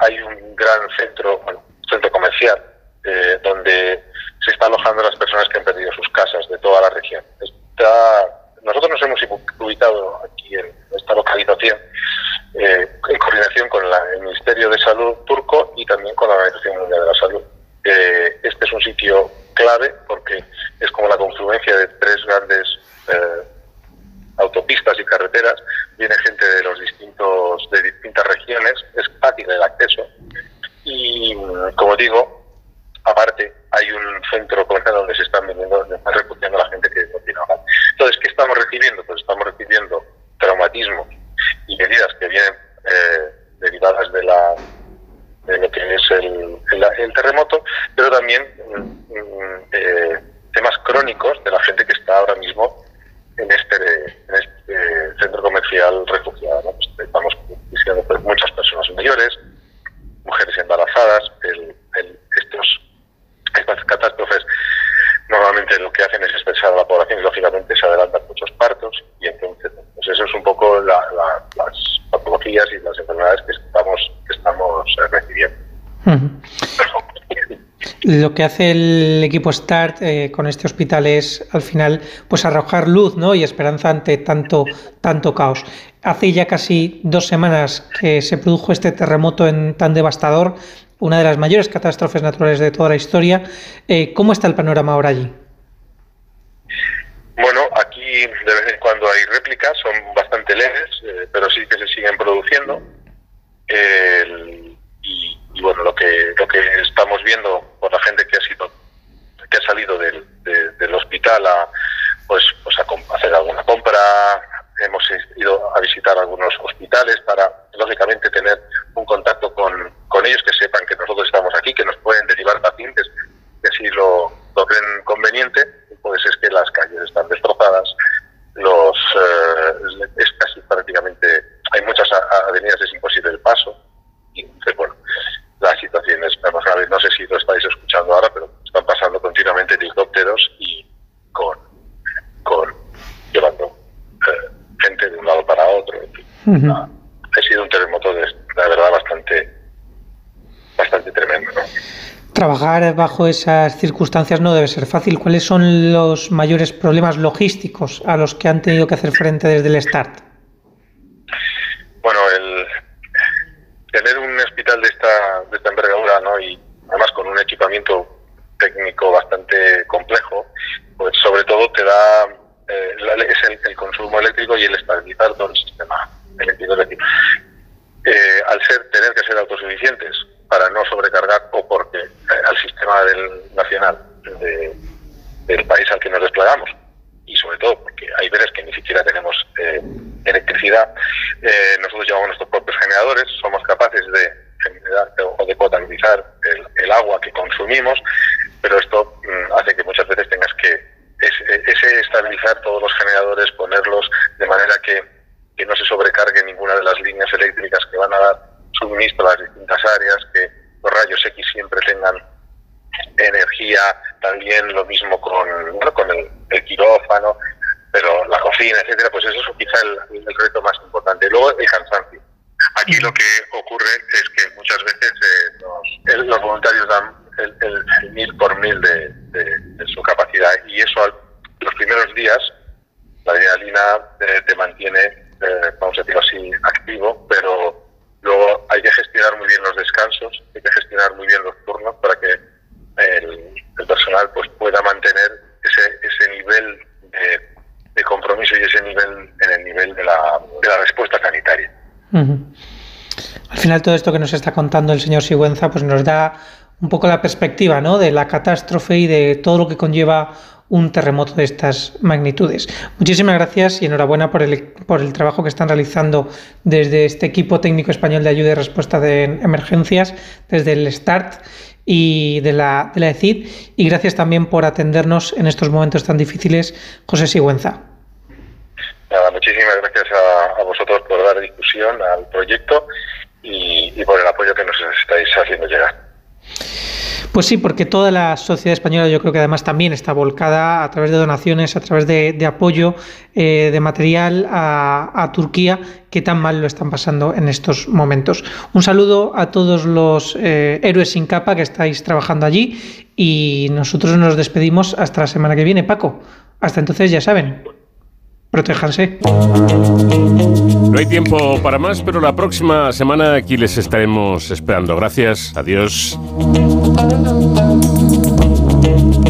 hay un gran centro, bueno, centro comercial, donde se está alojando las personas que han perdido sus casas de toda la región. Está, nosotros nos hemos ubicado aquí en esta localización eh, en coordinación con la, el Ministerio de Salud turco y también con la Organización Mundial de la Salud. Eh, este es un sitio clave porque es como la confluencia de tres grandes eh, autopistas y carreteras. Viene gente de los distintos de distintas regiones, es fácil el acceso y, como digo, aparte hay un centro comercial donde se están vendiendo, están refugiando a la gente que no tiene hogar. Entonces, ¿qué estamos recibiendo? Pues estamos recibiendo traumatismos y medidas que vienen eh, derivadas de la de lo que es el, el, terremoto, pero también mm, eh, temas crónicos de la gente que está ahora mismo en este, en este centro comercial refugiado. ¿no? Pues estamos diciendo pues, muchas personas mayores, mujeres embarazadas, el, estos estas catástrofes normalmente lo que hacen es expresar a la población y lógicamente se adelantan muchos partos y entonces pues eso es un poco la, la, las patologías y las enfermedades que estamos, que estamos eh, recibiendo. Lo que hace el equipo START eh, con este hospital es al final pues arrojar luz ¿no? y esperanza ante tanto, tanto caos. Hace ya casi dos semanas que se produjo este terremoto en, tan devastador una de las mayores catástrofes naturales de toda la historia. Eh, ¿Cómo está el panorama ahora allí? Bueno, aquí de vez en cuando hay réplicas, son bastante leves, eh, pero sí que se siguen produciendo. El, y, bueno, lo que lo que estamos viendo por la gente que ha sido que ha salido del, de, del hospital a pues, pues a hacer alguna compra, hemos ido a visitar algunos hospitales para, lógicamente, tener un contacto con, con ellos, que sepan que nosotros estamos aquí, que nos pueden derivar pacientes, que así lo, lo creen conveniente, pues es que las calles están destrozadas, los eh, es casi prácticamente, hay muchas avenidas, es imposible el paso, y entonces, bueno, la situación es grave, no sé si lo estáis escuchando ahora, pero están pasando continuamente helicópteros y con, con llevando eh, gente de un lado para otro. En fin, uh -huh. Ha sido un terremoto de, la verdad bastante bastante tremendo. ¿no? Trabajar bajo esas circunstancias no debe ser fácil. ¿Cuáles son los mayores problemas logísticos a los que han tenido que hacer frente desde el START? Bueno, el tener un hospital de esta, de esta envergadura ¿no? y además con un equipamiento técnico bastante complejo, pues sobre todo te da eh, es el, el, consumo eléctrico y el estabilizar todo el sistema eléctrico. Eh, al ser tener que ser autosuficientes para no sobrecargar o porque eh, al sistema del nacional de, del país al que nos desplegamos. Y sobre todo porque hay veces que ni siquiera tenemos eh, electricidad, nosotros llevamos nuestros propios generadores, somos capaces de generar o de potabilizar el, el agua que consumimos, pero esto mm, hace que muchas veces tengas que ese, ese estabilizar todos los generadores, ponerlos de manera que, que, no se sobrecargue ninguna de las líneas eléctricas que van a dar suministro a las distintas áreas, que los rayos X siempre tengan energía, también lo mismo con, bueno, con el, el quirófano, pero la cocina, etcétera, pues eso es quizá el, reto más importante. Luego el cansancio. Aquí lo que ocurre es que muchas veces eh, los, los voluntarios dan el, mil por mil de, su capacidad y eso al, los primeros días la adrenalina eh, te mantiene eh, vamos a decirlo así activo pero luego hay que gestionar muy bien los descansos hay que gestionar muy bien los turnos para que el, personal pues pueda mantener ese, ese nivel de, compromiso y ese nivel en el nivel de la, de la respuesta sanitaria al final todo esto que nos está contando el señor Sigüenza pues nos da un poco la perspectiva ¿no? de la catástrofe y de todo lo que conlleva un terremoto de estas magnitudes. Muchísimas gracias y enhorabuena por el, por el trabajo que están realizando desde este equipo técnico español de ayuda y respuesta de emergencias, desde el START y de la, de la ECID. Y gracias también por atendernos en estos momentos tan difíciles, José Sigüenza. Nada, muchísimas gracias a, vosotros por dar discusión al proyecto y por el apoyo que nos estáis haciendo llegar. Pues sí, porque toda la sociedad española yo creo que además también está volcada a través de donaciones, a través de, apoyo eh, de material a, Turquía, que tan mal lo están pasando en estos momentos. Un saludo a todos los eh, héroes sin capa que estáis trabajando allí y nosotros nos despedimos hasta la semana que viene, Paco. Hasta entonces ya saben, protéjanse. No hay tiempo para más, pero la próxima semana aquí les estaremos esperando. Gracias, adiós. Thank you.